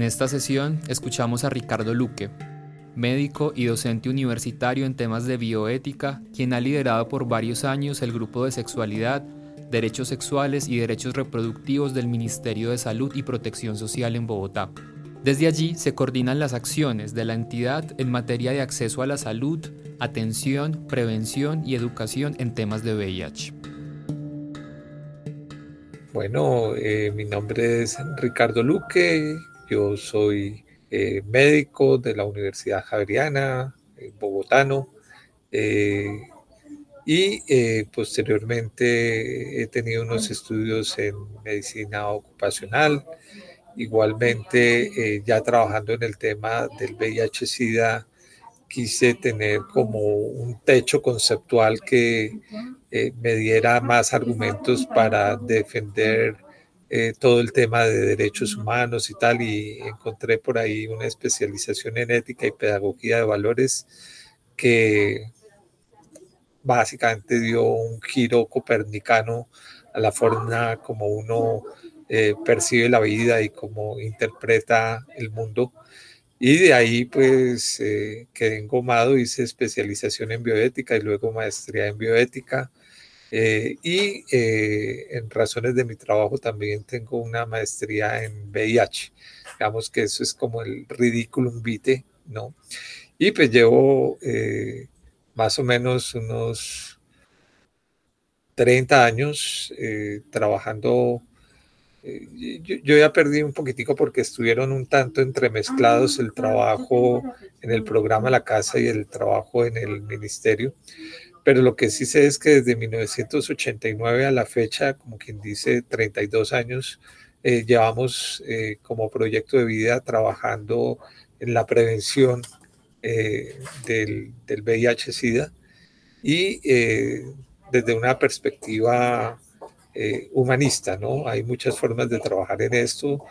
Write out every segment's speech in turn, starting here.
En esta sesión escuchamos a Ricardo Luque, médico y docente universitario en temas de bioética, quien ha liderado por varios años el grupo de sexualidad, derechos sexuales y derechos reproductivos del Ministerio de Salud y Protección Social en Bogotá. Desde allí se coordinan las acciones de la entidad en materia de acceso a la salud, atención, prevención y educación en temas de VIH. Bueno, eh, mi nombre es Ricardo Luque, yo soy eh, médico de la Universidad Javeriana, eh, bogotano, eh, y posteriormente he tenido unos estudios en medicina ocupacional. Igualmente, ya trabajando en el tema del VIH-Sida, quise tener como un techo conceptual que me diera más argumentos para defender eh, todo el tema de derechos humanos y tal, y encontré por ahí una especialización en ética y pedagogía de valores que básicamente dio un giro copernicano a la forma como uno eh, percibe la vida y cómo interpreta el mundo. Y de ahí pues eh, quedé engomado, hice especialización en bioética y luego maestría en bioética eh, y eh, en razones de mi trabajo también tengo una maestría en VIH. Digamos que eso es como el ridículum vitae, ¿no? Y pues llevo eh, más o menos unos 30 años trabajando. Yo, yo, ya perdí un poquitico porque estuvieron un tanto entremezclados el trabajo en el programa La Casa y el trabajo en el ministerio pero lo que sí sé es que desde 1989 a la fecha, como quien dice, 32 años, eh, llevamos eh, como proyecto de vida trabajando en la prevención eh, del, del VIH-Sida y desde una perspectiva humanista, ¿no? Hay muchas formas de trabajar en esto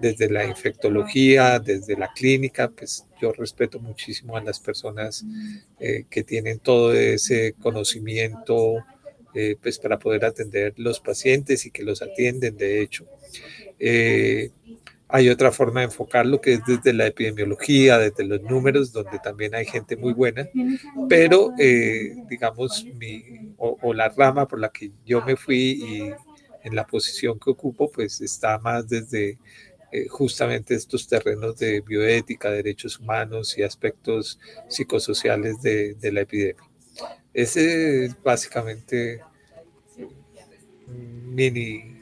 desde la infectología, desde la clínica, pues yo respeto muchísimo a las personas eh, que tienen todo ese conocimiento eh, pues para poder atender los pacientes y que los atienden, de hecho. Eh, hay otra forma de enfocarlo que es desde la epidemiología, desde los números, donde también hay gente muy buena, pero digamos, mi, o, o, la rama por la que yo me fui y en la posición que ocupo, pues está más desde eh, justamente estos terrenos de bioética, derechos humanos y aspectos psicosociales de, la epidemia. Ese es básicamente mini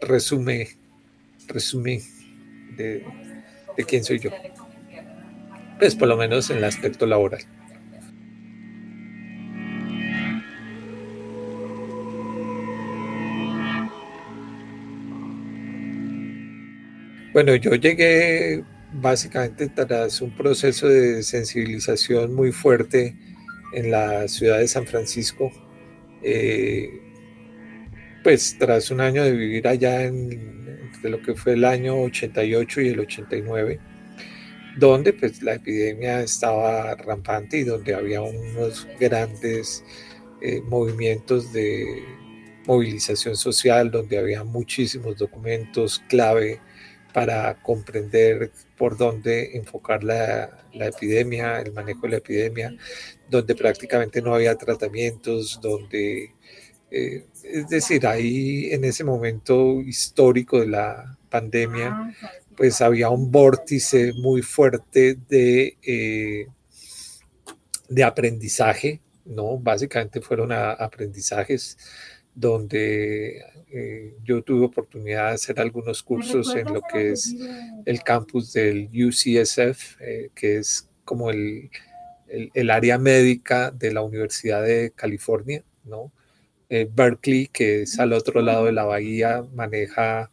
resumen, resumen de, de quién soy yo. Pues por lo menos en el aspecto laboral. Bueno, yo llegué básicamente tras un proceso de sensibilización muy fuerte en la ciudad de San Francisco. Eh, pues tras un año de vivir allá en, lo que fue el año 88 y el 89, donde pues la epidemia estaba rampante y donde había unos grandes eh, movimientos de movilización social, donde había muchísimos documentos clave para comprender por dónde enfocar la, epidemia, el manejo de la epidemia, donde prácticamente no había tratamientos, donde, eh, es decir, ahí en ese momento histórico de la pandemia, pues había un vórtice muy fuerte de, eh, de aprendizaje, ¿no? Básicamente fueron aprendizajes donde yo tuve oportunidad de hacer algunos cursos en lo que es el campus del UCSF, eh, que es como el, el, área médica de la Universidad de California, ¿no? Eh, Berkeley, que es al otro lado de la bahía, maneja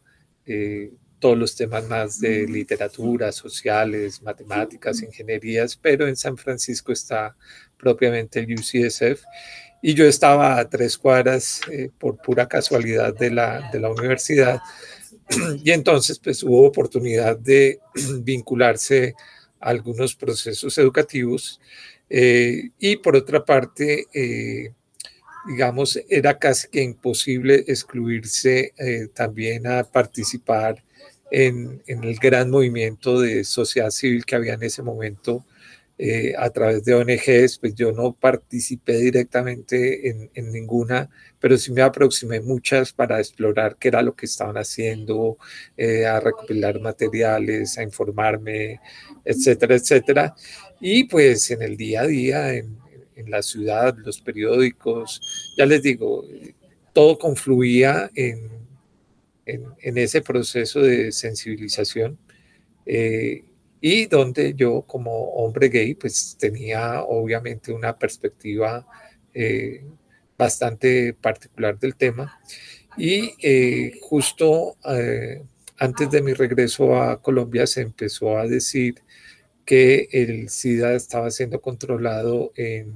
todos los temas más de literatura, sociales, matemáticas, ingenierías, pero en San Francisco está propiamente el UCSF. Y yo estaba a tres cuadras eh, por pura casualidad de la, de la universidad. Y entonces pues hubo oportunidad de vincularse a algunos procesos educativos. Eh, y por otra parte, eh, digamos, era casi que imposible excluirse también a participar en, en, el gran movimiento de sociedad civil que había en ese momento eh, a través de ONGs, pues yo no participé directamente en, ninguna, pero sí me aproximé muchas para explorar qué era lo que estaban haciendo, eh, a recopilar materiales, a informarme, etcétera, etcétera. Y pues en el día a día, en, la ciudad, los periódicos, ya les digo, todo confluía en, en ese proceso de sensibilización. Eh, y donde yo como hombre gay pues tenía obviamente una perspectiva eh, bastante particular del tema. Y eh, justo eh, antes de mi regreso a Colombia se empezó a decir que el SIDA estaba siendo controlado en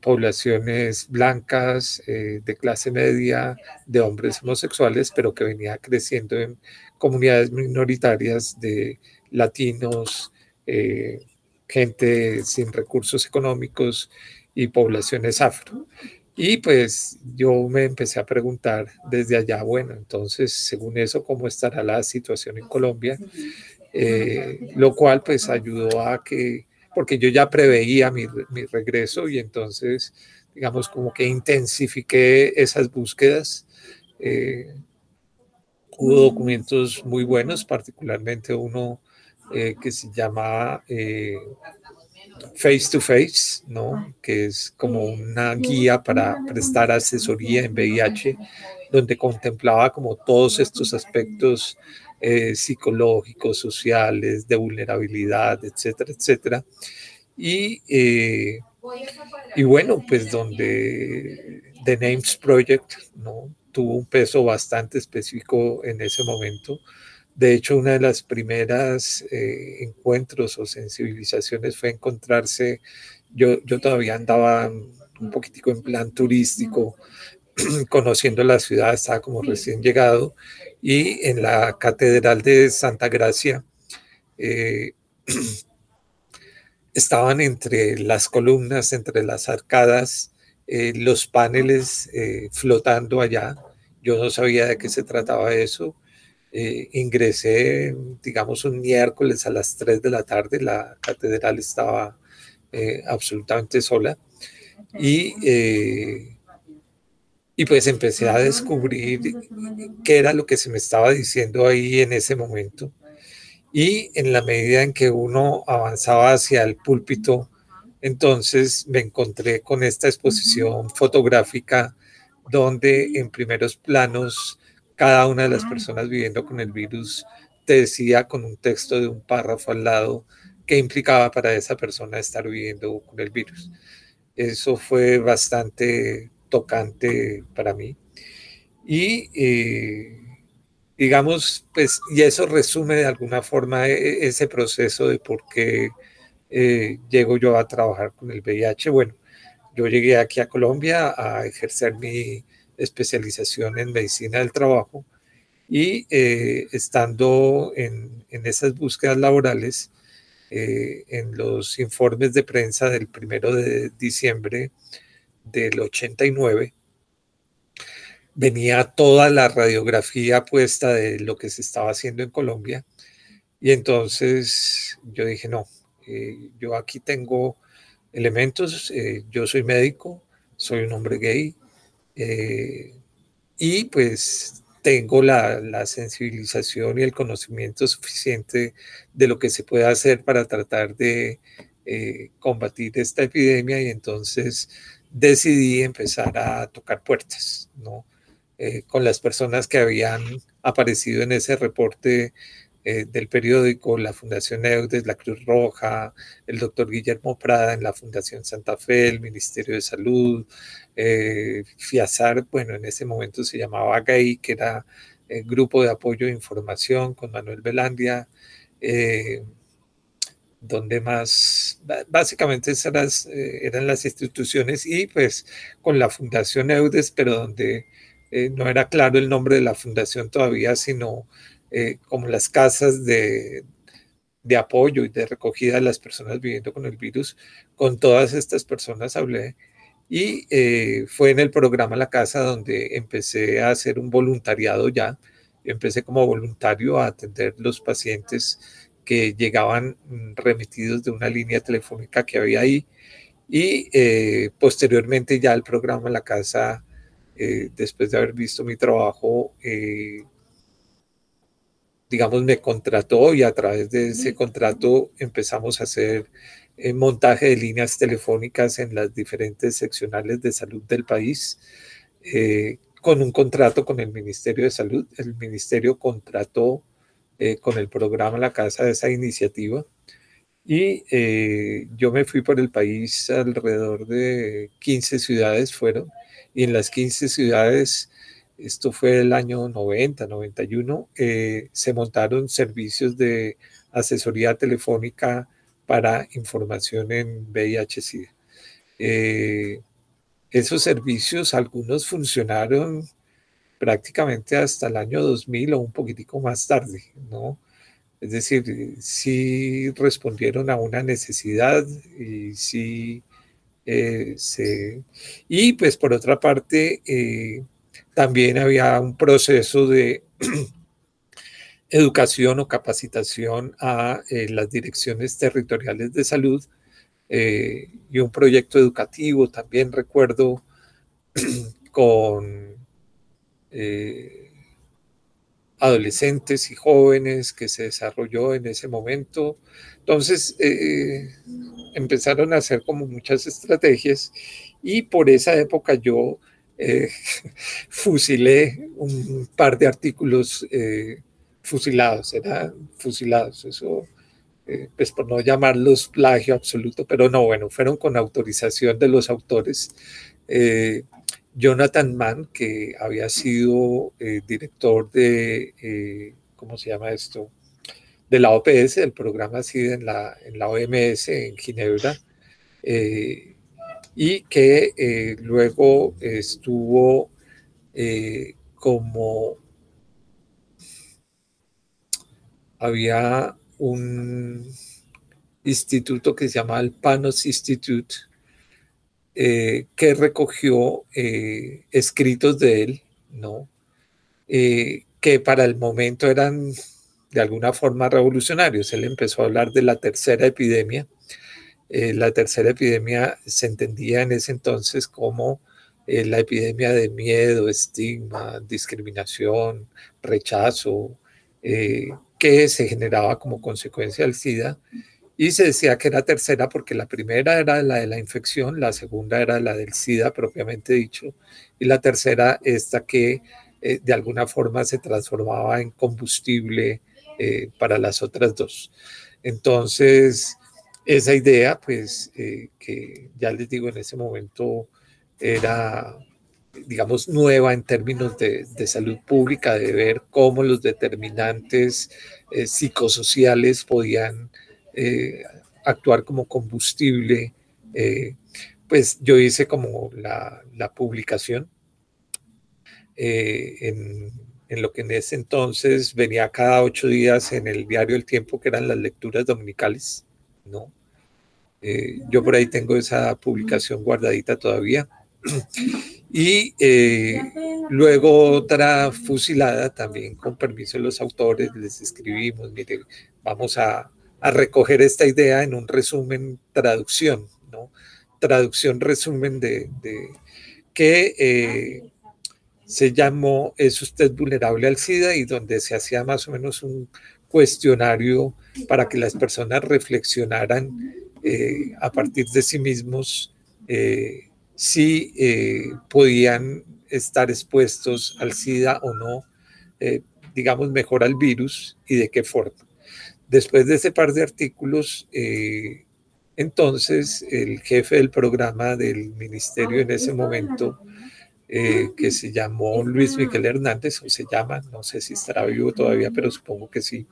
poblaciones blancas, de clase media, de hombres homosexuales, pero que venía creciendo en comunidades minoritarias de latinos, eh, gente sin recursos económicos y poblaciones afro. Y pues yo me empecé a preguntar desde allá, bueno, entonces, según eso, ¿cómo estará la situación en Colombia? Eh, lo cual pues ayudó a que, porque yo ya preveía mi, regreso y entonces, digamos, como que intensifiqué esas búsquedas. Eh, hubo documentos muy buenos, particularmente uno eh, que se llama eh, Face to Face, ¿no? que es como una guía para prestar asesoría en VIH, donde contemplaba como todos estos aspectos eh, psicológicos, sociales, de vulnerabilidad, etcétera, etcétera. Y, y bueno, pues donde The Names Project ¿no? tuvo un peso bastante específico en ese momento de hecho, una de las primeras eh, encuentros o sensibilizaciones fue encontrarse, yo, yo todavía andaba un poquitico en plan turístico, conociendo la ciudad, estaba como recién llegado, y en la Catedral de Santa Gracia eh, estaban entre las columnas, entre las arcadas, eh, los paneles flotando allá. Yo no sabía de qué se trataba eso eh, ingresé, digamos, un miércoles a las 3 de la tarde, la catedral estaba eh, absolutamente sola y, eh, y pues empecé a descubrir qué era lo que se me estaba diciendo ahí en ese momento. Y en la medida en que uno avanzaba hacia el púlpito, entonces me encontré con esta exposición fotográfica donde en primeros planos cada una de las personas viviendo con el virus te decía con un texto de un párrafo al lado qué implicaba para esa persona estar viviendo con el virus. Eso fue bastante tocante para mí. Y eh, digamos, pues, y eso resume de alguna forma e, e, ese proceso de por qué eh, llego yo a trabajar con el VIH. Bueno, yo llegué aquí a Colombia a ejercer mi especialización en medicina del trabajo y eh, estando en, esas búsquedas laborales, eh, en los informes de prensa del primero de diciembre del 89, venía toda la radiografía puesta de lo que se estaba haciendo en Colombia. Y entonces yo dije, no, eh, yo aquí tengo elementos, yo soy médico, soy un hombre gay, eh, y pues tengo la, sensibilización y el conocimiento suficiente de lo que se puede hacer para tratar de eh, combatir esta epidemia y entonces decidí empezar a tocar puertas, ¿no? Eh, con las personas que habían aparecido en ese reporte eh, del periódico, la Fundación EUDES, la Cruz Roja, el doctor Guillermo Prada en la Fundación Santa Fe, el Ministerio de Salud, eh, FIASAR, bueno, en ese momento se llamaba GAI, que era grupo de apoyo de información con Manuel Belandia, donde más, básicamente eran las instituciones y pues con la Fundación Eudes, pero donde no era claro el nombre de la fundación todavía, sino como las casas de, de apoyo y de recogida de las personas viviendo con el virus. Con todas estas personas hablé y eh, fue en el programa La Casa donde empecé a hacer un voluntariado ya. empecé como voluntario a atender los pacientes que llegaban mm, remitidos de una línea telefónica que había ahí. Y eh, posteriormente ya el programa La Casa, eh, después de haber visto mi trabajo, digamos, me contrató y a través de ese contrato empezamos a hacer eh, montaje de líneas telefónicas en las diferentes seccionales de salud del país, eh, con un contrato con el Ministerio de Salud. El Ministerio contrató eh, con el programa La Casa de esa iniciativa y yo me fui por el país alrededor de 15 ciudades fueron y en las 15 ciudades esto fue el año 90, 91, eh, se montaron servicios de asesoría telefónica para información en VIH-Sida. Eh, esos servicios, algunos funcionaron prácticamente hasta el año 2000 o un poquitico más tarde, ¿no? Es decir, sí respondieron a una necesidad y sí eh, se... Y pues por otra parte, también había un proceso de educación o capacitación a eh, las direcciones territoriales de salud eh, y un proyecto educativo también recuerdo con eh, adolescentes y jóvenes que se desarrolló en ese momento. Entonces empezaron a hacer como muchas estrategias y por esa época yo eh, fusilé un par de artículos eh, fusilados, eran fusilados, eso, eh, pues por no llamarlos plagio absoluto, pero no, bueno, fueron con autorización de los autores. Jonathan Mann, que había sido director de, ¿cómo se llama esto? De la OPS, del programa SIDA en la, en la OMS en Ginebra, y que eh, luego estuvo eh, como había un instituto que se llama el Panos Institute, eh, que recogió escritos de él, ¿no? que para el momento eran de alguna forma revolucionarios. Él empezó a hablar de la tercera epidemia eh, la tercera epidemia se entendía en ese entonces como eh, la epidemia de miedo, estigma, discriminación, rechazo, eh, que se generaba como consecuencia del SIDA. Y se decía que era tercera porque la primera era la de la infección, la segunda era la del SIDA propiamente dicho, y la tercera esta que de alguna forma se transformaba en combustible para las otras dos. Entonces, esa idea, pues, eh, que ya les digo, en ese momento era, digamos, nueva en términos de, salud pública, de ver cómo los determinantes eh, psicosociales podían eh, actuar como combustible. pues yo hice como la, publicación en, en lo que en ese entonces venía cada ocho días en el diario El Tiempo, que eran las lecturas dominicales ¿no? Eh, yo por ahí tengo esa publicación guardadita todavía. Y eh, luego otra fusilada también con permiso de los autores, les escribimos, mire, vamos a, recoger esta idea en un resumen, traducción, ¿no? Traducción, resumen de, que eh, se llamó ¿Es usted vulnerable al SIDA? y donde se hacía más o menos un cuestionario para que las personas reflexionaran eh, a partir de sí mismos eh, si eh, podían estar expuestos al SIDA o no, digamos, mejor al virus y de qué forma. Después de ese par de artículos, entonces el jefe del programa del ministerio en ese momento eh, que se llamó Luis Miguel Hernández, o se llama, no sé si estará vivo todavía, pero supongo que sí.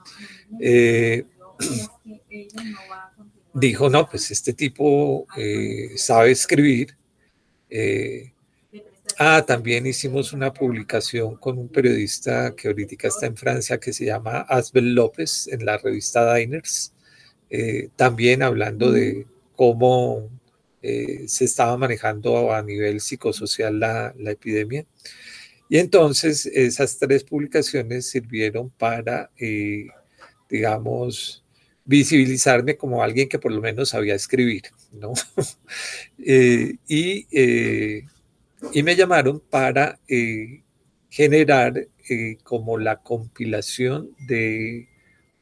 Eh, dijo, no, pues este tipo sabe escribir. ah, también hicimos una publicación con un periodista que ahorita está en Francia que se llama Asbel López en la revista Diners, también hablando de cómo eh, se estaba manejando a nivel psicosocial la, epidemia. Y entonces esas tres publicaciones sirvieron para, eh, digamos, visibilizarme como alguien que por lo menos sabía escribir, ¿no? Eh, y, y, me llamaron para generar como la compilación de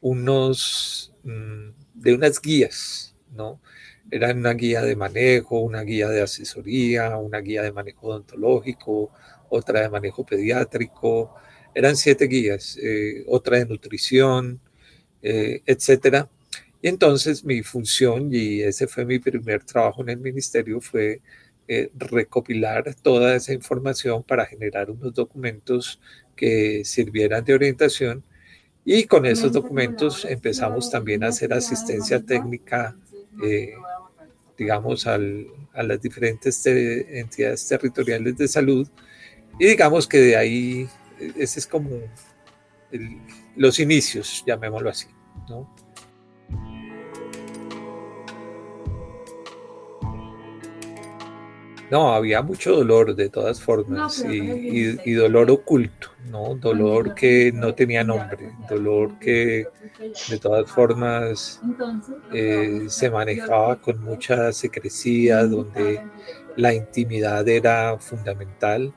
unos, mm, de unas guías, ¿no? Era una guía de manejo, una guía de asesoría, una guía de manejo odontológico, otra de manejo pediátrico. Eran siete guías, eh, otra de nutrición, eh, etcétera. Y entonces mi función, y ese fue mi primer trabajo en el ministerio, fue eh, recopilar toda esa información para generar unos documentos que sirvieran de orientación. Y con esos documentos empezamos también a hacer asistencia técnica digamos, a las diferentes entidades territoriales de salud. Y digamos que de ahí, ese es como los inicios, llamémoslo así, ¿no? No, había mucho dolor de todas formas y, dolor oculto, ¿no? Dolor que no tenía nombre, dolor que de todas formas eh, se manejaba con mucha secrecía, donde la intimidad era fundamental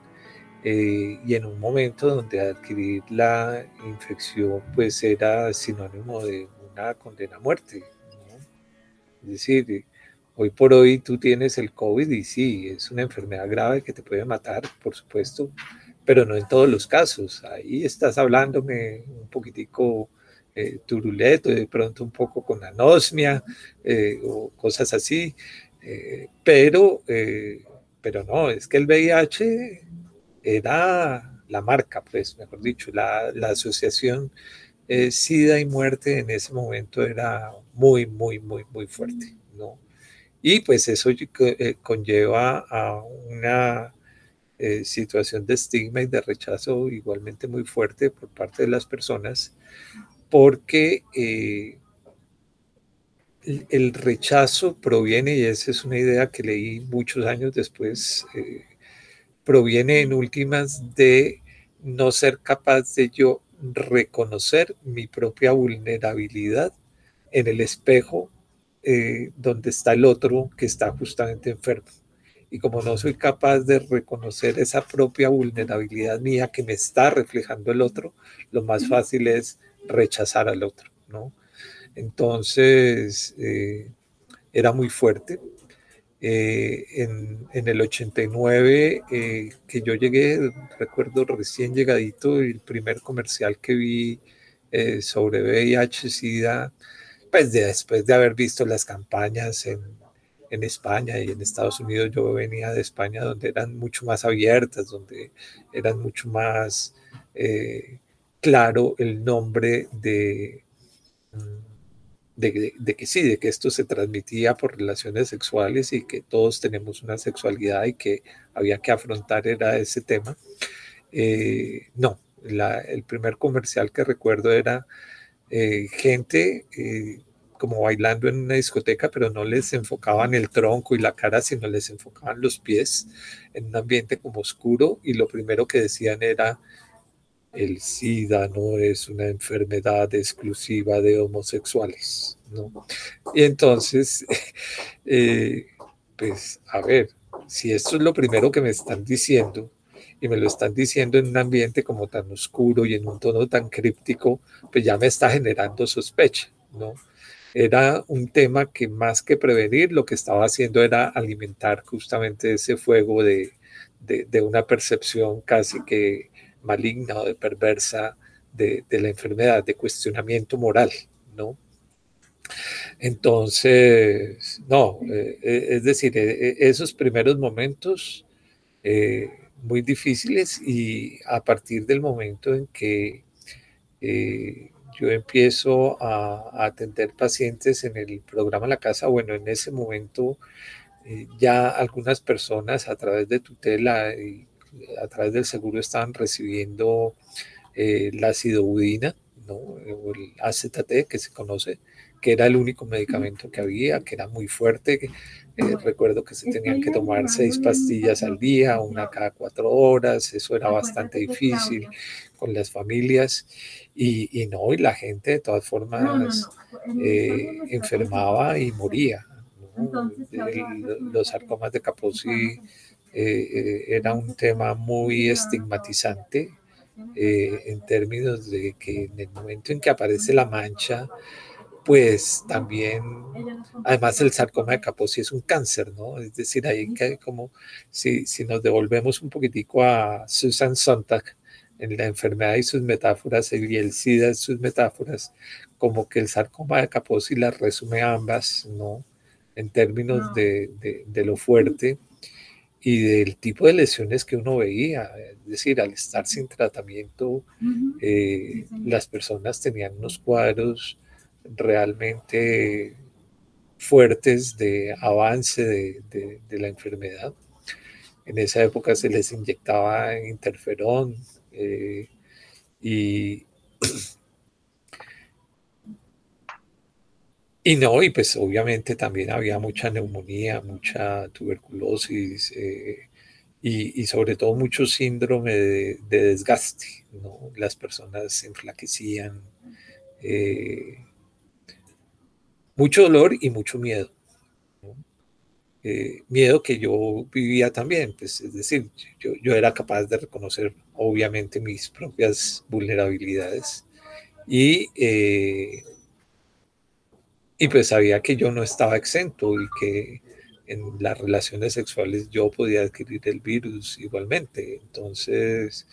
eh, y en un momento donde adquirir la infección pues era sinónimo de una condena a muerte, Es decir, Hoy por hoy tú tienes el COVID y sí, es una enfermedad grave que te puede matar, por supuesto, pero no en todos los casos. Ahí estás hablándome un poquitico eh, turuleto, de pronto un poco con anosmia eh, o cosas así, eh, pero, pero no, es que el VIH era la marca, pues, mejor dicho, la, la asociación SIDA y muerte en ese momento era muy, muy, muy, muy fuerte, ¿no? Y pues eso eh, conlleva a una eh, situación de estigma y de rechazo igualmente muy fuerte por parte de las personas, porque eh, el rechazo proviene, y esa es una idea que leí muchos años después, proviene en últimas de no ser capaz de yo reconocer mi propia vulnerabilidad en el espejo eh, donde está el otro que está justamente enfermo. Y como no soy capaz de reconocer esa propia vulnerabilidad mía que me está reflejando el otro, lo más fácil es rechazar al otro, ¿no? Entonces, eh, era muy fuerte. Eh, en, en, el 89 que yo llegué, recuerdo recién llegadito, el primer comercial que vi sobre VIH-Sida pues después de haber visto las campañas en, en, España y en Estados Unidos, yo venía de España donde eran mucho más abiertas, donde eran mucho más eh, claro el nombre de, de, de, que sí, de que esto se transmitía por relaciones sexuales y que todos tenemos una sexualidad y que había que afrontar era ese tema. Eh, no, la, el primer comercial que recuerdo era eh, gente eh, como bailando en una discoteca, pero no les enfocaban el tronco y la cara, sino les enfocaban los pies en un ambiente como oscuro y lo primero que decían era, el SIDA no es una enfermedad exclusiva de homosexuales, ¿no? Y entonces, eh, pues, a ver, si esto es lo primero que me están diciendo, y me lo están diciendo en un ambiente como tan oscuro y en un tono tan críptico, pues ya me está generando sospecha, ¿no? Era un tema que más que prevenir, lo que estaba haciendo era alimentar justamente ese fuego de, de, una percepción casi que maligna o de perversa de, de la enfermedad, de cuestionamiento moral, ¿no? Entonces, no, eh, eh, es decir, eh, esos primeros momentos muy difíciles y a partir del momento en que eh, yo empiezo a, atender pacientes en el programa La Casa, bueno, en ese momento eh, ya algunas personas a través de tutela y a través del seguro estaban recibiendo la acidobudina, ¿no? o el AZT que se conoce, que era el único medicamento que había, que era muy fuerte. Eh, recuerdo que se tenían que tomar seis pastillas al día, una cada cuatro horas, eso era bastante difícil con las familias y, no, y la gente de todas formas eh, enfermaba y moría. los sarcomas de Kaposi eh, era un tema muy estigmatizante en términos de que en el momento en que aparece la mancha, pues también, además el sarcoma de Kaposi es un cáncer, ¿no? Es decir, ahí que como, si, si nos devolvemos un poquitico a Susan Sontag, en la enfermedad y sus metáforas, y el SIDA y sus metáforas, como que el sarcoma de Kaposi las resume ambas, ¿no? En términos de, de, lo fuerte y del tipo de lesiones que uno veía. Es decir, al estar sin tratamiento, eh, las personas tenían unos cuadros realmente fuertes de avance de, la enfermedad. En esa época se les inyectaba interferón eh, y, y no, y pues obviamente también había mucha neumonía, mucha tuberculosis eh, y, sobre todo mucho síndrome de, desgaste, ¿no? Las personas se enflaquecían. Eh, mucho dolor y mucho miedo. Eh, miedo que yo vivía también, pues es decir, yo, yo, era capaz de reconocer obviamente mis propias vulnerabilidades y, eh, y pues sabía que yo no estaba exento y que en las relaciones sexuales yo podía adquirir el virus igualmente. Entonces,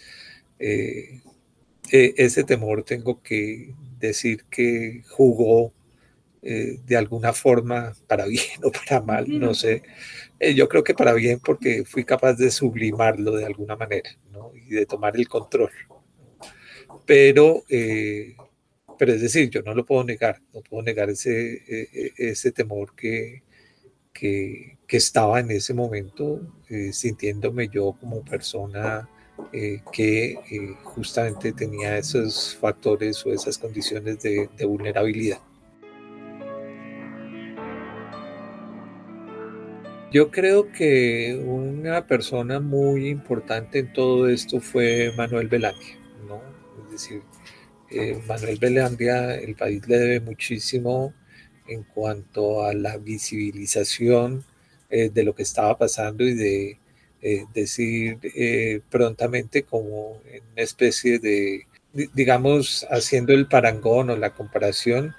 eh, e, ese temor tengo que decir que jugó eh, de alguna forma, para bien o para mal, no sé. Eh, yo creo que para bien porque fui capaz de sublimarlo de alguna manera ¿no? y de tomar el control. Pero, eh, pero es decir, yo no lo puedo negar, no puedo negar ese, ese temor que, que, que, estaba en ese momento, sintiéndome yo como persona que justamente tenía esos factores o esas condiciones de, de vulnerabilidad. Yo creo que una persona muy importante en todo esto fue Manuel Belandia, ¿no? Es decir, eh, Manuel Belandia, el país le debe muchísimo en cuanto a la visibilización eh, de lo que estaba pasando y de eh, decir prontamente como una especie de, digamos, haciendo el parangón o la comparación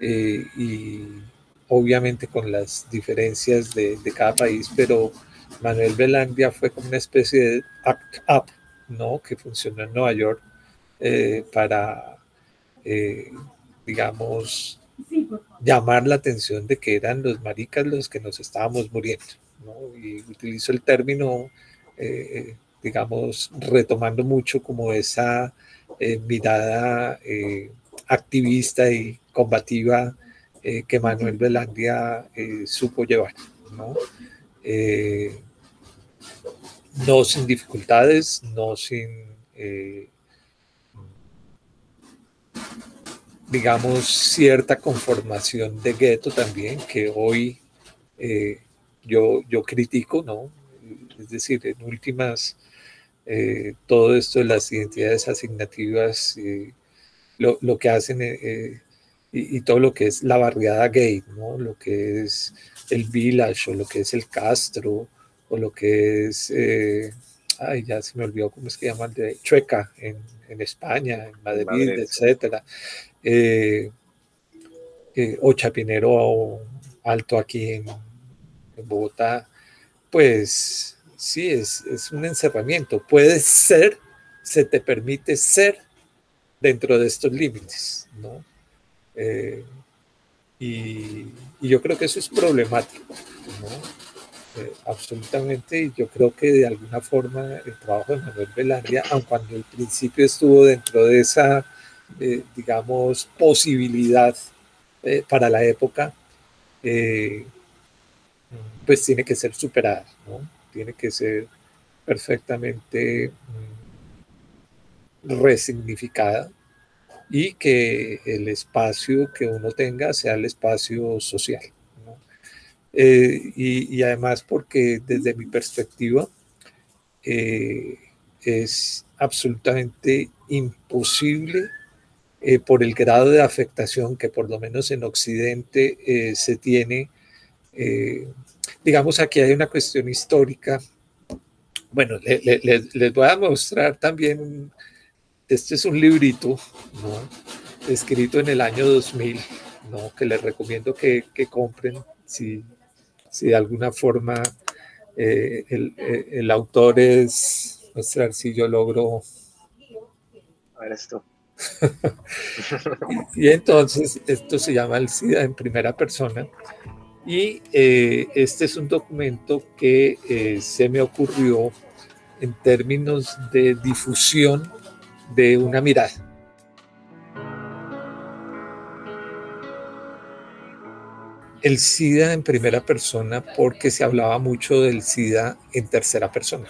y obviamente con las diferencias de, cada país, pero Manuel Belandia fue como una especie de act up, ¿no? Que funcionó en Nueva York eh, para, eh, digamos, llamar la atención de que eran los maricas los que nos estábamos muriendo, ¿no? Y utilizo el término, eh, digamos, retomando mucho como esa mirada activista y combativa eh, que Manuel Belandia eh, supo llevar, ¿no? Eh, no sin dificultades, no sin, digamos, cierta conformación de gueto también, que hoy yo, yo critico, ¿no? Es decir, en últimas, todo esto de las identidades asignativas, lo, lo, que hacen y, todo lo que es la barriada gay, ¿no? Lo que es el village o lo que es el Castro o lo que es, eh, ay, ya se me olvidó cómo es que llaman, de Chueca en, en España, en Madrid, etcétera. Eh, eh, o Chapinero Alto aquí en, en Bogotá, pues sí, es, es, un encerramiento. Puede ser, se te permite ser dentro de estos límites, ¿no? Eh, y, yo creo que eso es problemático. eh, absolutamente, y yo creo que de alguna forma el trabajo de Manuel Velandia, aun cuando al principio estuvo dentro de esa, eh, digamos, posibilidad para la época, pues tiene que ser superada. Tiene que ser perfectamente mm, resignificada y que el espacio que uno tenga sea el espacio social. Eh, y, además porque desde mi perspectiva eh, es absolutamente imposible eh, por el grado de afectación que por lo menos en Occidente se tiene. digamos, aquí hay una cuestión histórica. Bueno, les voy a mostrar también, este es un librito, escrito en el año 2000, ¿no? que les recomiendo que, que compren si, si de alguna forma eh, eh, el, autor es mostrar si yo logro. A ver esto. y, entonces esto se llama el SIDA en primera persona. Y eh, este es un documento que se me ocurrió en términos de difusión de una mirada. el SIDA en primera persona porque se hablaba mucho del SIDA en tercera persona.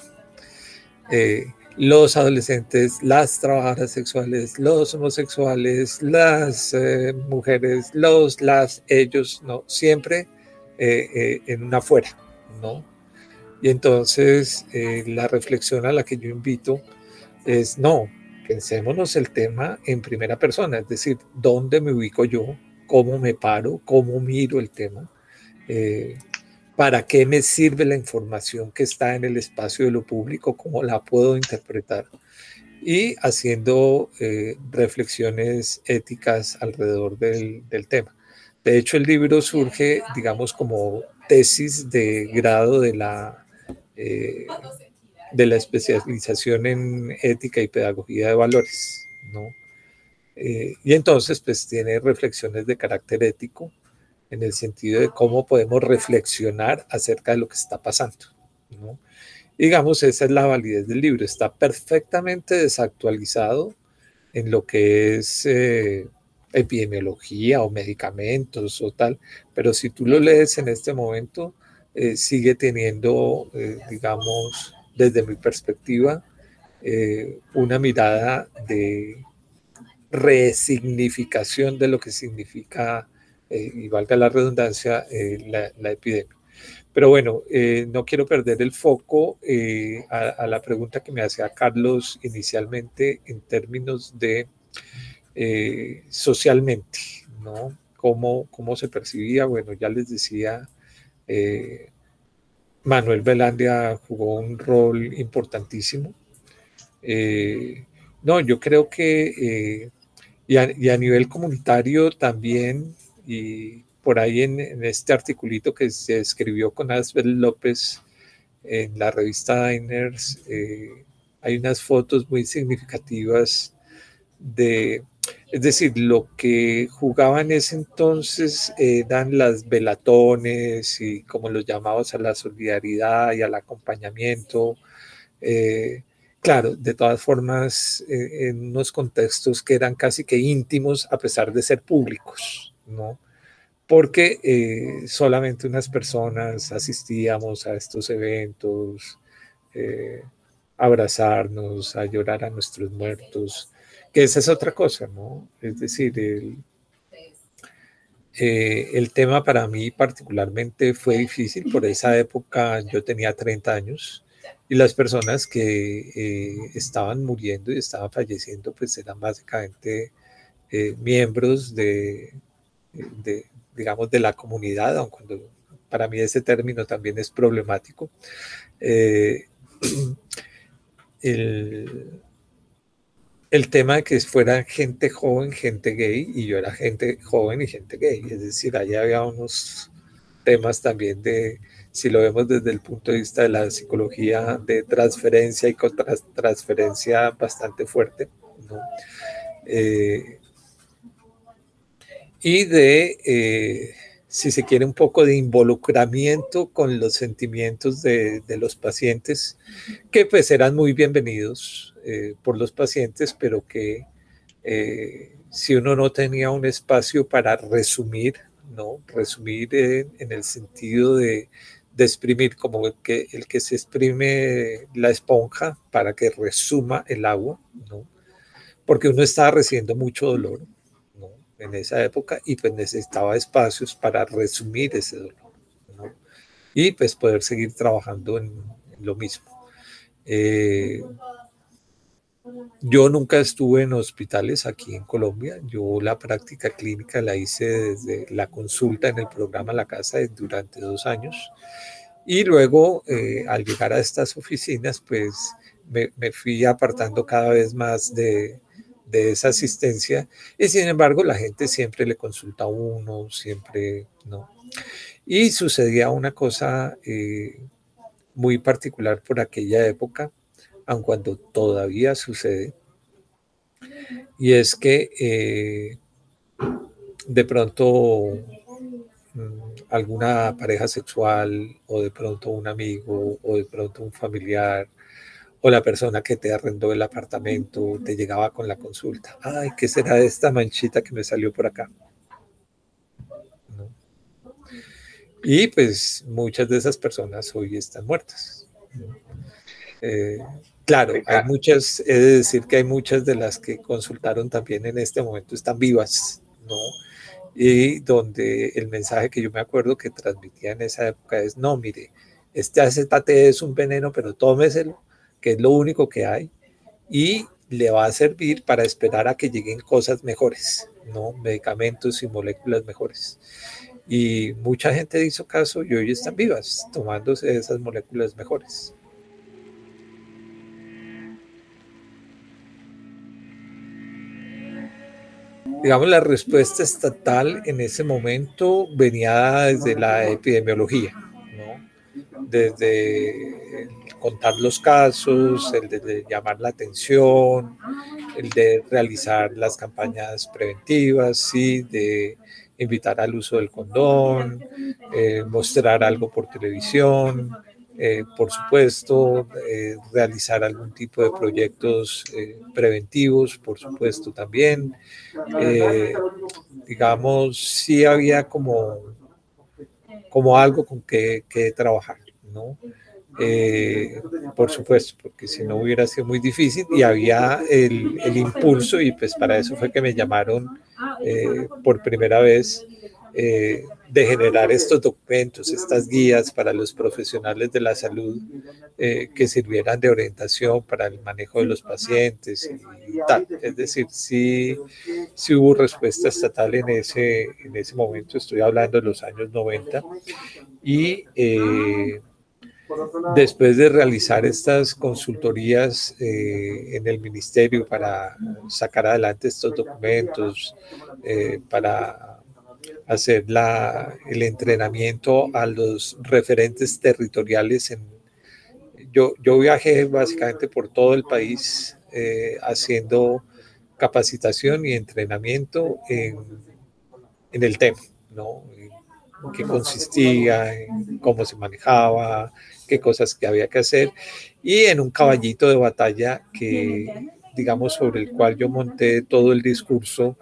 Eh, los adolescentes, las trabajadoras sexuales, los homosexuales, las eh, mujeres, los, las, ellos, ¿no? Siempre eh, en una fuera, ¿no? Y entonces la reflexión a la que yo invito es, no, pensémonos el tema en primera persona, es decir, ¿dónde me ubico yo? cómo me paro, cómo miro el tema, eh, para qué me sirve la información que está en el espacio de lo público, cómo la puedo interpretar y haciendo eh, reflexiones éticas alrededor del, tema. De hecho, el libro surge, digamos, como tesis de grado de la, eh, de la especialización en ética y pedagogía de valores, ¿no? Eh, y entonces, pues tiene reflexiones de carácter ético en el sentido de cómo podemos reflexionar acerca de lo que está pasando. Digamos, esa es la validez del libro. Está perfectamente desactualizado en lo que es eh, epidemiología o medicamentos o tal, pero si tú lo lees en este momento, eh, sigue teniendo, digamos, desde mi perspectiva, una mirada de resignificación de lo que significa, eh, y valga la redundancia, eh, la, epidemia. Pero bueno, eh, no quiero perder el foco a, la pregunta que me hacía Carlos inicialmente en términos de socialmente, ¿no? ¿Cómo, ¿Cómo se percibía? Bueno, ya les decía, Manuel Velandia jugó un rol importantísimo. no, yo creo que y a, nivel comunitario también, y por ahí en, este articulito que se escribió con Asbel López en la revista Diners, eh, hay unas fotos muy significativas de, es decir, lo que jugaban en ese entonces eran las velatones y como los llamamos a la solidaridad y al acompañamiento. Eh, Claro, de todas formas, eh, en unos contextos que eran casi que íntimos a pesar de ser públicos, ¿no? Porque eh, solamente unas personas asistíamos a estos eventos, eh, abrazarnos, a llorar a nuestros muertos, que esa es otra cosa, ¿no? Es decir, el, el tema para mí particularmente fue difícil, por esa época yo tenía 30 años, y las personas que eh, estaban muriendo y estaban falleciendo, pues eran básicamente eh, miembros de, digamos, de la comunidad, aunque para mí ese término también es problemático. Eh, el, el tema de que fuera gente joven, gente gay, y yo era gente joven y gente gay, es decir, ahí había unos temas también de si lo vemos desde el punto de vista de la psicología de transferencia y transferencia bastante fuerte, eh, y de, eh, si se quiere, un poco de involucramiento con los sentimientos de, los pacientes, que pues eran muy bienvenidos eh, por los pacientes, pero que eh, si uno no tenía un espacio para resumir, ¿no? Resumir en, el sentido de, de, exprimir, como el que, el que se exprime la esponja para que resuma el agua, ¿no? Porque uno estaba recibiendo mucho dolor en esa época y pues necesitaba espacios para resumir ese dolor y pues poder seguir trabajando en, lo mismo. Eh, yo nunca estuve en hospitales aquí en Colombia. Yo la práctica clínica la hice desde la consulta en el programa La Casa durante dos años. Y luego, eh, al llegar a estas oficinas, pues me, me, fui apartando cada vez más de, de esa asistencia y sin embargo la gente siempre le consulta a uno, siempre, ¿no? Y sucedía una cosa eh, muy particular por aquella época, aun cuando todavía sucede, y es que eh, de pronto mm, alguna pareja sexual o de pronto un amigo o de pronto un familiar o la persona que te arrendó el apartamento te llegaba con la consulta. Ay, ¿qué será de esta manchita que me salió por acá? Y pues muchas de esas personas hoy están muertas. Eh, claro, hay muchas, he de decir que hay muchas de las que consultaron también en este momento están vivas, ¿no? Y donde el mensaje que yo me acuerdo que transmitía en esa época es, no, mire, este acetate es un veneno, pero tómeselo que es lo único que hay, y le va a servir para esperar a que lleguen cosas mejores, ¿no? Medicamentos y moléculas mejores. Y mucha gente hizo caso y hoy están vivas tomándose esas moléculas mejores. digamos, la respuesta estatal en ese momento venía desde la epidemiología, ¿no? Desde contar los casos, el de, llamar la atención, el de realizar las campañas preventivas, ¿sí? de invitar al uso del condón, eh, mostrar algo por televisión, eh, por supuesto, eh, realizar algún tipo de proyectos preventivos, por supuesto también. digamos, sí había como, como algo con que, trabajar, ¿no? Eh, por supuesto, porque si no hubiera sido muy difícil y había el, el impulso y pues para eso fue que me llamaron eh, por primera vez eh, de generar estos documentos, estas guías para los profesionales de la salud que sirvieran de orientación para el manejo de los pacientes y, tal. Es decir, sí, hubo respuesta estatal en ese, en ese momento, estoy hablando de los años 90 y Después de realizar estas consultorías eh, en el ministerio para sacar adelante estos documentos, eh, para hacer la, el entrenamiento a los referentes territoriales, en, yo, yo viajé básicamente por todo el país eh, haciendo capacitación y entrenamiento en, en el tema, ¿no? qué consistía, en cómo se manejaba, qué cosas que había que hacer, y en un caballito de batalla que, digamos, sobre el cual yo monté todo el discurso,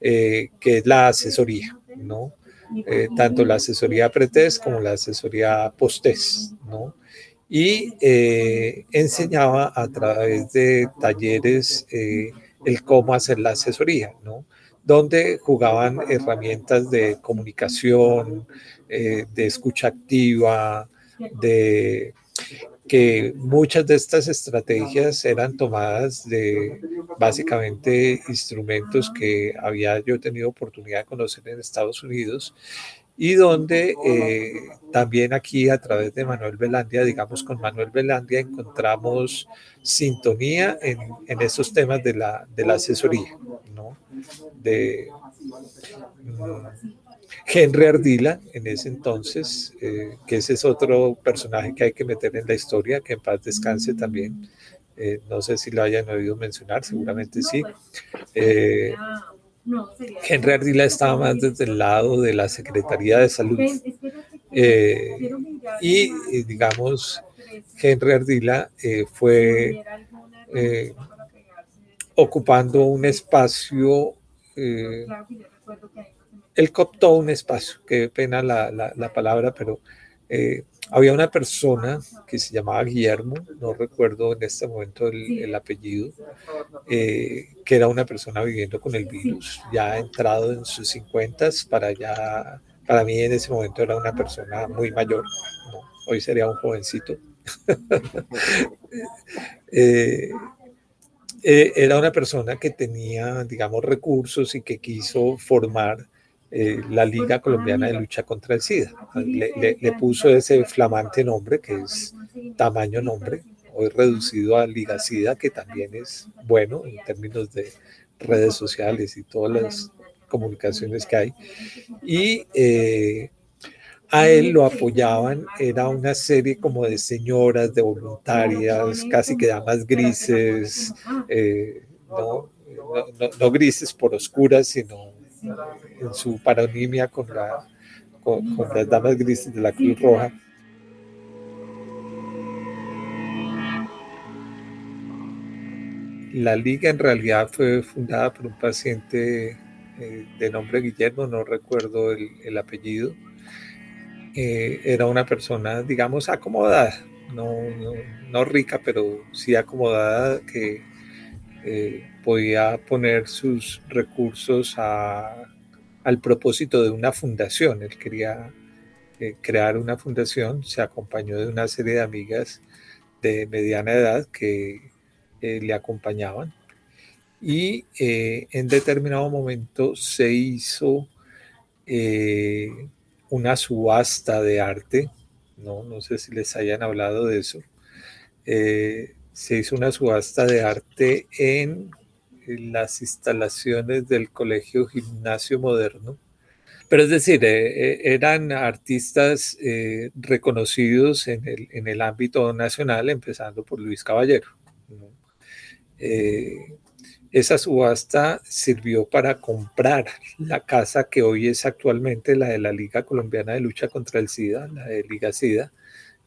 eh, que es la asesoría, ¿no? Eh, tanto la asesoría pretest como la asesoría postes, ¿no? Y eh, enseñaba a través de talleres el cómo hacer la asesoría, ¿no? donde jugaban herramientas de comunicación, de escucha activa, de que muchas de estas estrategias eran tomadas de básicamente instrumentos que había yo tenido oportunidad de conocer en Estados Unidos y donde eh, también aquí a través de Manuel Velandia, digamos con Manuel Velandia, encontramos sintonía en, en estos temas de la, de la asesoría, ¿no? De, mm, Henry Ardila, en ese entonces, eh, que ese es otro personaje que hay que meter en la historia, que en paz descanse también. Eh, no sé si lo hayan oído mencionar, seguramente sí. Eh, Henry Ardila estaba más desde el lado de la Secretaría de Salud. Eh, y, digamos, Henry Ardila fue ocupando un espacio, él cooptó un espacio, qué pena la, la palabra, pero había una persona que se llamaba Guillermo, no recuerdo en este momento el, apellido, eh, que era una persona viviendo con el virus, ya entrado en sus 50 para ya, para mí en ese momento era una persona muy mayor, hoy sería un jovencito. Eh, eh, era una persona que tenía, digamos, recursos y que quiso formar eh, la Liga Colombiana de Lucha contra el SIDA. Le, puso ese flamante nombre, que es tamaño nombre, hoy reducido a Liga SIDA, que también es bueno en términos de redes sociales y todas las comunicaciones que hay. Y eh, a él lo apoyaban, era una serie como de señoras, de voluntarias, casi que damas grises, eh, no, no grises por oscuras, sino en su paronimia con, la, con, las damas grises de la Cruz Roja. La liga en realidad fue fundada por un paciente eh, de nombre Guillermo, no recuerdo el, apellido. Eh, era una persona, digamos, acomodada, no, no, rica, pero sí acomodada, que eh, podía poner sus recursos al propósito de una fundación. Él quería eh, crear una fundación, se acompañó de una serie de amigas de mediana edad que eh, le acompañaban. Y eh, en determinado momento se hizo una subasta de arte, no, no sé si les hayan hablado de eso, se hizo una subasta de arte en las instalaciones del Colegio Gimnasio Moderno. Pero es decir, eh, eh, eran artistas eh, reconocidos en el, ámbito nacional, empezando por Luis Caballero. esa subasta sirvió para comprar la casa que hoy es actualmente la de la Liga Colombiana de Lucha contra el SIDA, la de Liga SIDA,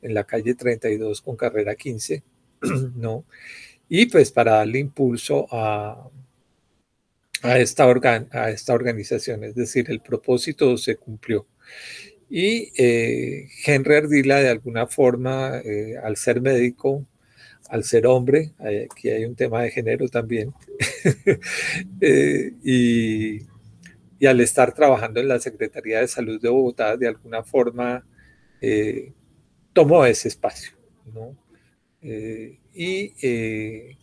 en la calle 32 con carrera 15, ¿no? Y pues para darle impulso a, esta, a esta organización, es decir, el propósito se cumplió. Y eh, Henry Ardila, de alguna forma, eh, al ser médico, al ser hombre, aquí hay un tema de género también, eh, y, y, al estar trabajando en la Secretaría de Salud de Bogotá, de alguna forma tomó ese espacio, ¿no? Y eh,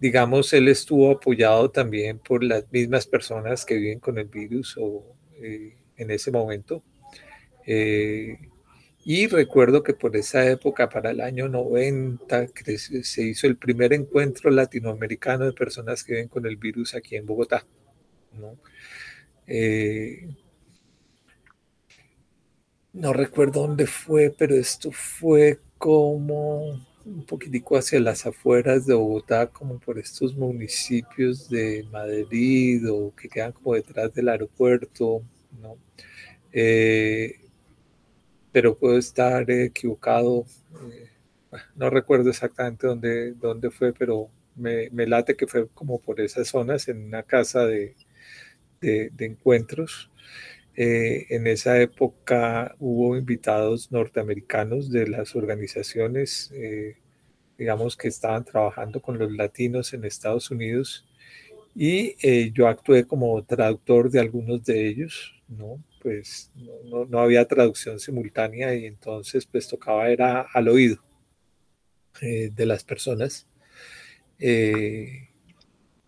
digamos, él estuvo apoyado también por las mismas personas que viven con el virus eh, en ese momento. Eh, y recuerdo que por esa época, para el año 90, se hizo el primer encuentro latinoamericano de personas que viven con el virus aquí en Bogotá. ¿no? no recuerdo dónde fue, pero esto fue como un poquitico hacia las afueras de Bogotá, como por estos municipios de Madrid o que quedan como detrás del aeropuerto, ¿no? Eh, pero puedo estar equivocado, eh, no recuerdo exactamente dónde, dónde fue, pero me, late que fue como por esas zonas, en una casa de, de, encuentros. Eh, en esa época hubo invitados norteamericanos de las organizaciones, eh, digamos, que estaban trabajando con los latinos en Estados Unidos y eh, yo actué como traductor de algunos de ellos, ¿no? Pues no, había traducción simultánea y entonces pues tocaba era al oído de las personas.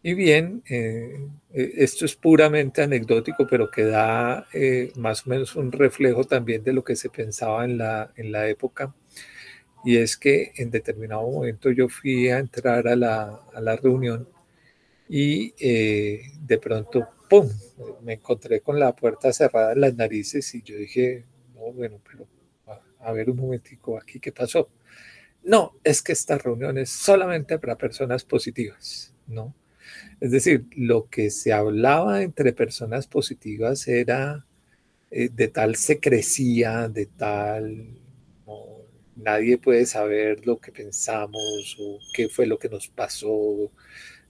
Y bien, eh, eh, esto es puramente anecdótico, pero que da eh, más o menos un reflejo también de lo que se pensaba en la, en la época. Y es que en determinado momento yo fui a entrar a la, a la reunión y de pronto, ¡pum!, me encontré con la puerta cerrada en las narices y yo dije, no, bueno, pero a, a ver un momentico, aquí, ¿qué pasó? No, es que esta reunión es solamente para personas positivas, ¿no? Es decir, lo que se hablaba entre personas positivas era eh, de tal secrecía, de tal, nadie puede saber lo que pensamos o qué fue lo que nos pasó.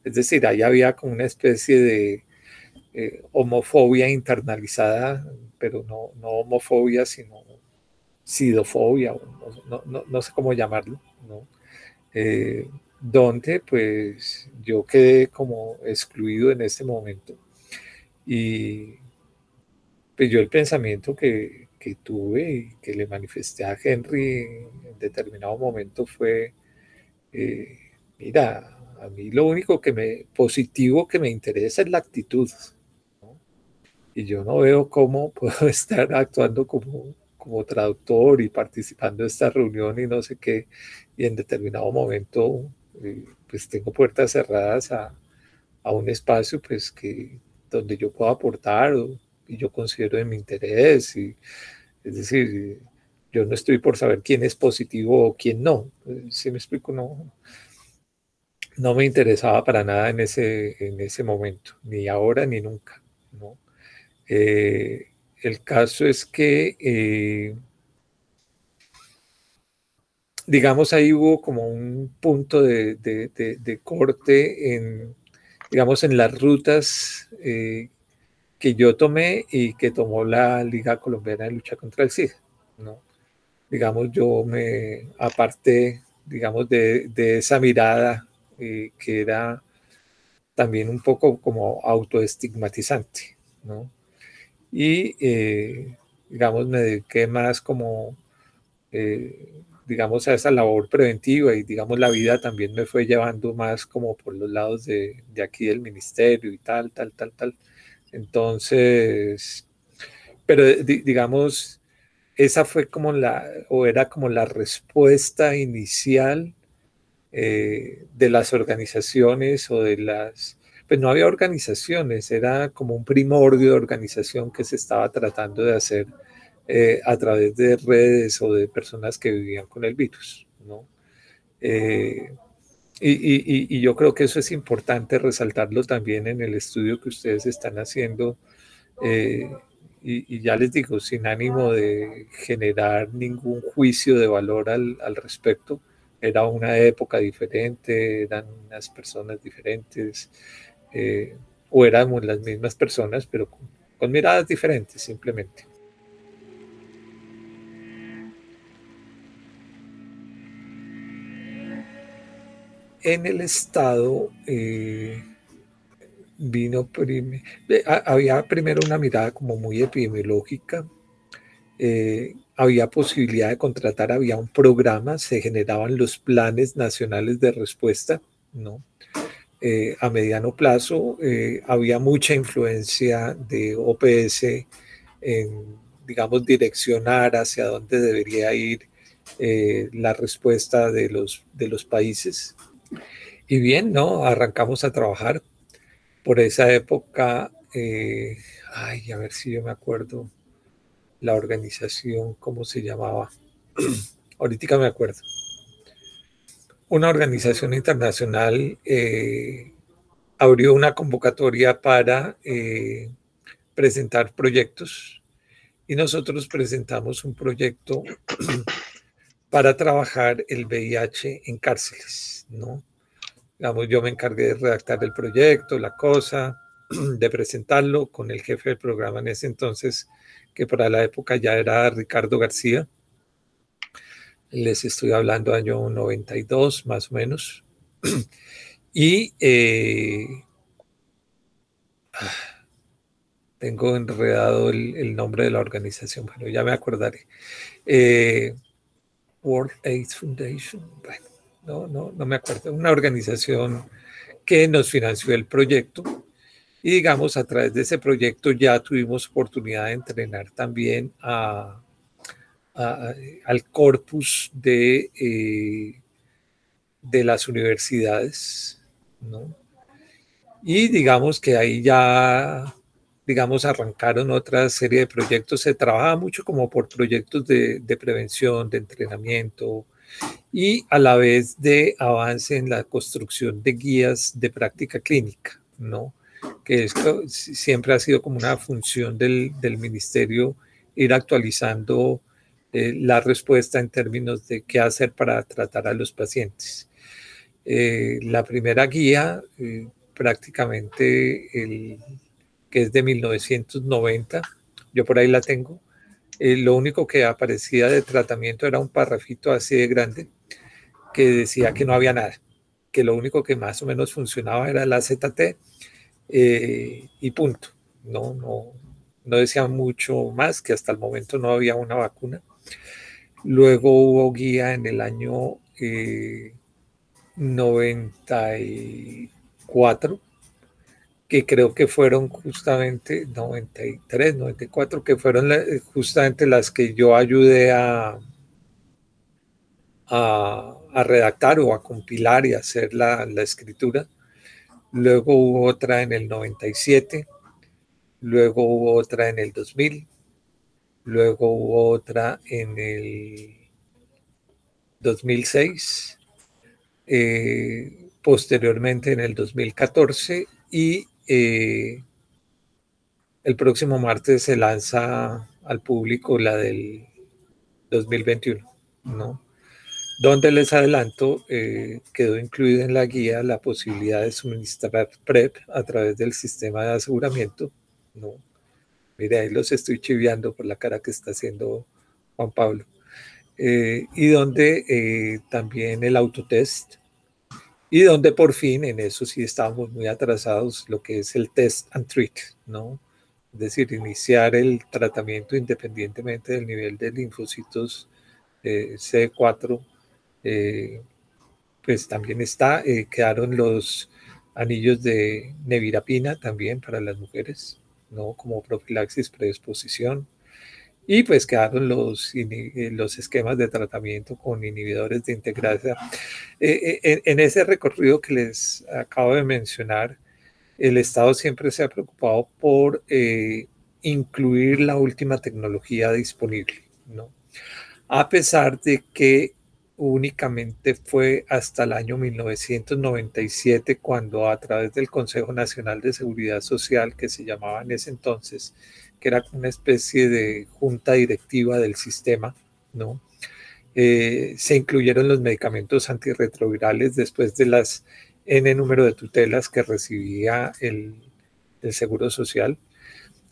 Es decir, ahí había como una especie de eh, homofobia internalizada, pero no, no homofobia, sino sidofobia, no, no, no sé cómo llamarlo. Eh, donde pues yo quedé como excluido en este momento. Y pues yo el pensamiento que, que tuve y que le manifesté a Henry en determinado momento fue, eh, mira, a mí lo único que me positivo que me interesa es la actitud. Y yo no veo cómo puedo estar actuando como, como traductor y participando de esta reunión y no sé qué, y en determinado momento pues tengo puertas cerradas a, a, un espacio pues que donde yo puedo aportar y yo considero de mi interés y es decir yo no estoy por saber quién es positivo o quién no si me explico no no me interesaba para nada en ese en ese momento ni ahora ni nunca no eh, el caso es que eh, digamos, ahí hubo como un punto de, corte en, digamos, en las rutas eh, que yo tomé y que tomó la Liga Colombiana de Lucha contra el SIDA, ¿no? Digamos, yo me aparté, digamos, de, esa mirada eh, que era también un poco como autoestigmatizante, ¿no? Y, eh, digamos, me dediqué más como digamos, a esa labor preventiva y, digamos, la vida también me fue llevando más como por los lados de, de aquí del ministerio y tal, tal, tal, tal. Entonces, pero digamos, esa fue como la, o era como la respuesta inicial eh, de las organizaciones o de las, pues no había organizaciones, era como un primordio de organización que se estaba tratando de hacer eh, a través de redes o de personas que vivían con el virus. ¿no? Eh, y, yo creo que eso es importante resaltarlo también en el estudio que ustedes están haciendo. Eh, y, ya les digo, sin ánimo de generar ningún juicio de valor al, respecto, era una época diferente, eran unas personas diferentes, o éramos las mismas personas, pero con miradas diferentes simplemente. En el estado eh, vino, había primero una mirada como muy epidemiológica, eh, había posibilidad de contratar, había un programa, se generaban los planes nacionales de respuesta, ¿no? Eh, a mediano plazo había mucha influencia de OPS en, digamos, direccionar hacia dónde debería ir la respuesta de los, de los países. Y bien, ¿no? Arrancamos a trabajar. Por esa época, eh, ay, a ver si yo me acuerdo la organización, ¿cómo se llamaba? Ahorita me acuerdo. Una organización internacional eh, abrió una convocatoria para eh, presentar proyectos y nosotros presentamos un proyecto para trabajar el VIH en cárceles, ¿no? Digamos, yo me encargué de redactar el proyecto, la cosa, de presentarlo con el jefe del programa en ese entonces, que para la época ya era Ricardo García. Les estoy hablando año 92, más o menos. Y eh, tengo enredado el, nombre de la organización, bueno, ya me acordaré. Eh, World AIDS Foundation, bueno, no, no, no me acuerdo, una organización que nos financió el proyecto. Y digamos, a través de ese proyecto ya tuvimos oportunidad de entrenar también al corpus de, eh, de las universidades, ¿no? Y digamos que ahí ya digamos, arrancaron otra serie de proyectos. Se trabaja mucho como por proyectos de, prevención, de entrenamiento, y a la vez de avance en la construcción de guías de práctica clínica, ¿no? Que esto siempre ha sido como una función del, del ministerio ir actualizando eh, la respuesta en términos de qué hacer para tratar a los pacientes. Eh, la primera guía, eh, prácticamente el, que es de 1990, yo por ahí la tengo, lo único que aparecía de tratamiento era un parrafito así de grande que decía que no había nada, que lo único que más o menos funcionaba era la ZT y punto. No, no, no decía mucho más, que hasta el momento no había una vacuna. Luego hubo guía en el año 94, eh, que creo que fueron justamente 93, 94, que fueron justamente las que yo ayudé a, a, redactar o a compilar y hacer la, la escritura. Luego hubo otra en el 97, luego hubo otra en el 2000, luego hubo otra en el 2006, eh, posteriormente en el 2014 y eh, el próximo martes se lanza al público la del 2021, ¿no? Donde les adelanto, eh, quedó incluida en la guía la posibilidad de suministrar PrEP a través del sistema de aseguramiento, ¿no? Mire, ahí los estoy chiviando por la cara que está haciendo Juan Pablo. Eh, y donde eh, también el autotest, y donde por fin, en eso sí estábamos muy atrasados, lo que es el test and treat, ¿no? Es decir, iniciar el tratamiento independientemente del nivel de linfocitos eh, C4, pues también está, quedaron los anillos de nevirapina también para las mujeres, ¿no? Como profilaxis, predisposición. Y pues quedaron los, eh, los esquemas de tratamiento con inhibidores de integrasa. Eh, eh, en, ese recorrido que les acabo de mencionar, el Estado siempre se ha preocupado por incluir la última tecnología disponible, ¿no? A pesar de que únicamente fue hasta el año 1997 cuando a través del Consejo Nacional de Seguridad Social, que se llamaba en ese entonces, que era una especie de junta directiva del sistema, ¿no? Eh, se incluyeron los medicamentos antirretrovirales después de las N número de tutelas que recibía el, el Seguro Social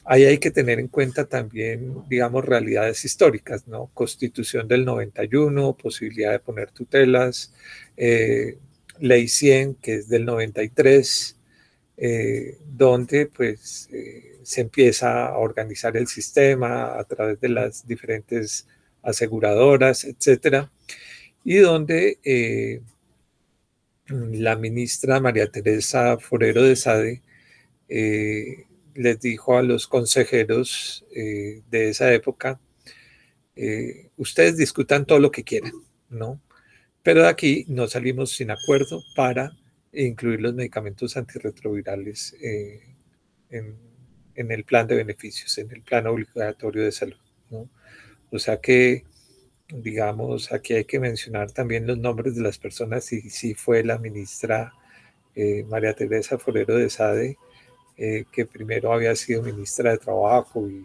ahí hay que tener en cuenta también, digamos, realidades históricas, ¿no? Constitución del 91, posibilidad de poner tutelas, eh, ley 100, que es del 93, eh, donde pues eh, se empieza a organizar el sistema a través de las diferentes aseguradoras, etcétera, y donde la ministra María Teresa Forero de Sade les dijo a los consejeros eh, de esa época, eh, ustedes discutan todo lo que quieran, ¿no? Pero de aquí no salimos sin acuerdo para incluir los medicamentos antirretrovirales eh, en, el plan de beneficios, en el plan obligatorio de salud, ¿no? O sea que, digamos, aquí hay que mencionar también los nombres de las personas y si fue la ministra María Teresa Forero de Sade, eh, que primero había sido ministra de Trabajo y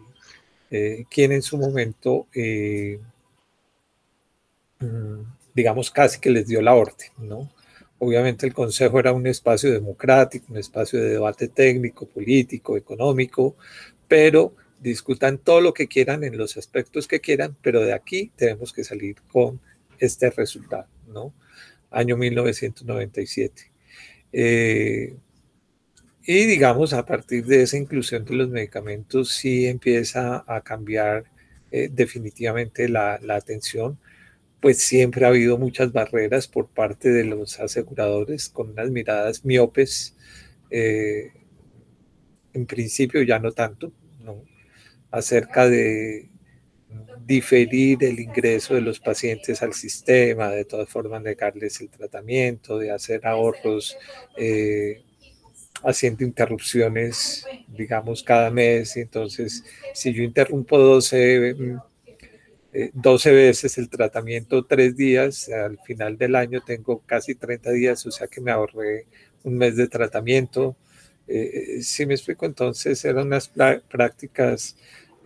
eh, quien en su momento, eh, mm, digamos, casi que les dio la orden, ¿no? Obviamente el Consejo era un espacio democrático, un espacio de debate técnico, político, económico, pero discutan todo lo que quieran en los aspectos que quieran, pero de aquí tenemos que salir con este resultado, ¿no? Año 1997. Eh, y digamos, a partir de esa inclusión de los medicamentos, sí empieza a cambiar eh, definitivamente la, atención, pues siempre ha habido muchas barreras por parte de los aseguradores con unas miradas miopes, eh, en principio ya no tanto, acerca de diferir el ingreso de los pacientes al sistema, de todas formas negarles el tratamiento, de hacer ahorros. Eh, haciendo interrupciones, digamos, cada mes. Entonces, si yo interrumpo 12 mm, 12 eh, veces el tratamiento, tres días, al final del año tengo casi 30 días, o sea que me ahorré un mes de tratamiento. Eh, si me explico, entonces eran unas prácticas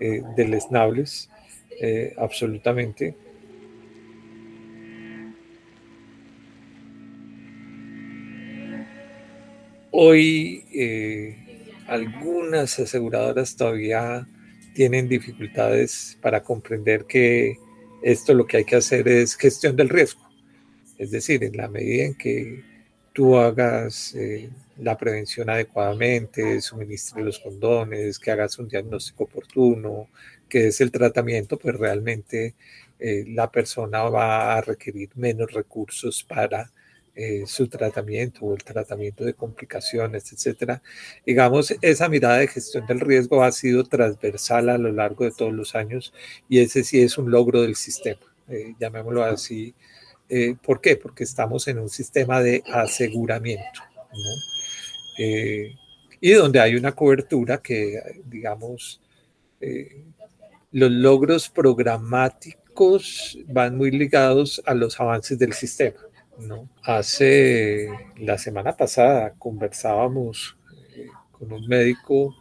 eh, deleznables, absolutamente. Hoy algunas aseguradoras todavía tienen dificultades para comprender que esto lo que hay que hacer es gestión del riesgo. Es decir, en la medida en que tú hagas eh, la prevención adecuadamente, suministres los condones, que hagas un diagnóstico oportuno, que es el tratamiento, pues realmente eh, la persona va a requerir menos recursos para eh, su tratamiento o el tratamiento de complicaciones, etcétera. Digamos, esa mirada de gestión del riesgo ha sido transversal a lo largo de todos los años y ese sí es un logro del sistema, eh, llamémoslo así. Eh, ¿Por qué? Porque estamos en un sistema de aseguramiento, y donde hay una cobertura que, digamos, los logros programáticos van muy ligados a los avances del sistema. ¿No? Hace la semana pasada conversábamos eh, con un médico,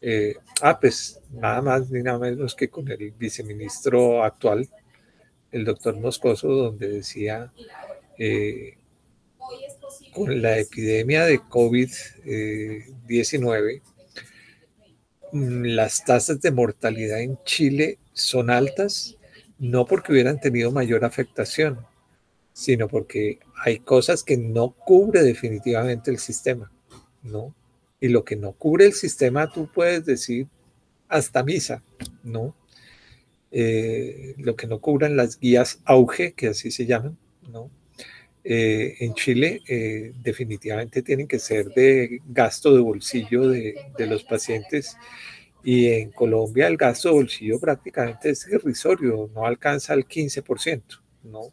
eh, ah, pues nada más ni nada menos que con el viceministro actual, el doctor Moscoso, donde decía, eh, con la epidemia de COVID-19, mm, las tasas de mortalidad en Chile son altas, no porque hubieran tenido mayor afectación, sino porque hay cosas que no cubre definitivamente el sistema, ¿no? Y lo que no cubre el sistema, tú puedes decir hasta misa, ¿no? Eh, lo que no cubran las guías auge, que así se llaman, ¿no? Eh, en Chile eh, definitivamente tienen que ser de gasto de bolsillo de, los pacientes y en Colombia el gasto de bolsillo prácticamente es irrisorio, no alcanza el 15%, ¿no?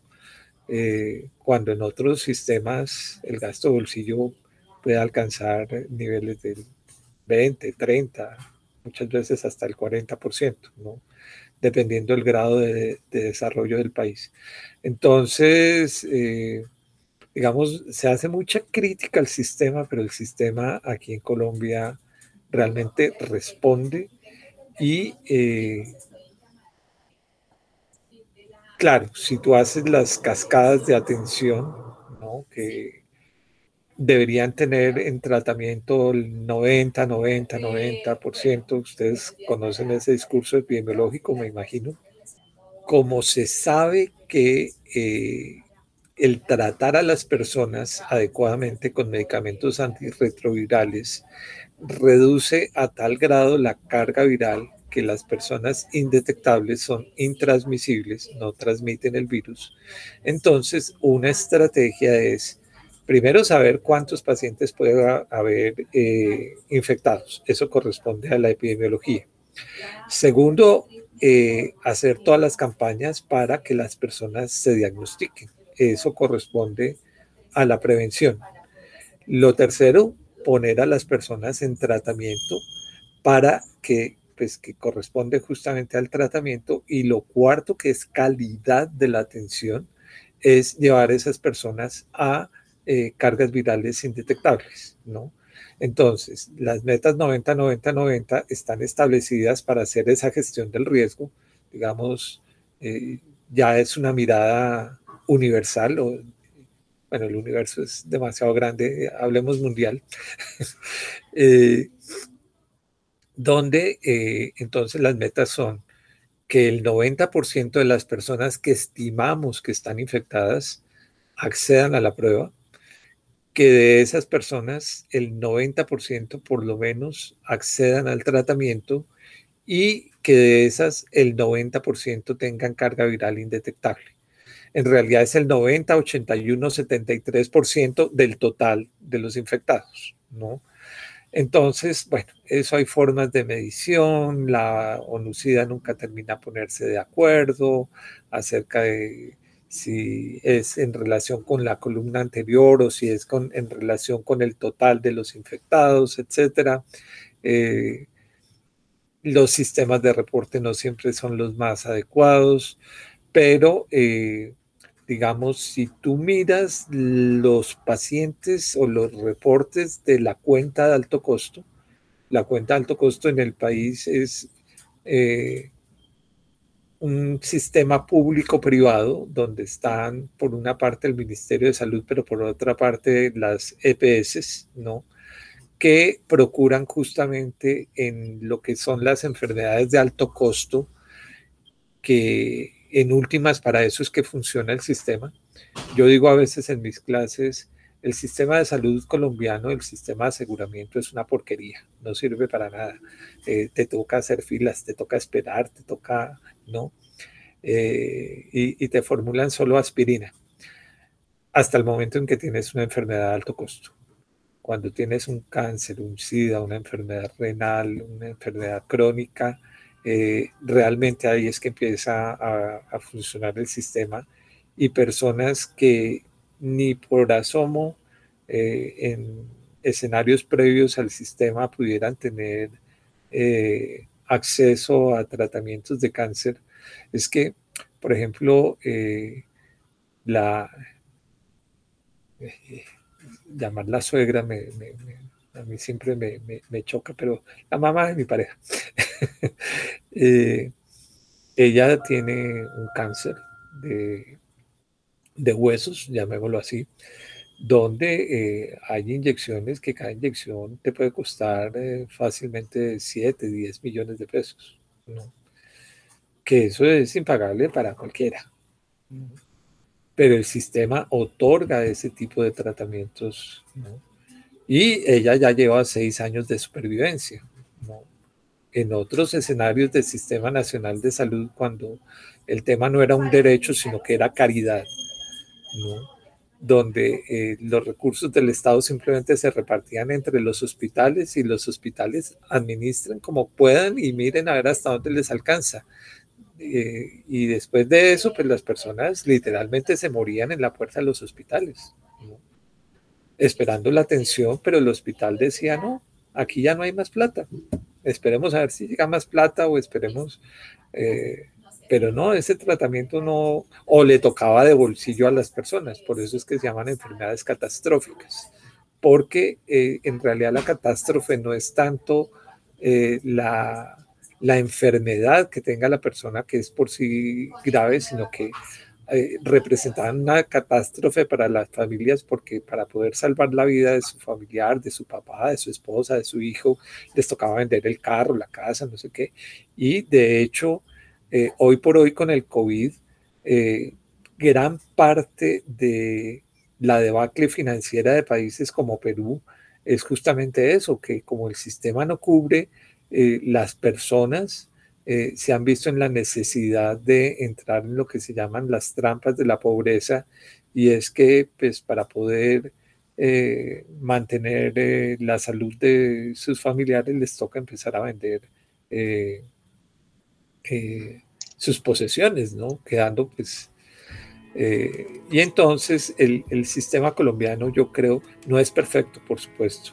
Eh, cuando en otros sistemas el gasto de bolsillo puede alcanzar niveles del 20, 30, muchas veces hasta el 40%, ¿no? dependiendo del grado de, desarrollo del país. Entonces, eh, digamos, se hace mucha crítica al sistema, pero el sistema aquí en Colombia realmente responde y eh, claro, si tú haces las cascadas de atención, ¿no? que deberían tener en tratamiento el 90, 90, 90%, ustedes conocen ese discurso epidemiológico, me imagino, como se sabe que eh, el tratar a las personas adecuadamente con medicamentos antirretrovirales reduce a tal grado la carga viral que las personas indetectables son intransmisibles, no transmiten el virus. Entonces, una estrategia es, primero, saber cuántos pacientes puede haber eh, infectados. Eso corresponde a la epidemiología. Segundo, eh, hacer todas las campañas para que las personas se diagnostiquen. Eso corresponde a la prevención. Lo tercero, poner a las personas en tratamiento para que pues, que corresponde justamente al tratamiento. Y lo cuarto, que es calidad de la atención, es llevar a esas personas a eh, cargas virales indetectables, ¿no? Entonces, las metas 90, 90, 90 están establecidas para hacer esa gestión del riesgo. Digamos, eh, ya es una mirada universal, o, bueno, el universo es demasiado grande, hablemos mundial. eh, donde eh, entonces las metas son que el 90% de las personas que estimamos que están infectadas accedan a la prueba, que de esas personas el 90% por lo menos accedan al tratamiento y que de esas el 90% tengan carga viral indetectable. En realidad es el 90, 81, 73% del total de los infectados, ¿no? Entonces, bueno, eso hay formas de medición, la ONUCIDA nunca termina a ponerse de acuerdo acerca de si es en relación con la columna anterior o si es con, en relación con el total de los infectados, etc. Eh, los sistemas de reporte no siempre son los más adecuados, pero eh, digamos, si tú miras los pacientes o los reportes de la cuenta de alto costo, la cuenta de alto costo en el país es eh, un sistema público-privado donde están por una parte el Ministerio de Salud, pero por otra parte las EPS, ¿no? que procuran justamente en lo que son las enfermedades de alto costo, que en últimas para eso es que funciona el sistema. Yo digo a veces en mis clases, el sistema de salud colombiano, el sistema de aseguramiento es una porquería, no sirve para nada. Eh, te toca hacer filas, te toca esperar, te toca, ¿no? Eh, y, y te formulan solo aspirina hasta el momento en que tienes una enfermedad de alto costo cuando tienes un cáncer, un SIDA, una enfermedad renal, una enfermedad crónica, eh, realmente ahí es que empieza a, funcionar el sistema y personas que ni por asomo eh, en escenarios previos al sistema pudieran tener eh, acceso a tratamientos de cáncer. Es que, por ejemplo, la llamar la suegra me, a mí siempre me, choca, pero la mamá de mi pareja, eh, ella tiene un cáncer de, huesos, llamémoslo así, donde eh, hay inyecciones que cada inyección te puede costar eh, fácilmente 7, 10 millones de pesos. Que eso es impagable para cualquiera pero el sistema otorga ese tipo de tratamientos. Y ella ya lleva seis años de supervivencia. En otros escenarios del Sistema Nacional de Salud, cuando el tema no era un derecho, sino que era caridad, donde eh, los recursos del Estado simplemente se repartían entre los hospitales y los hospitales administran como puedan y miren a ver hasta dónde les alcanza. Eh, y después de eso, pues las personas literalmente se morían en la puerta de los hospitales, esperando la atención, pero el hospital decía, no, aquí ya no hay más plata, esperemos a ver si llega más plata o esperemos, eh, pero no, ese tratamiento no, o le tocaba de bolsillo a las personas, por eso es que se llaman enfermedades catastróficas, porque eh, en realidad la catástrofe no es tanto la la enfermedad que tenga la persona que es por sí grave, sino que eh, representaban una catástrofe para las familias porque para poder salvar la vida de su familiar, de su papá, de su esposa, de su hijo, les tocaba vender el carro, la casa, no sé qué. Y de hecho, eh, hoy por hoy con el COVID, eh, gran parte de la debacle financiera de países como Perú es justamente eso, que como el sistema no cubre eh, las personas eh, se han visto en la necesidad de entrar en lo que se llaman las trampas de la pobreza y es que pues para poder eh, mantener la salud de sus familiares les toca empezar a vender sus posesiones, ¿no? Quedando pues... y entonces el, el, sistema colombiano yo creo no es perfecto, por supuesto,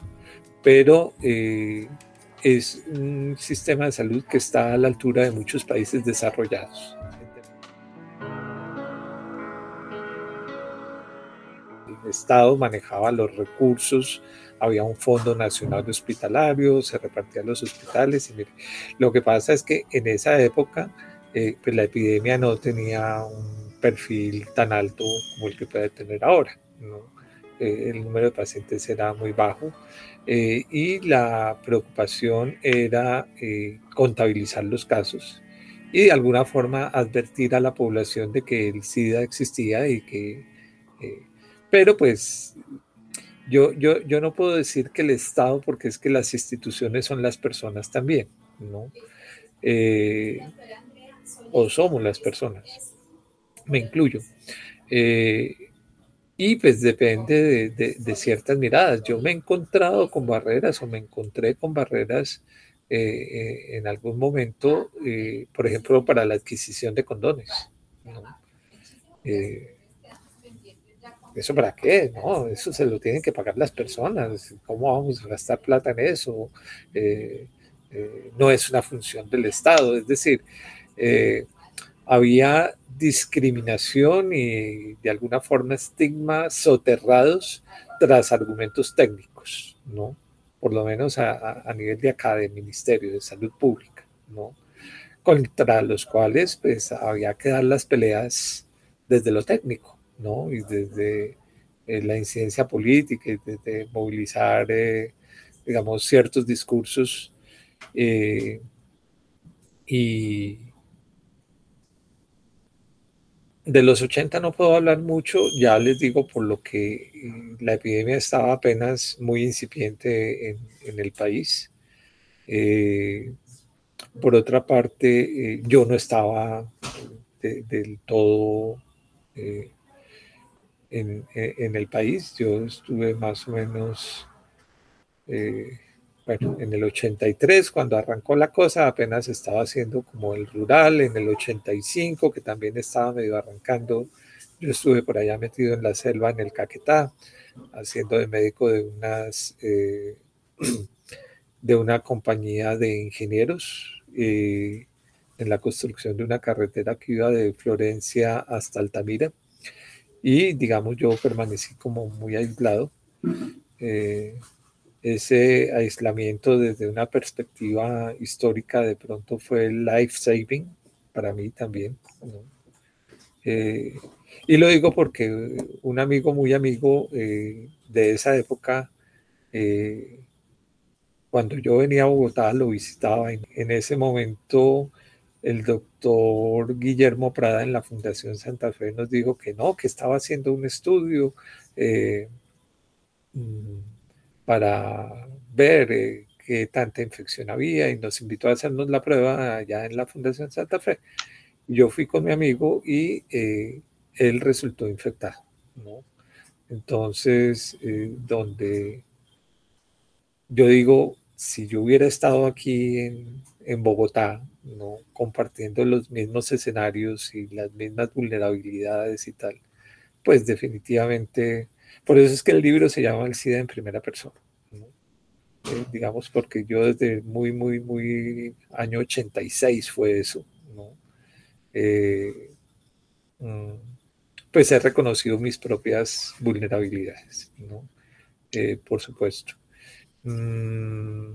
pero es un sistema de salud que está a la altura de muchos países desarrollados. El Estado manejaba los recursos, había un fondo nacional hospitalario, se repartían los hospitales. Lo que pasa es que en esa época eh, pues la epidemia no tenía un perfil tan alto como el que puede tener ahora. Eh, el número de pacientes era muy bajo eh, y la preocupación era eh, contabilizar los casos y de alguna forma advertir a la población de que el SIDA existía y que... Eh, pero pues yo, yo, yo no puedo decir que el Estado, porque es que las instituciones son las personas también, ¿no? o somos las personas, me incluyo. Y pues depende de, ciertas miradas. Yo me he encontrado con barreras o me encontré con barreras eh, eh, en algún momento, eh, por ejemplo, para la adquisición de condones. ¿Eso para qué? No, eso se lo tienen que pagar las personas. ¿Cómo vamos a gastar plata en eso? eh, no es una función del Estado, es decir, eh, había discriminación y de alguna forma estigma soterrados tras argumentos técnicos, ¿no? Por lo menos a, nivel de acá, del Ministerio de Salud Pública, ¿no? Contra los cuales pues había que dar las peleas desde lo técnico, ¿no? Y desde eh, la incidencia política y desde movilizar, eh, digamos, ciertos discursos eh, y de los 80 no puedo hablar mucho, ya les digo por lo que la epidemia estaba apenas muy incipiente en, el país. por otra parte, yo no estaba del todo en, el país. Yo estuve más o menos, eh, bueno, en el 83, cuando arrancó la cosa, apenas estaba haciendo como el rural, en el 85, que también estaba medio arrancando. Yo estuve por allá metido en la selva, en el Caquetá, haciendo de médico de unas... Eh, de una compañía de ingenieros eh, en la construcción de una carretera que iba de Florencia hasta Altamira y digamos yo permanecí como muy aislado. Eh, ese aislamiento desde una perspectiva histórica de pronto fue life saving para mí también. Eh, y lo digo porque un amigo muy amigo eh, de esa época, cuando yo venía a Bogotá, lo visitaba. En, ese momento el doctor Guillermo Prada en la Fundación Santa Fe nos dijo que no, que estaba haciendo un estudio eh, mm, para ver eh, qué tanta infección había y nos invitó a hacernos la prueba allá en la Fundación Santa Fe. Yo fui con mi amigo y eh, él resultó infectado. Entonces, donde yo digo, si yo hubiera estado aquí en, en Bogotá, ¿no? compartiendo los mismos escenarios y las mismas vulnerabilidades y tal, pues definitivamente, por eso es que el libro se llama El SIDA en primera persona. Eh, digamos, porque yo desde muy, muy, muy año 86 fue eso, ¿no? Eh, mm, pues he reconocido mis propias vulnerabilidades, ¿no? Eh, por supuesto. Mm,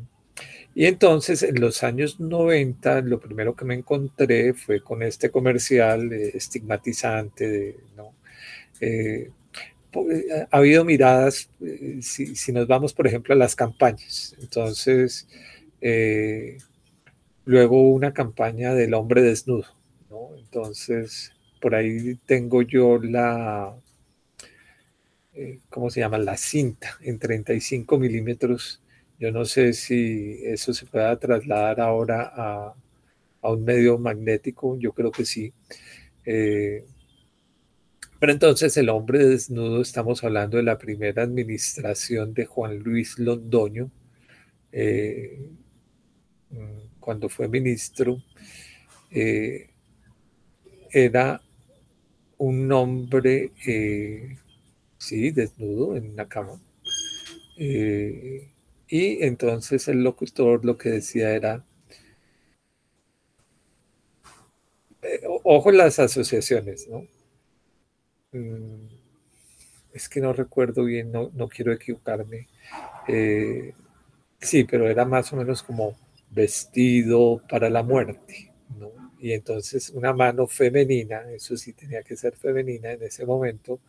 y entonces en los años 90 lo primero que me encontré fue con este comercial estigmatizante ¿no? Eh, eh, ha habido miradas, eh, si, nos vamos por ejemplo a las campañas, entonces luego una campaña del hombre desnudo, ¿no? entonces por ahí tengo yo la, ¿cómo se llama? La cinta en 35 milímetros yo no sé si eso se pueda trasladar ahora a, un medio magnético, yo creo que sí. Eh, pero entonces el hombre desnudo, estamos hablando de la primera administración de Juan Luis Londoño, eh, cuando fue ministro, eh, era un hombre, sí, desnudo en una cama. Y entonces el locutor lo que decía era, eh, ojo las asociaciones, ¿no? Mm, es que no recuerdo bien, no, no quiero equivocarme. Eh, sí, pero era más o menos como vestido para la muerte, ¿no? Y entonces una mano femenina, eso sí tenía que ser femenina en ese momento,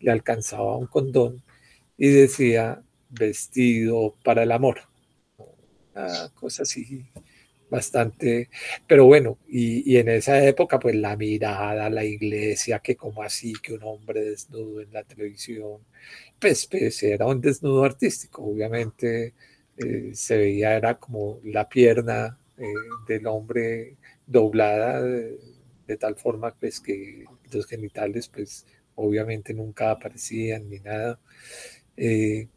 le alcanzaba un condón y decía, vestido para el amor. Cosa así bastante, pero bueno, y, en esa época pues la mirada, la iglesia, que como así que un hombre desnudo en la televisión, pues, pues era un desnudo artístico, obviamente eh, se veía, era como la pierna eh, del hombre doblada de, tal forma pues que los genitales pues obviamente nunca aparecían ni nada. Eh,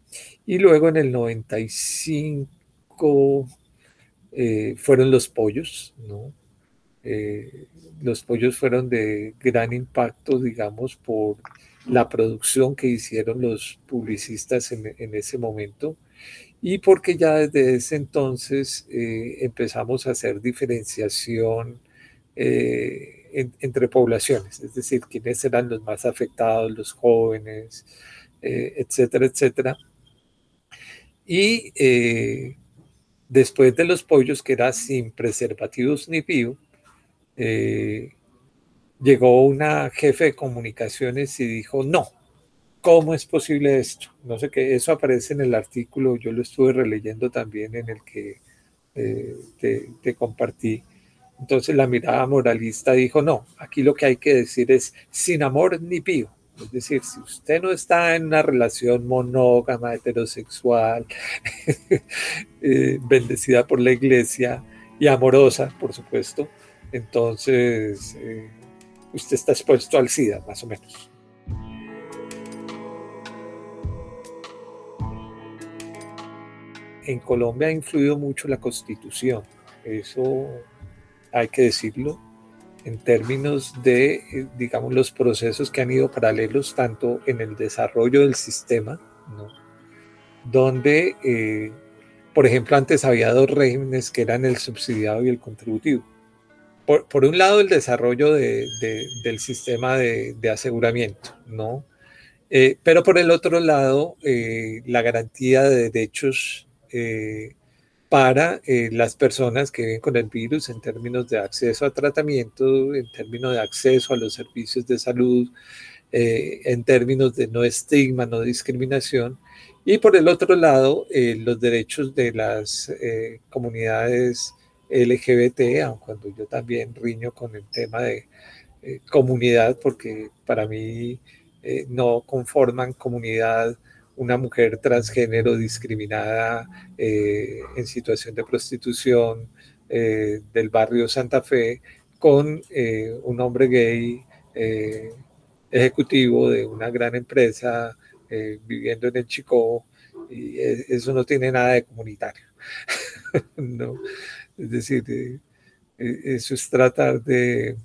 y luego en el 95 eh, fueron los pollos, ¿no? Eh, los pollos fueron de gran impacto, digamos, por la producción que hicieron los publicistas en, ese momento y porque ya desde ese entonces eh, empezamos a hacer diferenciación entre poblaciones, es decir, quiénes eran los más afectados, los jóvenes, etcétera, etcétera. Y después de los pollos, que era sin preservativos ni pío, llegó una jefe de comunicaciones y dijo, no, ¿Cómo es posible esto? No sé qué, eso aparece en el artículo, yo lo estuve releyendo también en el que eh, te, compartí. Entonces la mirada moralista dijo, no, aquí lo que hay que decir es sin amor ni pío. Es decir, si usted no está en una relación monógama, heterosexual, eh, bendecida por la iglesia y amorosa, por supuesto, entonces eh, usted está expuesto al SIDA, más o menos. en Colombia ha influido mucho la constitución, eso hay que decirlo, en términos de, eh, digamos, los procesos que han ido paralelos tanto en el desarrollo del sistema, donde, eh, por ejemplo, antes había dos regímenes que eran el subsidiado y el contributivo. Por, un lado, el desarrollo del sistema de, aseguramiento, ¿no? Eh, pero por el otro lado, la garantía de derechos eh, para eh, las personas que viven con el virus en términos de acceso a tratamiento, en términos de acceso a los servicios de salud, eh, en términos de no estigma, no discriminación. Y por el otro lado, los derechos de las comunidades LGBT, aun cuando yo también riño con el tema de comunidad, porque para mí no conforman comunidad una mujer transgénero discriminada eh, en situación de prostitución eh, del barrio Santa Fe con eh, un hombre gay ejecutivo de una gran empresa viviendo en el Chico y eso no tiene nada de comunitario. no, es decir, eso es tratar de...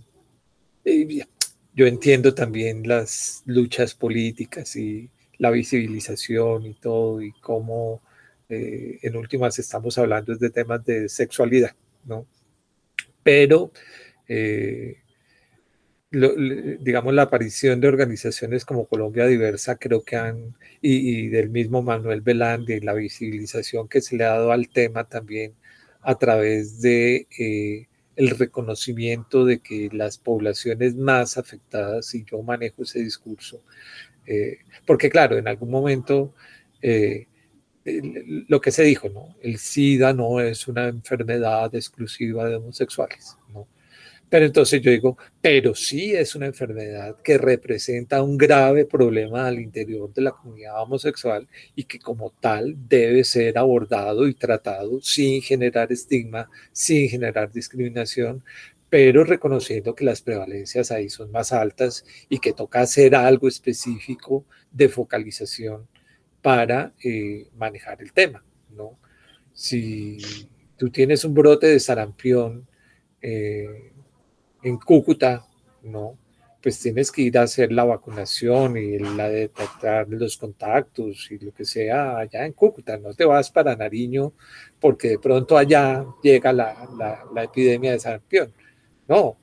Yo entiendo también las luchas políticas y, la visibilización y todo, y cómo eh, en últimas estamos hablando de temas de sexualidad, ¿no? Pero, eh, digamos, la aparición de organizaciones como Colombia Diversa creo que han, y, del mismo Manuel Belandi, la visibilización que se le ha dado al tema también a través de eh, el reconocimiento de que las poblaciones más afectadas, y yo manejo ese discurso, eh, porque claro, en algún momento eh, lo que se dijo, ¿no? El SIDA no es una enfermedad exclusiva de homosexuales, ¿no? Pero entonces yo digo, pero sí es una enfermedad que representa un grave problema al interior de la comunidad homosexual y que como tal debe ser abordado y tratado sin generar estigma, sin generar discriminación, pero reconociendo que las prevalencias ahí son más altas y que toca hacer algo específico de focalización para eh, manejar el tema, ¿no? Si tú tienes un brote de sarampión eh, en Cúcuta, ¿no? Pues tienes que ir a hacer la vacunación y la detectar los contactos y lo que sea allá en Cúcuta. No te vas para Nariño porque de pronto allá llega la, la epidemia de sarampión. No,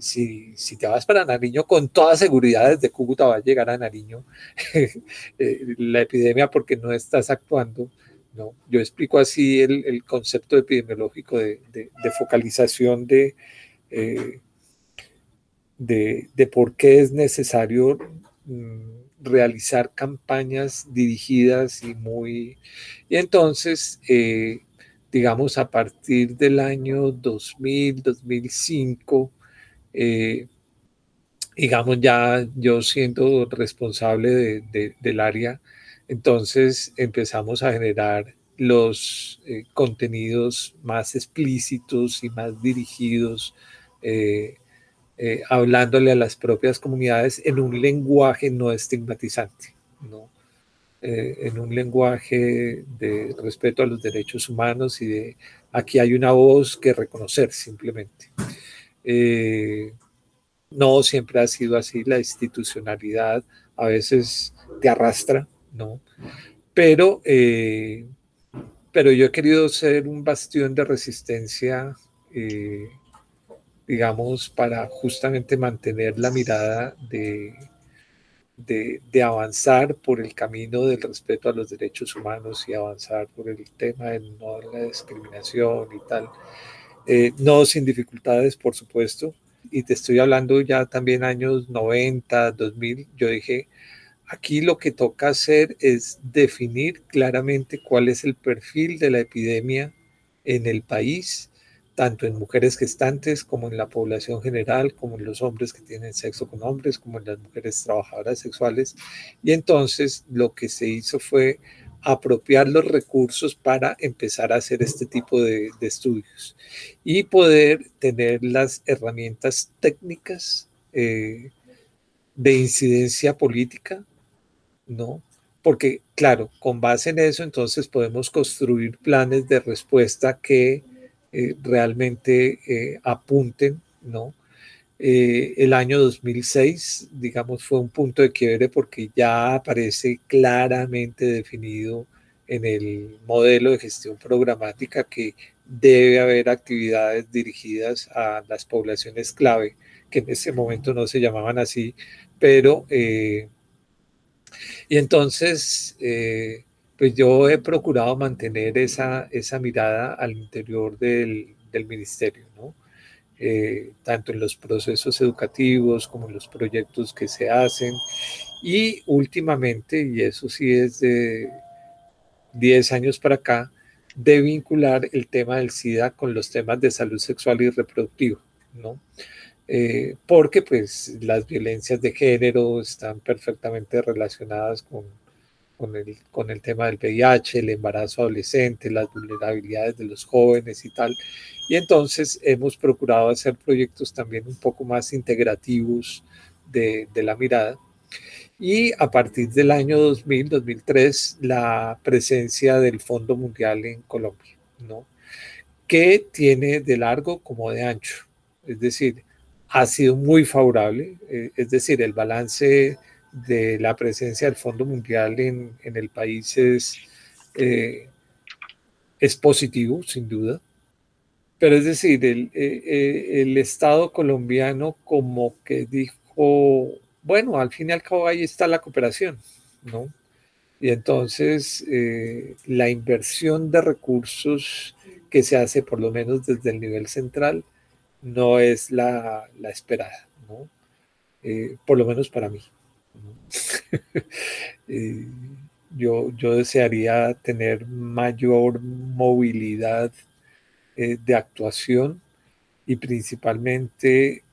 si, te vas para Nariño, con toda seguridad desde Cúcuta va a llegar a Nariño eh, la epidemia porque no estás actuando. No, yo explico así el, concepto epidemiológico de, focalización de, eh, de, de, por qué es necesario mm, realizar campañas dirigidas y muy... Y entonces, eh, digamos, a partir del año 2000, 2005, eh, digamos, ya yo siendo responsable del área, entonces empezamos a generar los eh, contenidos más explícitos y más dirigidos, eh, hablándole a las propias comunidades en un lenguaje no estigmatizante, ¿no? Eh, en un lenguaje de respeto a los derechos humanos y de aquí hay una voz que reconocer simplemente. Eh, no siempre ha sido así, la institucionalidad a veces te arrastra, ¿no? Pero eh, pero yo he querido ser un bastión de resistencia, digamos, para justamente mantener la mirada de, de, avanzar por el camino del respeto a los derechos humanos y avanzar por el tema de no la discriminación y tal. Eh, no sin dificultades, por supuesto. Y te estoy hablando ya también años 90, 2000. Yo dije, aquí lo que toca hacer es definir claramente cuál es el perfil de la epidemia en el país tanto en mujeres gestantes como en la población general, como en los hombres que tienen sexo con hombres, como en las mujeres trabajadoras sexuales. Y entonces lo que se hizo fue apropiar los recursos para empezar a hacer este tipo de, estudios y poder tener las herramientas técnicas eh, de incidencia política, ¿no? Porque, claro, con base en eso, entonces podemos construir planes de respuesta que eh, realmente eh, apunten, ¿no? Eh, el año 2006, digamos, fue un punto de quiebre porque ya aparece claramente definido en el modelo de gestión programática que debe haber actividades dirigidas a las poblaciones clave, que en ese momento no se llamaban así, pero... y entonces pues yo he procurado mantener esa, esa mirada al interior del, ministerio, ¿no? Eh, tanto en los procesos educativos como en los proyectos que se hacen. Y últimamente, y eso sí es de 10 años para acá, de vincular el tema del SIDA con los temas de salud sexual y reproductiva, ¿no? Eh, porque pues las violencias de género están perfectamente relacionadas con con el, con el tema del VIH, el embarazo adolescente, las vulnerabilidades de los jóvenes y tal. Y entonces hemos procurado hacer proyectos también un poco más integrativos de, de la mirada. Y a partir del año 2000, 2003, la presencia del Fondo Mundial en Colombia, ¿no? que tiene de largo como de ancho. Es decir, ha sido muy favorable, eh, es decir, el balance de la presencia del Fondo Mundial en, el país es, eh, es positivo, sin duda. Pero es decir, el, eh, eh, el, Estado colombiano como que dijo, bueno, al fin y al cabo ahí está la cooperación, ¿no? Y entonces la inversión de recursos que se hace, por lo menos desde el nivel central, no es la, la esperada, ¿no? por lo menos para mí. Eh, yo, desearía tener mayor movilidad eh, de actuación y principalmente,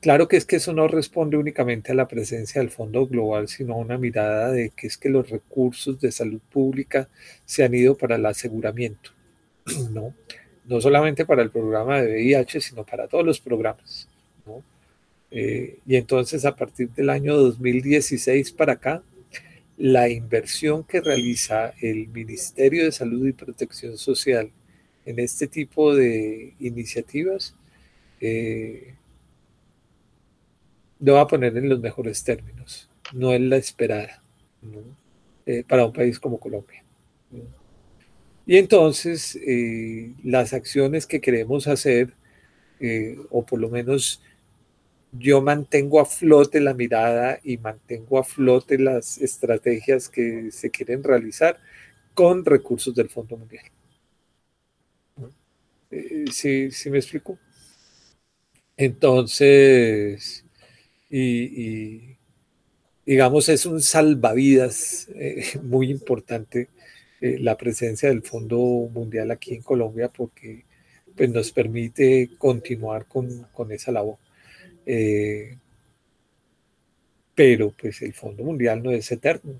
claro que es que eso no responde únicamente a la presencia del Fondo Global, sino a una mirada de que es que los recursos de salud pública se han ido para el aseguramiento, ¿no? No solamente para el programa de VIH, sino para todos los programas. Eh, y entonces a partir del año 2016 para acá, la inversión que realiza el Ministerio de Salud y Protección Social en este tipo de iniciativas, eh, lo va a poner en los mejores términos, no es la esperada eh, para un país como Colombia. Y entonces las acciones que queremos hacer, o por lo menos yo mantengo a flote la mirada y mantengo a flote las estrategias que se quieren realizar con recursos del Fondo Mundial. Eh, ¿Sí, me explico? Entonces, y, digamos, es un salvavidas eh, muy importante eh, la presencia del Fondo Mundial aquí en Colombia porque pues, nos permite continuar con, con esa labor. Eh, pero pues el Fondo Mundial no es eterno.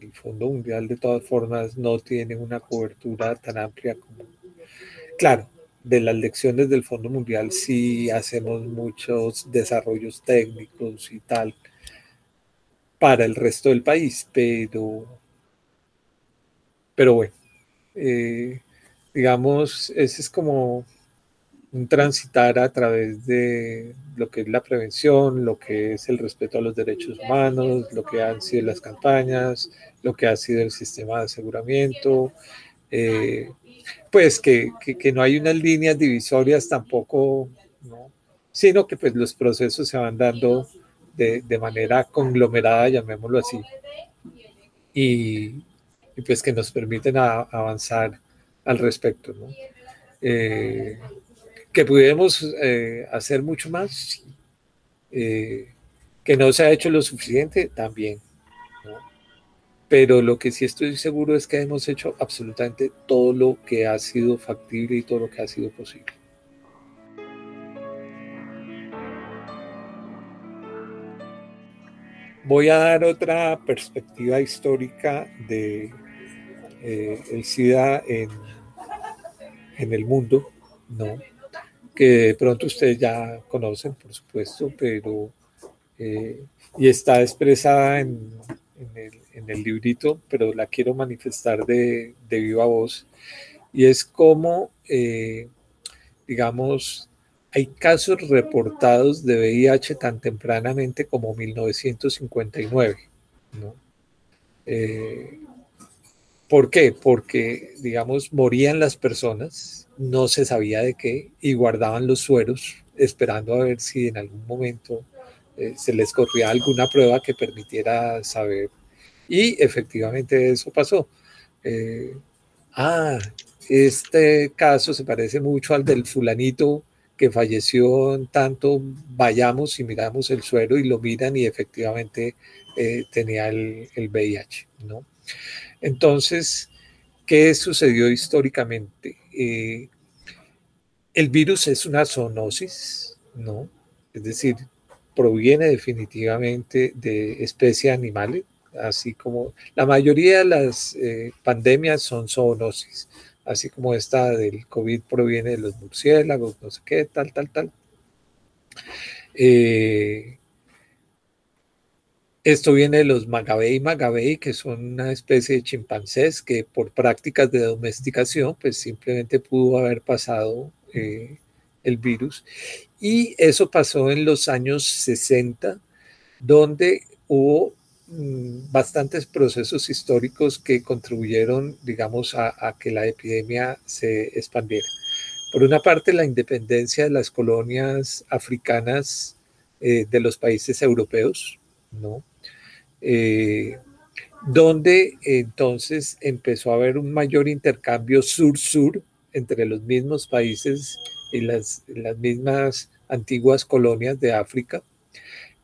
El Fondo Mundial de todas formas no tiene una cobertura tan amplia como... Claro, de las lecciones del Fondo Mundial sí hacemos muchos desarrollos técnicos y tal para el resto del país, pero, pero bueno, eh, digamos, ese es como transitar a través de lo que es la prevención, lo que es el respeto a los derechos humanos, lo que han sido las campañas, lo que ha sido el sistema de aseguramiento, pues que, que, no hay unas líneas divisorias tampoco, sino que pues los procesos se van dando de, de manera conglomerada, llamémoslo así, y, y, pues que nos permiten avanzar al respecto. ¿no? Eh, que pudiéramos eh, hacer mucho más, eh, que no se ha hecho lo suficiente, también. Pero lo que sí estoy seguro es que hemos hecho absolutamente todo lo que ha sido factible y todo lo que ha sido posible. Voy a dar otra perspectiva histórica de eh, el SIDA en, en el mundo, ¿no? Que de pronto ustedes ya conocen, por supuesto, pero eh, y está expresada en, en el librito, pero la quiero manifestar de, de viva voz, y es como, eh, digamos, hay casos reportados de VIH tan tempranamente como 1959, ¿no? Eh, ¿Por qué? Porque, digamos, morían las personas, no se sabía de qué, y guardaban los sueros esperando a ver si en algún momento eh, se les corría alguna prueba que permitiera saber y efectivamente eso pasó. Eh, ah, este caso se parece mucho al del fulanito que falleció en tanto, vayamos y miramos el suero y lo miran y efectivamente eh, tenía el, el, VIH, ¿no? Entonces, ¿qué sucedió históricamente? Eh, el virus es una zoonosis, ¿no? Es decir, proviene definitivamente de especies animales, así como la mayoría de las eh, pandemias son zoonosis, así como esta del COVID proviene de los murciélagos, no sé qué, tal, tal, tal. Eh, esto viene de los magabey magabey, que son una especie de chimpancés que por prácticas de domesticación, pues simplemente pudo haber pasado eh, el virus. Y eso pasó en los años 60, donde hubo Mm, bastantes procesos históricos que contribuyeron, digamos, a, que la epidemia se expandiera. Por una parte, la independencia de las colonias africanas eh, de los países europeos, ¿no? Eh, donde entonces empezó a haber un mayor intercambio sur-sur entre los mismos países y las, las mismas antiguas colonias de África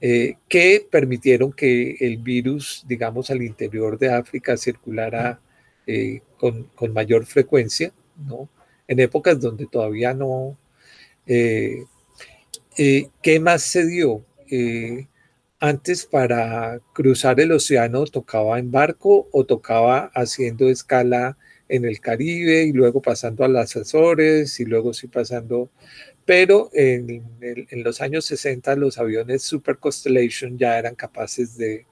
eh, que permitieron que el virus, digamos, al interior de África circulara eh, con, mayor frecuencia, ¿no? En épocas donde todavía no... ¿Qué más se dio? Antes para cruzar el océano tocaba en barco o tocaba haciendo escala en el Caribe y luego pasando a las Azores y luego sí pasando pero en, los años 60 los aviones Super Constellation ya eran capaces de,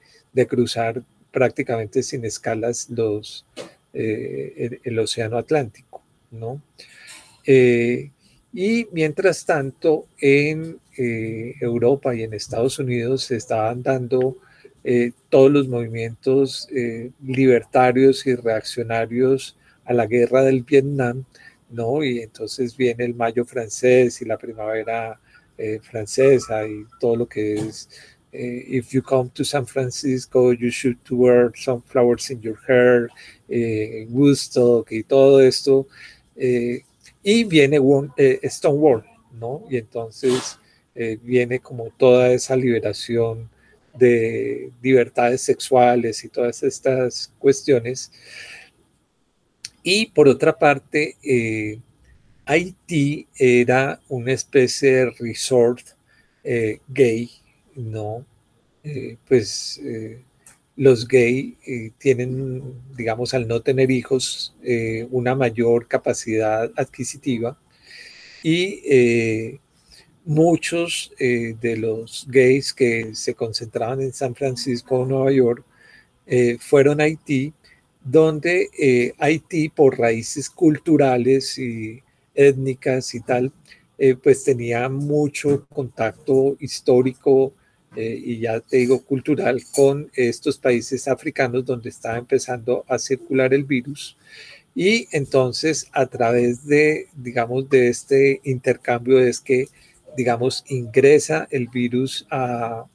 cruzar prácticamente sin escalas los, eh, el, Océano Atlántico, ¿no? Eh, y mientras tanto, en eh, Europa y en Estados Unidos se estaban dando todos los movimientos libertarios y reaccionarios a la guerra del Vietnam, ¿no? Y entonces viene el mayo francés y la primavera eh, francesa y todo lo que es, eh, if you come to San Francisco, you should wear some flowers in your hair, eh, Woodstock y todo esto. Eh, y viene Stonewall, ¿no? Y entonces viene como toda esa liberación de libertades sexuales y todas estas cuestiones y por otra parte, eh, Haití era una especie de resort eh, gay, ¿no? Eh, pues los gay tienen, digamos, al no tener hijos, una mayor capacidad adquisitiva. Y muchos de los gays que se concentraban en San Francisco o Nueva York fueron a Haití donde eh, Haití, por raíces culturales y étnicas y tal, eh, pues tenía mucho contacto histórico eh, y ya te digo cultural con estos países africanos donde estaba empezando a circular el virus Y entonces a través de, digamos, de este intercambio es que, digamos, ingresa el virus a,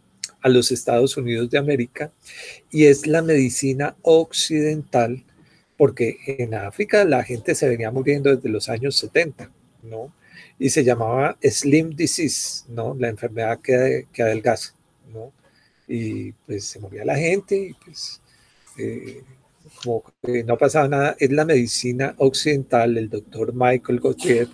a los Estados Unidos de América y es la medicina occidental, porque en África la gente se venía muriendo desde los años 70, ¿no? Y se llamaba Slim Disease, ¿no? La enfermedad que, que adelgaza, ¿no? Y pues se moría la gente y pues eh, como que no pasaba nada. Es la medicina occidental, el doctor Michael Gauthier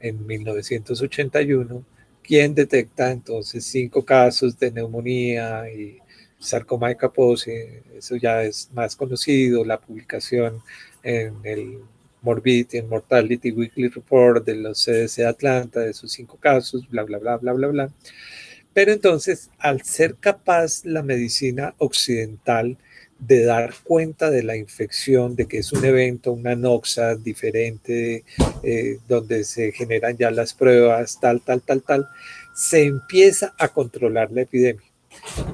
en 1981 quien detecta entonces cinco casos de neumonía y sarcoma de Kaposi, eso ya es más conocido, la publicación en el Morbidity and Mortality Weekly Report de los CDC de Atlanta, de esos cinco casos, bla, bla, bla, bla, bla, bla. Pero entonces, al ser capaz la medicina occidental de dar cuenta de la infección, de que es un evento, una noxa diferente, eh, donde se generan ya las pruebas, tal, tal, tal, tal, se empieza a controlar la epidemia.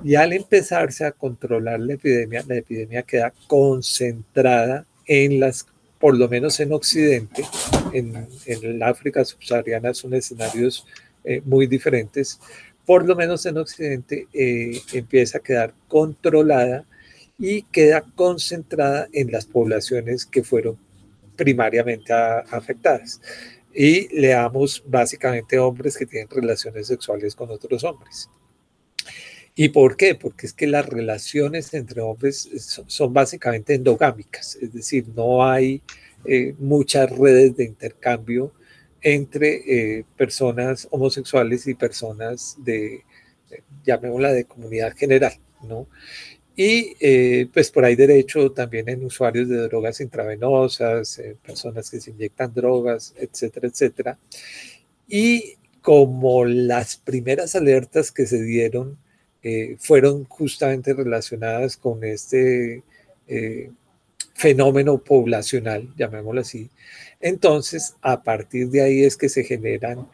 Y al empezarse a controlar la epidemia, la epidemia queda concentrada en las, por lo menos en Occidente, en, en el África subsahariana son escenarios eh, muy diferentes, por lo menos en Occidente eh, empieza a quedar controlada y queda concentrada en las poblaciones que fueron primariamente afectadas. Y le damos básicamente hombres que tienen relaciones sexuales con otros hombres. ¿Y por qué? Porque es que las relaciones entre hombres son, básicamente endogámicas, es decir, no hay eh, muchas redes de intercambio entre eh, personas homosexuales y personas de, llamémosla, de comunidad general, ¿no? Y eh, pues por ahí derecho también en usuarios de drogas intravenosas, personas que se inyectan drogas, etcétera, etcétera. Y como las primeras alertas que se dieron eh, fueron justamente relacionadas con este eh, fenómeno poblacional, llamémoslo así, entonces a partir de ahí es que se generan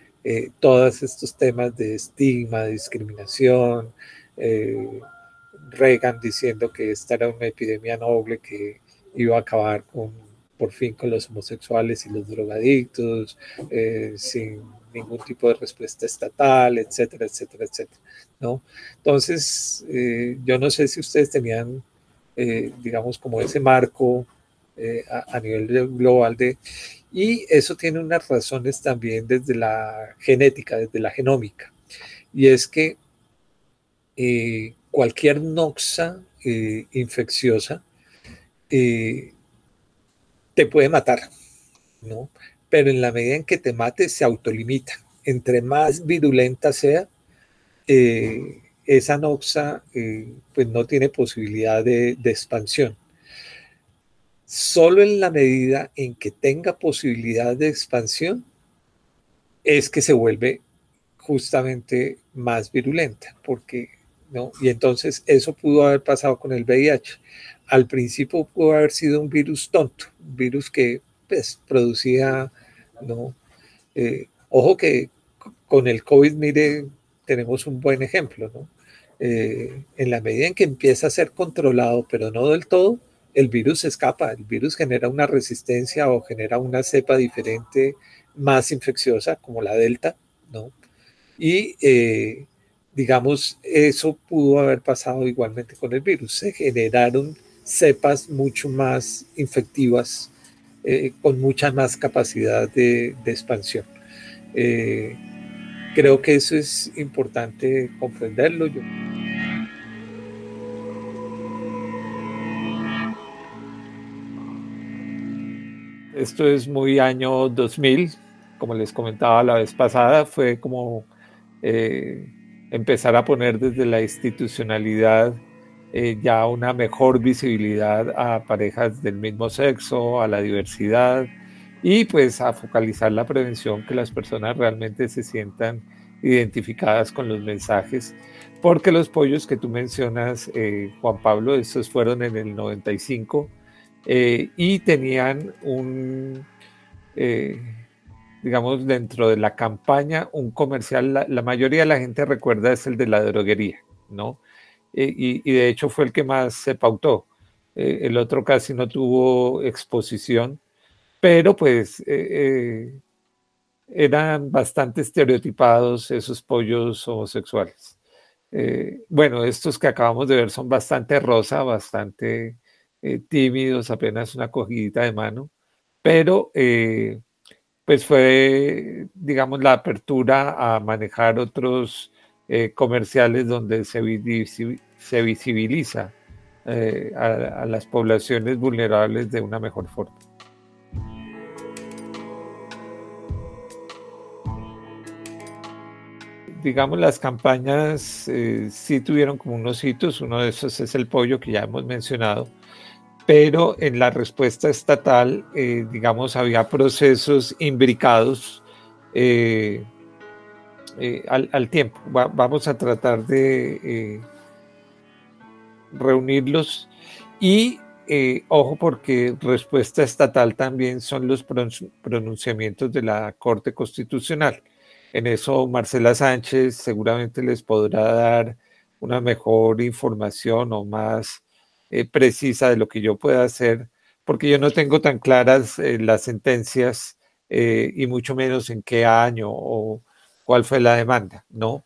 todos estos temas de estigma, discriminación, Reagan diciendo que esta era una epidemia noble que iba a acabar con, por fin con los homosexuales y los drogadictos, eh, sin ningún tipo de respuesta estatal, etcétera, etcétera, etcétera. ¿no? Entonces, eh, yo no sé si ustedes tenían, eh, digamos, como ese marco a, nivel global de... Y eso tiene unas razones también desde la genética, desde la genómica. Y es que cualquier noxa eh, infecciosa eh, te puede matar, ¿no? Pero en la medida en que te mate, se autolimita. Entre más virulenta sea, eh, esa noxa pues no tiene posibilidad de expansión. Solo en la medida en que tenga posibilidad de expansión es que se vuelve justamente más virulenta, porque y entonces eso pudo haber pasado con el VIH. Al principio pudo haber sido un virus tonto, un virus que pues, producía, ¿no? Eh, ojo que con el COVID, mire, tenemos un buen ejemplo, ¿no? Eh, en la medida en que empieza a ser controlado, pero no del todo, el virus escapa, el virus genera una resistencia o genera una cepa diferente más infecciosa como la delta, ¿no? Y eh, digamos, eso pudo haber pasado igualmente con el virus. Se generaron cepas mucho más infectivas, eh, con mucha más capacidad de, expansión. Eh, creo que eso es importante comprenderlo. Yo. Esto es muy año 2000, como les comentaba la vez pasada, fue como eh, empezar a poner desde la institucionalidad eh, ya una mejor visibilidad a parejas del mismo sexo, a la diversidad y pues a focalizar la prevención, que las personas realmente se sientan identificadas con los mensajes, porque los pollos que tú mencionas, eh, Juan Pablo, estos fueron en el 95 eh, y tenían un digamos, dentro de la campaña, un comercial, la, mayoría de la gente recuerda es el de la droguería, ¿no? Eh, y, de hecho fue el que más se pautó. Eh, el otro casi no tuvo exposición, pero pues eran bastante estereotipados esos pollos homosexuales. bueno, estos que acabamos de ver son bastante rosa, bastante tímidos, apenas una cogidita de mano, pero pues fue, digamos, la apertura a manejar otros eh, comerciales donde se, visibiliza eh, a, las poblaciones vulnerables de una mejor forma. digamos, las campañas eh, sí tuvieron como unos hitos, uno de esos es el pollo que ya hemos mencionado, pero en la respuesta estatal, eh, digamos, había procesos imbricados eh, eh, al, tiempo. vamos a tratar de reunirlos y, ojo, porque respuesta estatal también son los pronunciamientos de la Corte Constitucional. En eso Marcela Sánchez seguramente les podrá dar una mejor información o más eh, precisa de lo que yo pueda hacer, porque yo no tengo tan claras eh, las sentencias eh, y mucho menos en qué año o cuál fue la demanda, ¿no?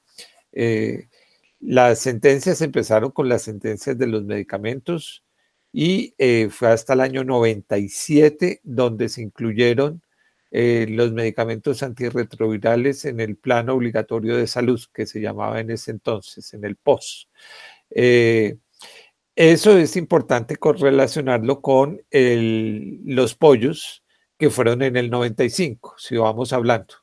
las sentencias empezaron con las sentencias de los medicamentos y fue hasta el año 97 donde se incluyeron los medicamentos antirretrovirales en el plan obligatorio de salud que se llamaba en ese entonces, en el POS. Eso es importante correlacionarlo con los pollos que fueron en el 95, si vamos hablando.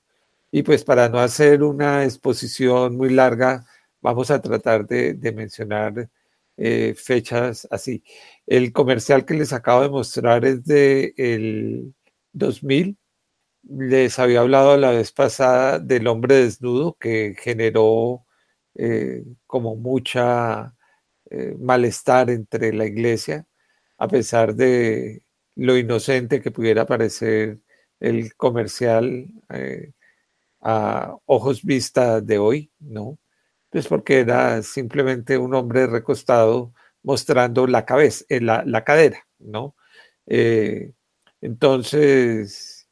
Y pues para no hacer una exposición muy larga, vamos a tratar de, mencionar eh, fechas así. El comercial que les acabo de mostrar es de el 2000. Les había hablado la vez pasada del hombre desnudo que generó eh, como mucha eh, malestar entre la iglesia, a pesar de lo inocente que pudiera parecer el comercial eh, a ojos vista de hoy, ¿no? Pues porque era simplemente un hombre recostado mostrando la cabeza, eh, la, la cadera, ¿no? entonces,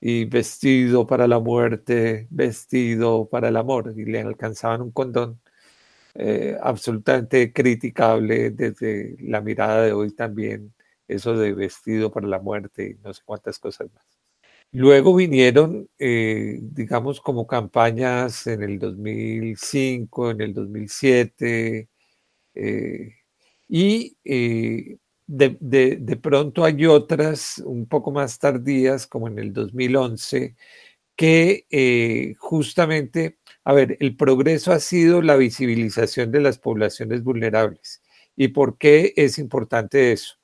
y vestido para la muerte, vestido para el amor, y le alcanzaban un condón eh, absolutamente criticable desde la mirada de hoy también, eso de vestido para la muerte y no sé cuántas cosas más. Luego vinieron, eh, digamos, como campañas en el 2005, en el 2007, eh, y de, de, pronto hay otras un poco más tardías, como en el 2011, que justamente a ver, el progreso ha sido la visibilización de las poblaciones vulnerables. ¿Y por qué es importante eso?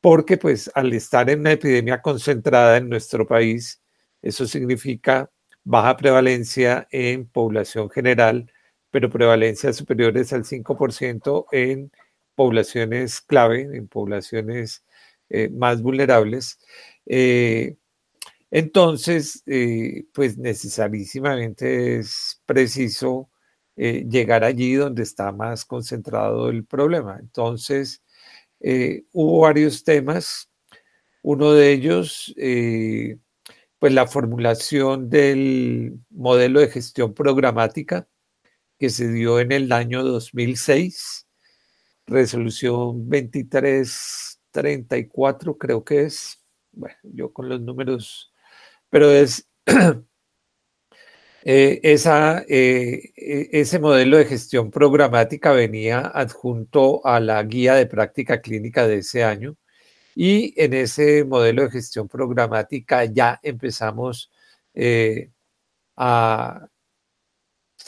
Porque pues al estar en una epidemia concentrada en nuestro país, eso significa baja prevalencia en población general, pero prevalencias superiores al 5% en poblaciones clave, en poblaciones eh, más vulnerables. Eh, entonces, eh, pues necesariamente es preciso eh, llegar allí donde está más concentrado el problema. Entonces, eh, hubo varios temas. Uno de ellos, pues la formulación del modelo de gestión programática que se dio en el año 2006, resolución 2334 creo que es. Bueno, yo con los números pero es eh, esa, eh, e, ese modelo de gestión programática venía adjunto a la guía de práctica clínica de ese año y en ese modelo de gestión programática ya empezamos eh, a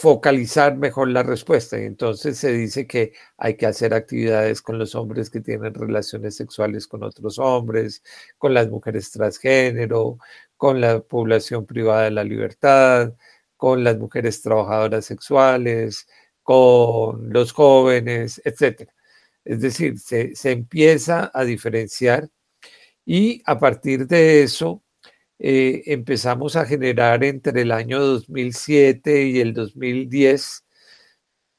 focalizar mejor la respuesta. Y entonces se dice que hay que hacer actividades con los hombres que tienen relaciones sexuales con otros hombres, con las mujeres transgénero, con la población privada de la libertad, con las mujeres trabajadoras sexuales, con los jóvenes, etc. Es decir, se, empieza a diferenciar y a partir de eso eh, empezamos a generar entre el año 2007 y el 2010.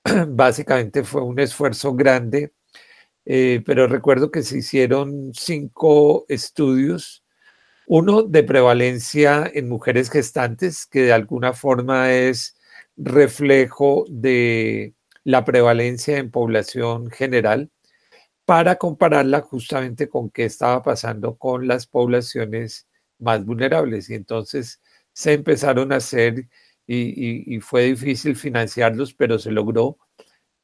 Básicamente fue un esfuerzo grande, eh, pero recuerdo que se hicieron cinco estudios Uno de prevalencia en mujeres gestantes, que de alguna forma es reflejo de la prevalencia en población general, para compararla justamente con qué estaba pasando con las poblaciones más vulnerables. Y entonces se empezaron a hacer, y, fue difícil financiarlos, pero se logró,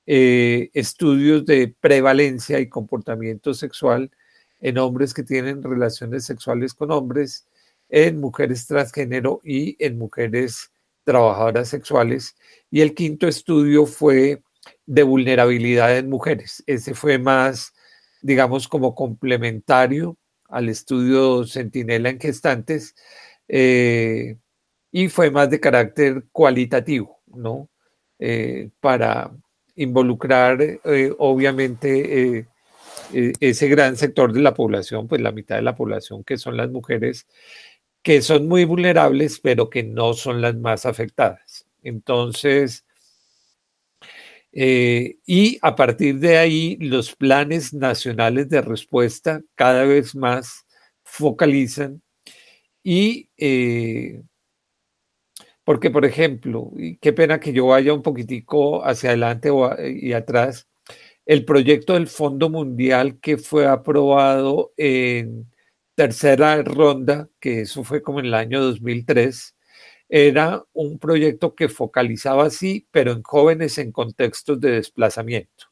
eh, estudios de prevalencia y comportamiento sexual en hombres que tienen relaciones sexuales con hombres, en mujeres transgénero y en mujeres trabajadoras sexuales. Y el quinto estudio fue de vulnerabilidad en mujeres. Ese fue más, digamos, como complementario al estudio Centinela en gestantes eh, y fue más de carácter cualitativo, ¿no? Eh, para involucrar, eh, obviamente, ese gran sector de la población, pues la mitad de la población que son las mujeres, que son muy vulnerables, pero que no son las más afectadas. Entonces, eh, y a partir de ahí, los planes nacionales de respuesta cada vez más focalizan y eh, porque, por ejemplo, qué pena que yo vaya un poquitico hacia adelante y atrás, el proyecto del Fondo Mundial que fue aprobado en tercera ronda, que eso fue como en el año 2003, era un proyecto que focalizaba así, pero en jóvenes en contextos de desplazamiento.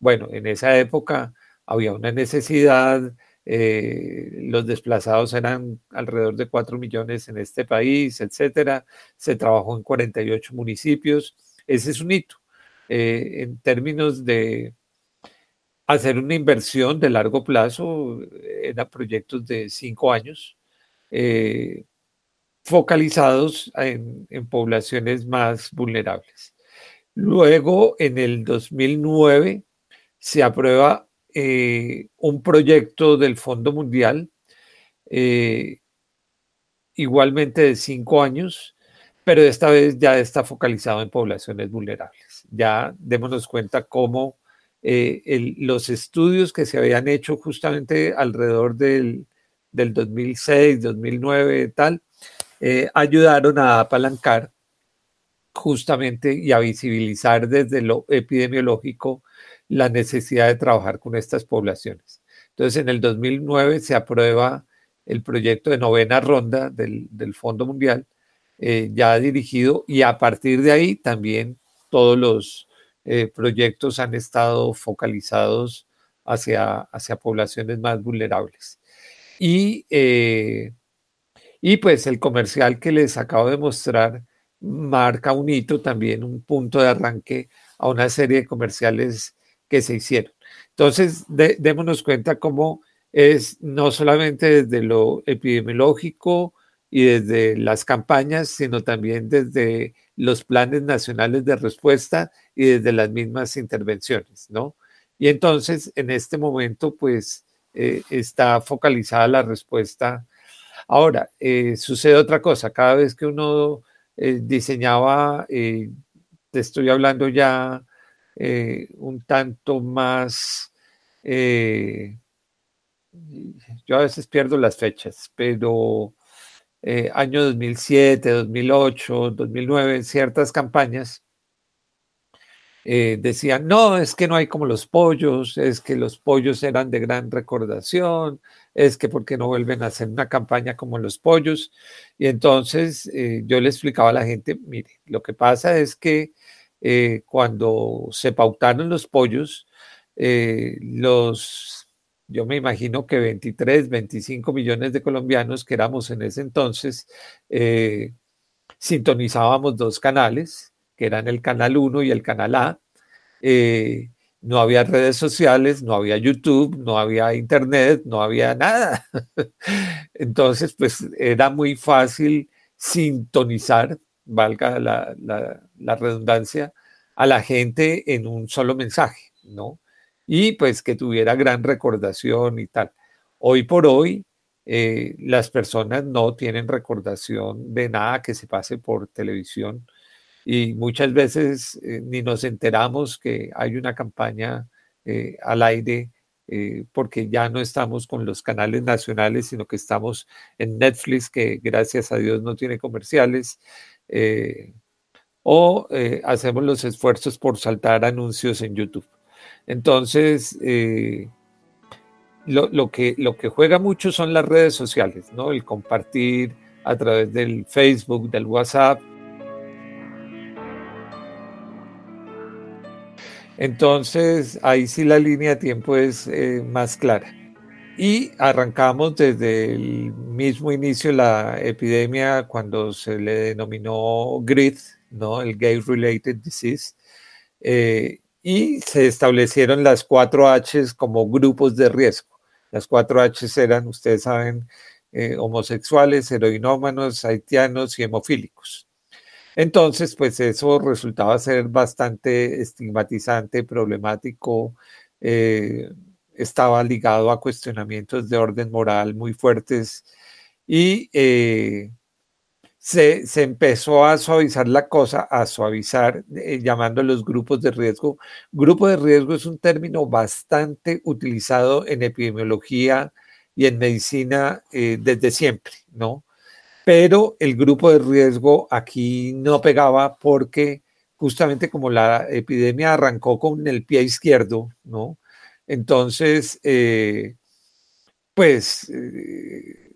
Bueno, en esa época había una necesidad, eh, los desplazados eran alrededor de 4 millones en este país, etcétera. Se trabajó en 48 municipios. Ese es un hito. Eh, en términos de hacer una inversión de largo plazo, eran proyectos de cinco años. Eh, focalizados en, poblaciones más vulnerables. Luego, en el 2009, se aprueba eh, un proyecto del Fondo Mundial, eh, igualmente de cinco años, pero esta vez ya está focalizado en poblaciones vulnerables. Ya démonos cuenta cómo eh, los estudios que se habían hecho justamente alrededor del, del 2006, 2009, tal, eh, ayudaron a apalancar justamente y a visibilizar desde lo epidemiológico la necesidad de trabajar con estas poblaciones. Entonces, en el 2009 se aprueba el proyecto de novena ronda del, Fondo Mundial, eh, ya dirigido, y a partir de ahí también todos los eh, proyectos han estado focalizados hacia, hacia poblaciones más vulnerables. Y y pues el comercial que les acabo de mostrar marca un hito también, un punto de arranque a una serie de comerciales que se hicieron. Entonces, démonos cuenta cómo es no solamente desde lo epidemiológico y desde las campañas, sino también desde los planes nacionales de respuesta y desde las mismas intervenciones, ¿no? Y entonces, en este momento, pues, eh, está focalizada la respuesta Ahora, eh, sucede otra cosa, cada vez que uno eh, diseñaba, te estoy hablando ya un tanto más, yo a veces pierdo las fechas, pero año 2007, 2008, 2009, ciertas campañas, decían, no, es que no hay como los pollos, es que los pollos eran de gran recordación, es que porque no vuelven a hacer una campaña como los pollos. Y entonces eh, yo le explicaba a la gente, mire, lo que pasa es que eh, cuando se pautaron los pollos, eh, los, yo me imagino que 23, 25 millones de colombianos que éramos en ese entonces, sintonizábamos dos canales, que eran el canal 1 y el canal A no había redes sociales, no había YouTube, no había Internet, no había nada. Entonces, pues era muy fácil sintonizar, valga la, redundancia, a la gente en un solo mensaje, ¿no? Y pues que tuviera gran recordación y tal. Hoy por hoy, eh, las personas no tienen recordación de nada que se pase por televisión y muchas veces eh, ni nos enteramos que hay una campaña eh, al aire eh, porque ya no estamos con los canales nacionales, sino que estamos en Netflix, que gracias a Dios no tiene comerciales, o hacemos los esfuerzos por saltar anuncios en YouTube. Entonces, lo, lo, que, lo que juega mucho son las redes sociales, ¿no? El compartir a través del Facebook, del WhatsApp, Entonces, ahí sí la línea de tiempo es eh, más clara. Y arrancamos desde el mismo inicio de la epidemia, cuando se le denominó GRID, ¿no? el Gay Related Disease, eh, y se establecieron las cuatro Hs como grupos de riesgo. Las cuatro Hs eran, ustedes saben, eh, homosexuales, heroinómanos, haitianos y hemofílicos. Entonces, pues eso resultaba ser bastante estigmatizante, problemático, eh, estaba ligado a cuestionamientos de orden moral muy fuertes y eh, se, empezó a suavizar la cosa, a suavizar, eh, llamando a los grupos de riesgo. Grupo de riesgo es un término bastante utilizado en epidemiología y en medicina desde siempre, ¿no? Pero el grupo de riesgo aquí no pegaba porque justamente como la epidemia arrancó con el pie izquierdo, ¿no? Entonces, eh, pues eh,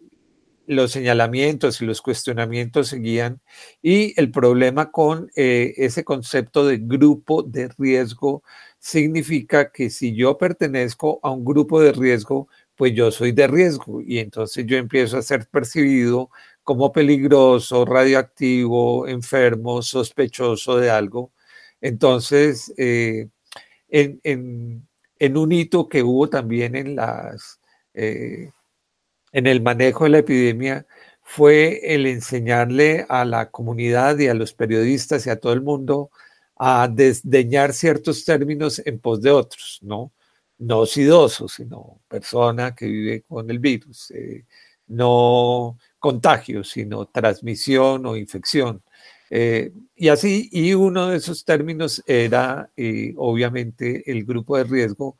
los señalamientos y los cuestionamientos seguían y el problema con eh, ese concepto de grupo de riesgo significa que si yo pertenezco a un grupo de riesgo, pues yo soy de riesgo y entonces yo empiezo a ser percibido como peligroso, radioactivo, enfermo, sospechoso de algo. Entonces, eh, en, un hito que hubo también eh, en el manejo de la epidemia fue el enseñarle a la comunidad y a los periodistas y a todo el mundo a desdeñar ciertos términos en pos de otros, ¿no? No sidoso, sino persona que vive con el virus, eh, no contagio, sino transmisión o infección. Eh, y así, y uno de esos términos era eh, obviamente el grupo de riesgo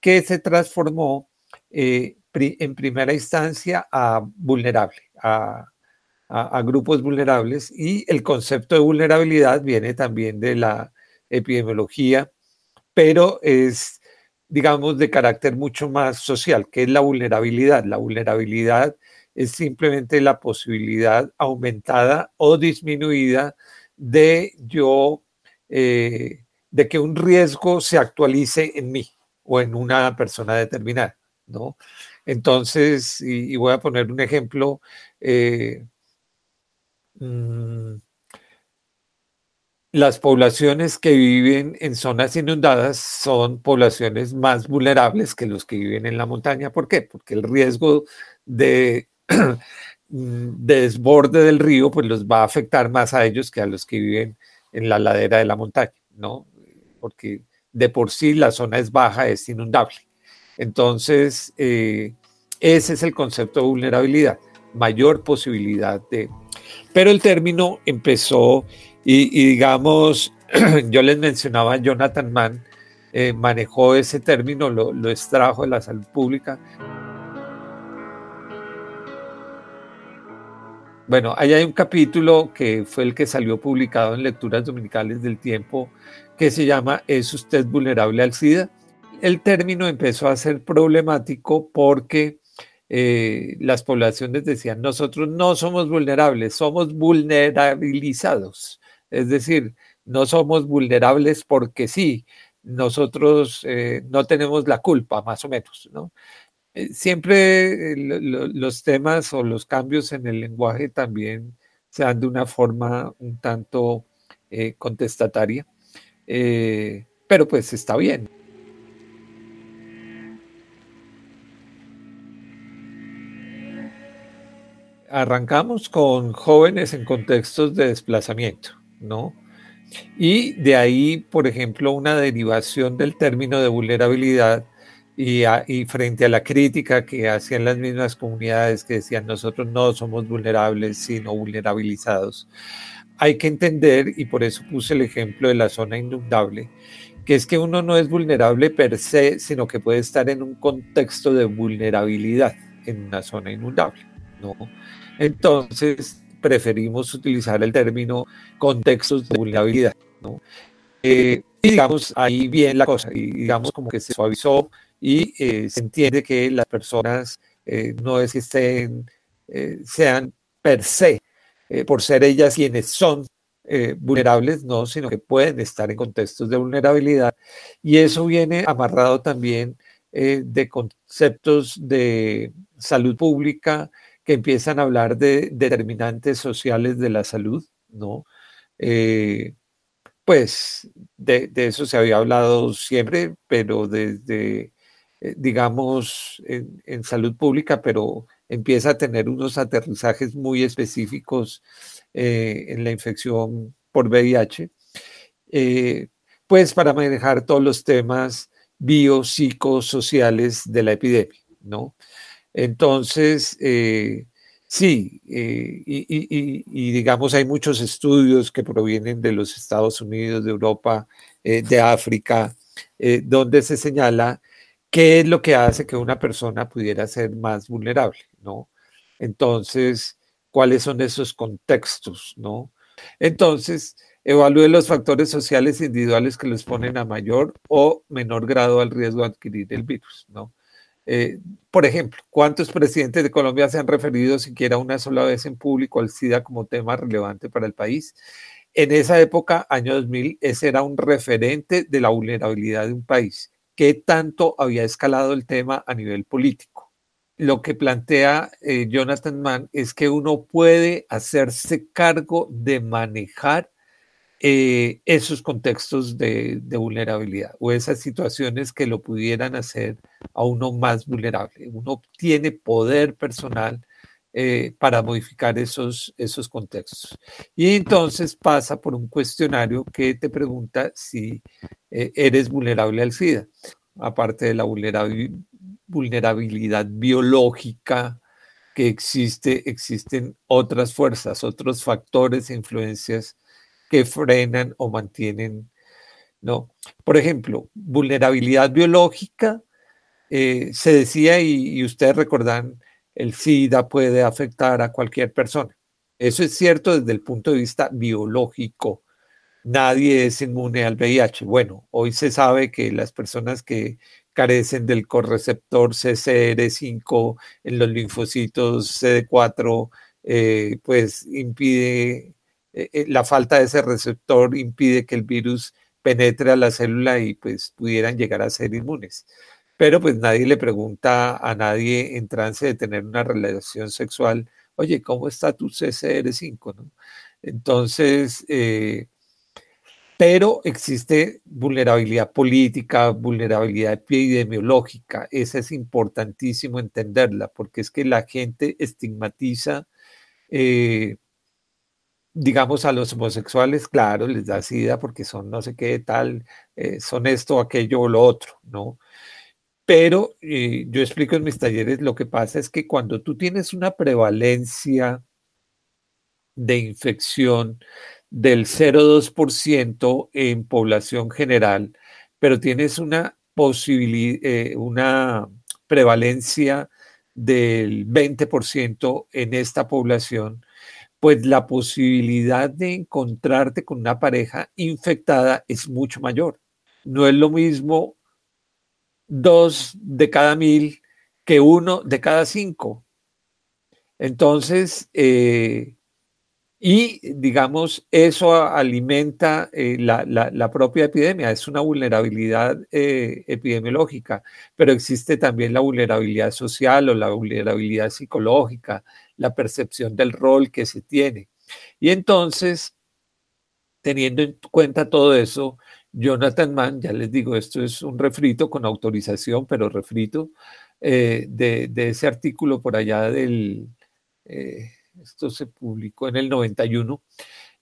que se transformó eh, en primera instancia a vulnerable, a, a, grupos vulnerables. Y el concepto de vulnerabilidad viene también de la epidemiología, pero es, digamos, de carácter mucho más social, que es la vulnerabilidad. La vulnerabilidad es simplemente la posibilidad aumentada o disminuida de yo, eh, de que un riesgo se actualice en mí o en una persona determinada, ¿no? Entonces, y, voy a poner un ejemplo, eh, mm, las poblaciones que viven en zonas inundadas son poblaciones más vulnerables que los que viven en la montaña. ¿Por qué? Porque el riesgo de desborde del río, pues los va a afectar más a ellos que a los que viven en la ladera de la montaña, ¿no? Porque de por sí la zona es baja, es inundable. Entonces, eh, ese es el concepto de vulnerabilidad, mayor posibilidad de... Pero el término empezó y, digamos, yo les mencionaba, Jonathan Mann eh, manejó ese término, lo extrajo de la salud pública Bueno, ahí hay un capítulo que fue el que salió publicado en Lecturas Dominicales del Tiempo que se llama ¿Es usted vulnerable al SIDA? El término empezó a ser problemático porque eh, las poblaciones decían, nosotros no somos vulnerables, somos vulnerabilizados. Es decir, no somos vulnerables porque sí, nosotros eh, no tenemos la culpa, más o menos, ¿no? Eh, siempre eh, los temas o los cambios en el lenguaje también se dan de una forma un tanto eh, contestataria, pero pues está bien. Arrancamos con jóvenes en contextos de desplazamiento, ¿no? Y de ahí, por ejemplo, una derivación del término de vulnerabilidad y, frente a la crítica que hacían las mismas comunidades que decían nosotros no somos vulnerables, sino vulnerabilizados, hay que entender, y por eso puse el ejemplo de la zona inundable, que es que uno no es vulnerable per se, sino que puede estar en un contexto de vulnerabilidad en una zona inundable, ¿no? Entonces, preferimos utilizar el término contextos de vulnerabilidad, ¿no? Eh, y digamos, ahí bien la cosa, y digamos como que se suavizó y eh, se entiende que las personas eh, no es que estén, sean per se, por ser ellas quienes son vulnerables, no, sino que pueden estar en contextos de vulnerabilidad. Y eso viene amarrado también de conceptos de salud pública que empiezan a hablar de determinantes sociales de la salud, ¿no? pues de, eso se había hablado siempre, pero desde, eh, digamos, en, salud pública, pero empieza a tener unos aterrizajes muy específicos eh, en la infección por VIH, eh, pues para manejar todos los temas biopsicosociales de la epidemia, ¿no? Entonces, Sí, y, digamos hay muchos estudios que provienen de los Estados Unidos, de Europa, de África, donde se señala qué es lo que hace que una persona pudiera ser más vulnerable, ¿no? Entonces, ¿cuáles son esos contextos, ¿no? Entonces, evalúe los factores sociales individuales que les ponen a mayor o menor grado al riesgo de adquirir el virus, ¿no? Eh, por ejemplo, ¿cuántos presidentes de Colombia se han referido siquiera una sola vez en público al SIDA como tema relevante para el país? En esa época, año 2000, ese era un referente de la vulnerabilidad de un país. ¿Qué tanto había escalado el tema a nivel político? Lo que plantea eh, Jonathan Mann es que uno puede hacerse cargo de manejar eh, esos contextos de, vulnerabilidad o esas situaciones que lo pudieran hacer a uno más vulnerable. Uno tiene poder personal eh, para modificar esos, esos contextos. Y entonces pasa por un cuestionario que te pregunta si eh, eres vulnerable al SIDA, aparte de la vulnerabilidad biológica que existe, existen otras fuerzas, otros factores e influencias que frenan o mantienen, ¿no? Por ejemplo, vulnerabilidad biológica, eh, se decía y, ustedes recordan, el SIDA puede afectar a cualquier persona. Eso es cierto desde el punto de vista biológico. Nadie es inmune al VIH. Bueno, hoy se sabe que las personas que carecen del correceptor CCR5 en los linfocitos CD4, eh, pues impide eh, eh, la falta de ese receptor impide que el virus penetre a la célula y pues pudieran llegar a ser inmunes. Pero pues nadie le pregunta a nadie en trance de tener una relación sexual, oye, ¿cómo está tu CCR5? ¿no? Entonces, eh, pero existe vulnerabilidad política, vulnerabilidad epidemiológica. Esa es importantísimo entenderla, porque es que la gente estigmatiza digamos, a los homosexuales, claro, les da sida porque son no sé qué tal, eh, son esto, aquello o lo otro, ¿no? Pero eh, yo explico en mis talleres, lo que pasa es que cuando tú tienes una prevalencia de infección del 0,2% en población general, pero tienes una eh, una prevalencia del 20% en esta población, pues la posibilidad de encontrarte con una pareja infectada es mucho mayor. No es lo mismo dos de cada mil que uno de cada cinco. Entonces, eh, y digamos, eso alimenta eh, la, propia epidemia, es una vulnerabilidad eh, epidemiológica, pero existe también la vulnerabilidad social o la vulnerabilidad psicológica, la percepción del rol que se tiene. Y entonces, teniendo en cuenta todo eso, Jonathan Mann, ya les digo, esto es un refrito con autorización, pero refrito eh, de, ese artículo por allá del, eh, esto se publicó en el 91,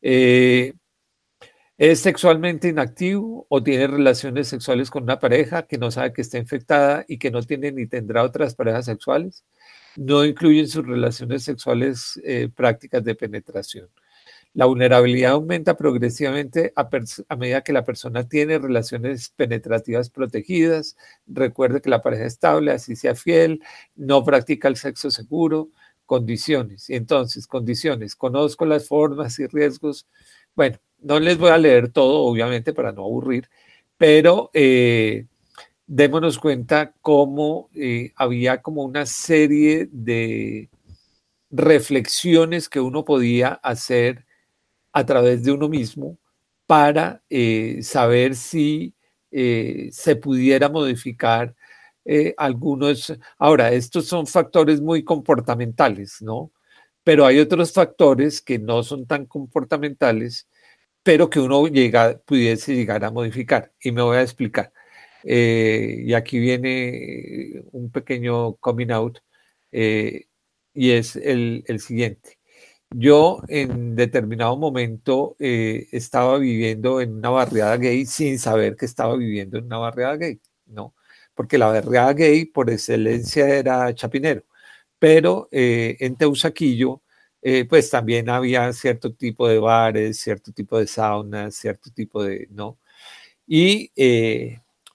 eh, es sexualmente inactivo o tiene relaciones sexuales con una pareja que no sabe que está infectada y que no tiene ni tendrá otras parejas sexuales no incluyen sus relaciones sexuales eh, prácticas de penetración. La vulnerabilidad aumenta progresivamente a, medida que la persona tiene relaciones penetrativas protegidas, recuerde que la pareja estable, así sea fiel, no practica el sexo seguro, condiciones. Y entonces, condiciones, conozco las formas y riesgos. Bueno, no les voy a leer todo, obviamente, para no aburrir, pero eh, démonos cuenta cómo eh, había como una serie de reflexiones que uno podía hacer a través de uno mismo para eh, saber si eh, se pudiera modificar eh, algunos. Ahora, estos son factores muy comportamentales, ¿no? Pero hay otros factores que no son tan comportamentales, pero que uno llega, pudiese llegar a modificar. Y me voy a explicar. y aquí viene un pequeño coming out, y es el siguiente. Yo en determinado momento eh, estaba viviendo en una barriada gay sin saber que estaba viviendo en una barriada gay, ¿no? Porque la barriada gay por excelencia era Chapinero, pero eh, en Teusaquillo eh, pues también había cierto tipo de bares, cierto tipo de saunas, cierto tipo de, ¿no? Y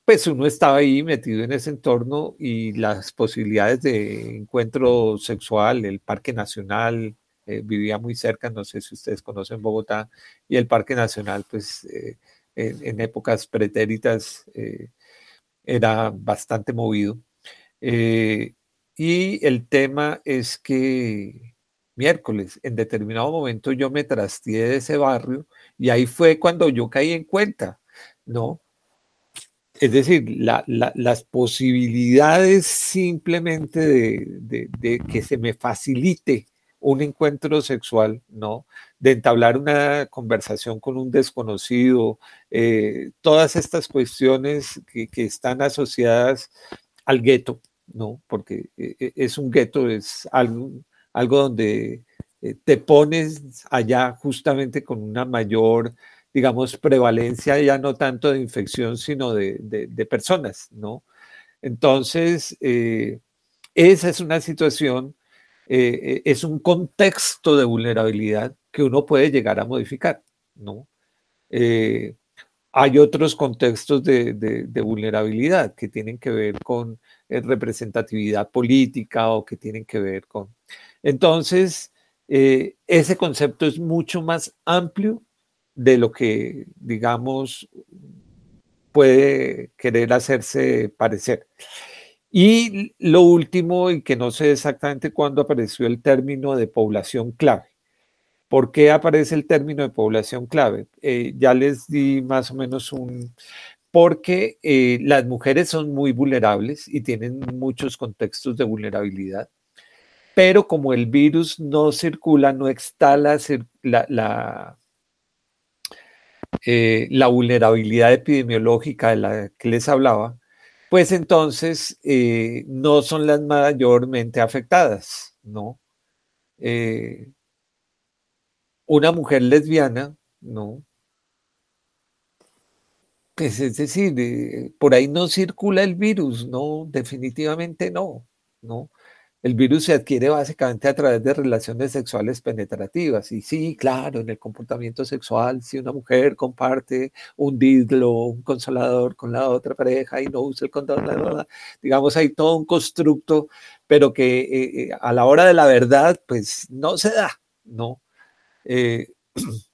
pues uno estaba ahí metido en ese entorno y las posibilidades de encuentro sexual, el Parque Nacional, eh, vivía muy cerca, no sé si ustedes conocen Bogotá, y el Parque Nacional, pues eh, en, épocas pretéritas eh, era bastante movido. y el tema es que miércoles, en determinado momento yo me trasteé de ese barrio y ahí fue cuando yo caí en cuenta, ¿no? Es decir, las posibilidades simplemente de, que se me facilite un encuentro sexual, ¿no? De entablar una conversación con un desconocido, eh, todas estas cuestiones que, están asociadas al gueto, ¿no? Porque eh, eh, es un gueto, es algo, donde te pones allá justamente con una mayor, digamos, prevalencia ya no tanto de infección, sino de, personas, ¿no? Entonces, esa es una situación eh, eh, es un contexto de vulnerabilidad que uno puede llegar a modificar, ¿no? Eh, hay otros contextos de, vulnerabilidad que tienen que ver con representatividad política o que tienen que ver con... Entonces, ese concepto es mucho más amplio de lo que, digamos, puede querer hacerse parecer. Y lo último, y que no sé exactamente cuándo apareció el término de población clave. ¿Por qué aparece el término de población clave? Eh, ya les di más o menos un... Porque eh, las mujeres son muy vulnerables y tienen muchos contextos de vulnerabilidad, pero como el virus no circula, no está la, eh, la vulnerabilidad epidemiológica de la que les hablaba, pues entonces eh, no son las mayormente afectadas, ¿no? Eh, una mujer lesbiana, ¿no? Pues es decir, eh, por ahí no circula el virus, no, definitivamente no, ¿no? El virus se adquiere básicamente a través de relaciones sexuales penetrativas. Y sí, claro, en el comportamiento sexual, si una mujer comparte un didlo, un consolador con la otra pareja y no usa el condón, digamos, hay todo un constructo, pero que eh, eh, a la hora de la verdad, pues no se da, ¿no? Eh,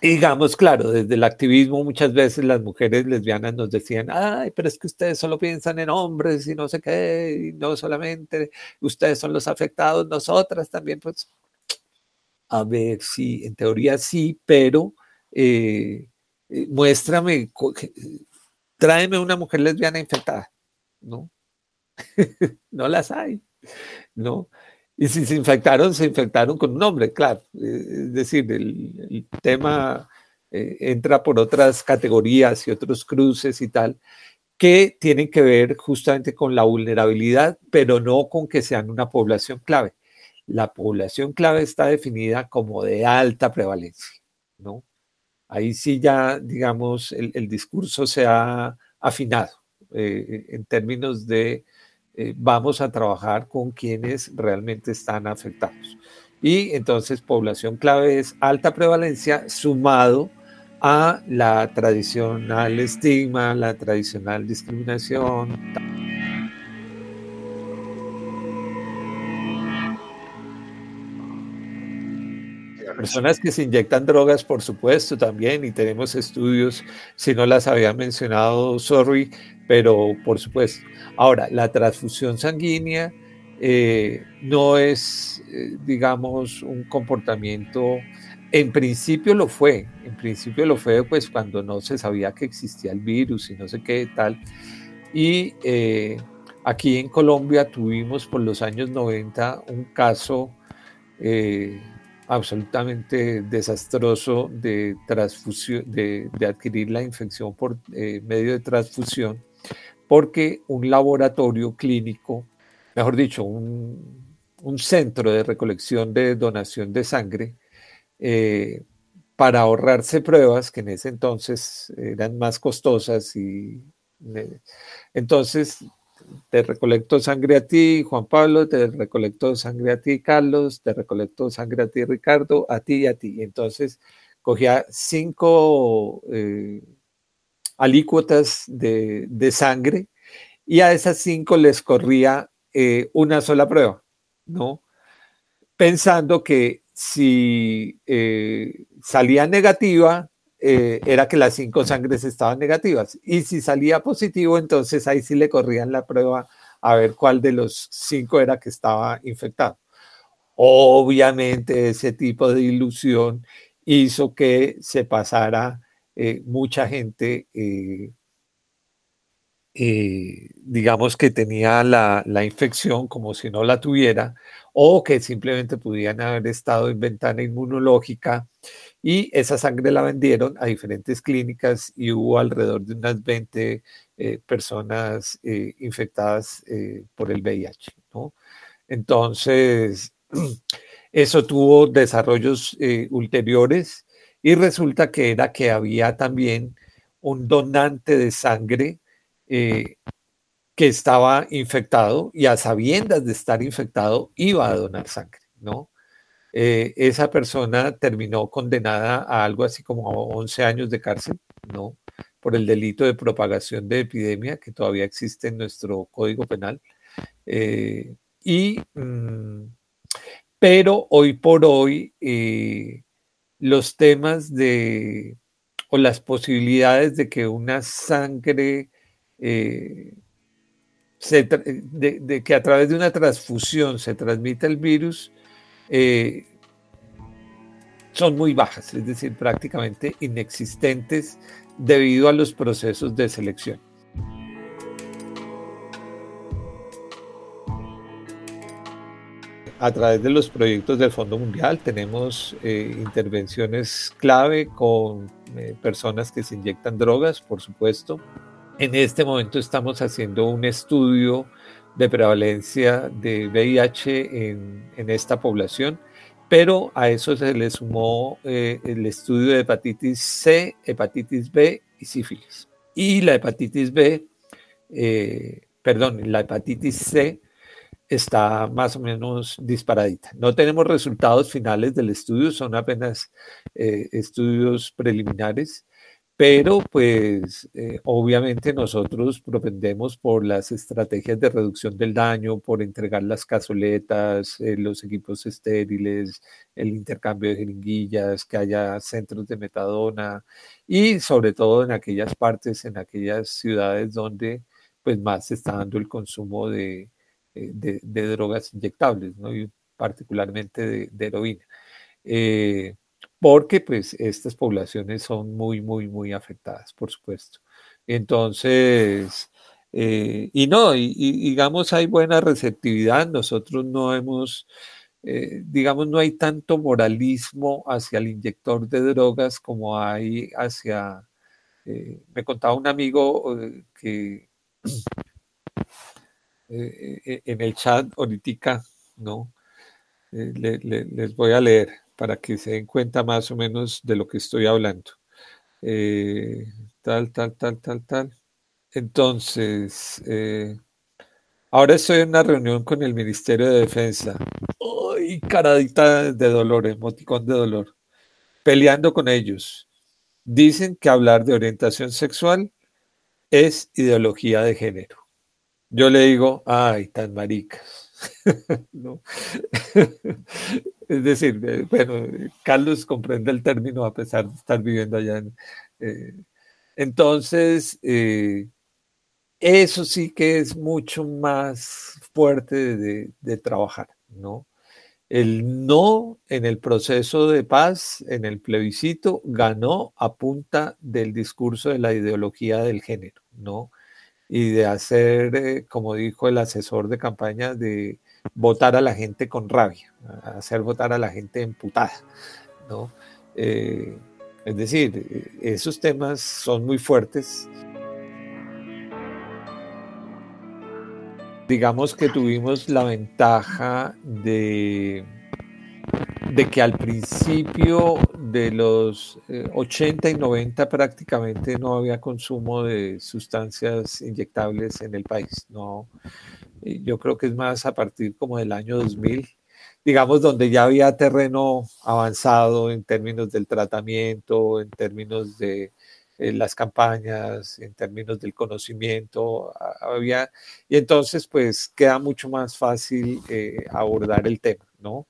digamos, claro, desde el activismo muchas veces las mujeres lesbianas nos decían, ay, pero es que ustedes solo piensan en hombres y no sé qué, y no solamente ustedes son los afectados, nosotras también, pues, a ver, sí, en teoría sí, pero eh, eh, muéstrame, tráeme una mujer lesbiana infectada, ¿no? no las hay, ¿no? Y si se infectaron, se infectaron con un hombre, claro. Es decir, el, tema eh, entra por otras categorías y otros cruces y tal, que tienen que ver justamente con la vulnerabilidad, pero no con que sean una población clave. La población clave está definida como de alta prevalencia, ¿no? Ahí sí ya, digamos, el, discurso se ha afinado eh, en términos de eh, vamos a trabajar con quienes realmente están afectados. Y entonces población clave es alta prevalencia sumado a la tradicional estigma, la tradicional discriminación. Personas que se inyectan drogas, por supuesto, también, y tenemos estudios, si no las había mencionado, sorry, pero por supuesto. Ahora, la transfusión sanguínea eh, no es, eh, digamos, un comportamiento, en principio lo fue, en principio lo fue pues cuando no se sabía que existía el virus y no sé qué tal. Y eh, aquí en Colombia tuvimos por los años 90 un caso absolutamente desastroso de transfusión, de, adquirir la infección por medio de transfusión, porque un laboratorio clínico, mejor dicho, un, centro de recolección de donación de sangre, eh, para ahorrarse pruebas que en ese entonces eran más costosas y eh, entonces te recolecto sangre a ti, Juan Pablo, te recolecto sangre a ti, Carlos, te recolecto sangre a ti, Ricardo, a ti y a ti. entonces cogía cinco eh, alícuotas de, sangre y a esas cinco les corría eh, una sola prueba, ¿no? Pensando que si eh, salía negativa, eh, era que las cinco sangres estaban negativas. Y si salía positivo, entonces ahí sí le corrían la prueba a ver cuál de los cinco era que estaba infectado. Obviamente ese tipo de ilusión hizo que se pasara eh, mucha gente, eh, digamos que tenía la, infección como si no la tuviera, o que simplemente pudieran haber estado en ventana inmunológica y esa sangre la vendieron a diferentes clínicas y hubo alrededor de unas 20 eh, personas eh, infectadas eh, por el VIH. Entonces, eso tuvo desarrollos ulteriores y resulta que era que había también un donante de sangre que estaba infectado y a sabiendas de estar infectado iba a donar sangre, ¿no? Eh, esa persona terminó condenada a algo así como 11 años de cárcel, ¿no? Por el delito de propagación de epidemia que todavía existe en nuestro código penal. Eh, y, mm, pero hoy por hoy, eh, los temas de, o las posibilidades de que una sangre, de, de, que a través de una transfusión se transmita el virus, eh, son muy bajas, es decir, prácticamente inexistentes debido a los procesos de selección. A través de los proyectos del Fondo Mundial tenemos eh, intervenciones clave con eh, personas que se inyectan drogas, por supuesto. En este momento estamos haciendo un estudio de prevalencia de VIH en, esta población, pero a eso se le sumó eh, el estudio de hepatitis C, hepatitis B y sífilis. Y la hepatitis B, perdón, la hepatitis C está más o menos disparadita. No tenemos resultados finales del estudio, son apenas eh, estudios preliminares, pero pues eh, obviamente nosotros propendemos por las estrategias de reducción del daño, por entregar las cazoletas, eh, los equipos estériles, el intercambio de jeringuillas, que haya centros de metadona y sobre todo en aquellas partes, en aquellas ciudades donde pues más se está dando el consumo de, eh, drogas inyectables, ¿no? y particularmente de, de heroína porque pues estas poblaciones son muy, muy, muy afectadas, por supuesto. Entonces, eh, y no, y, digamos, hay buena receptividad, nosotros no hemos, eh, digamos, no hay tanto moralismo hacia el inyector de drogas como hay hacia, eh, me contaba un amigo que en el chat ahorita, ¿no? les voy a leer para que se den cuenta más o menos de lo que estoy hablando. Eh, tal, tal, tal, tal, tal. Entonces, eh, ahora estoy en una reunión con el Ministerio de Defensa. y caradita de dolor, emoticón de dolor, peleando con ellos. Dicen que hablar de orientación sexual es ideología de género. Yo le digo, ay, tan maricas. es decir, eh, bueno, Carlos comprende el término a pesar de estar viviendo allá. Eh, entonces, eh, eso sí que es mucho más fuerte de, trabajar, ¿no? El no en el proceso de paz, en el plebiscito, ganó a punta del discurso de la ideología del género, ¿no? Y de hacer, eh, como dijo el asesor de campaña, de votar a la gente con rabia, hacer votar a la gente emputada, ¿no? Eh, es decir, esos temas son muy fuertes digamos que tuvimos la ventaja de, de que al principio de los 80 eh, y 90 prácticamente no había consumo de sustancias inyectables en el país. No, yo creo que es más a partir como del año 2000, digamos, donde ya había terreno avanzado en términos del tratamiento, en términos de en las campañas, en términos del conocimiento, había, y entonces pues queda mucho más fácil eh, abordar el tema, ¿no?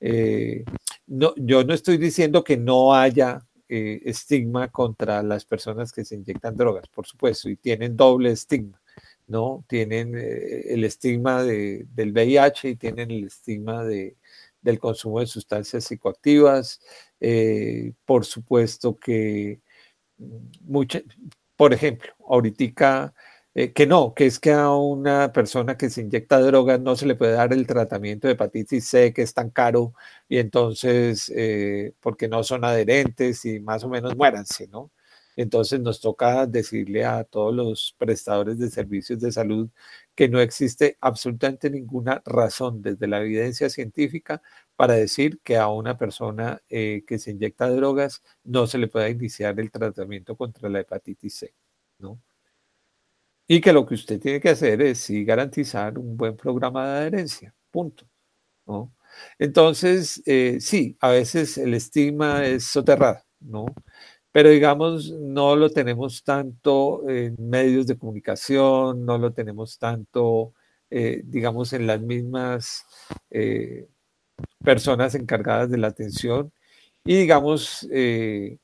Eh, ¿no? Yo no estoy diciendo que no haya eh, estigma contra las personas que se inyectan drogas, por supuesto, y tienen doble estigma, ¿no? Tienen el estigma de, del VIH y tienen el estigma de, del consumo de sustancias psicoactivas. por supuesto que por ejemplo, ahorita eh, que no, que es que a una persona que se inyecta drogas no se le puede dar el tratamiento de hepatitis C, que es tan caro, y entonces, eh, porque no son adherentes y más o menos muéranse, ¿no? Entonces nos toca decirle a todos los prestadores de servicios de salud que no existe absolutamente ninguna razón desde la evidencia científica para decir que a una persona eh, que se inyecta drogas no se le pueda iniciar el tratamiento contra la hepatitis C, ¿no? Y que lo que usted tiene que hacer es sí garantizar un buen programa de adherencia, punto, ¿no? Entonces, eh, sí, a veces el estigma es soterrado, ¿no? Pero digamos, no lo tenemos tanto en medios de comunicación, no lo tenemos tanto, eh, digamos, en las mismas personas encargadas de la atención y digamos, eh,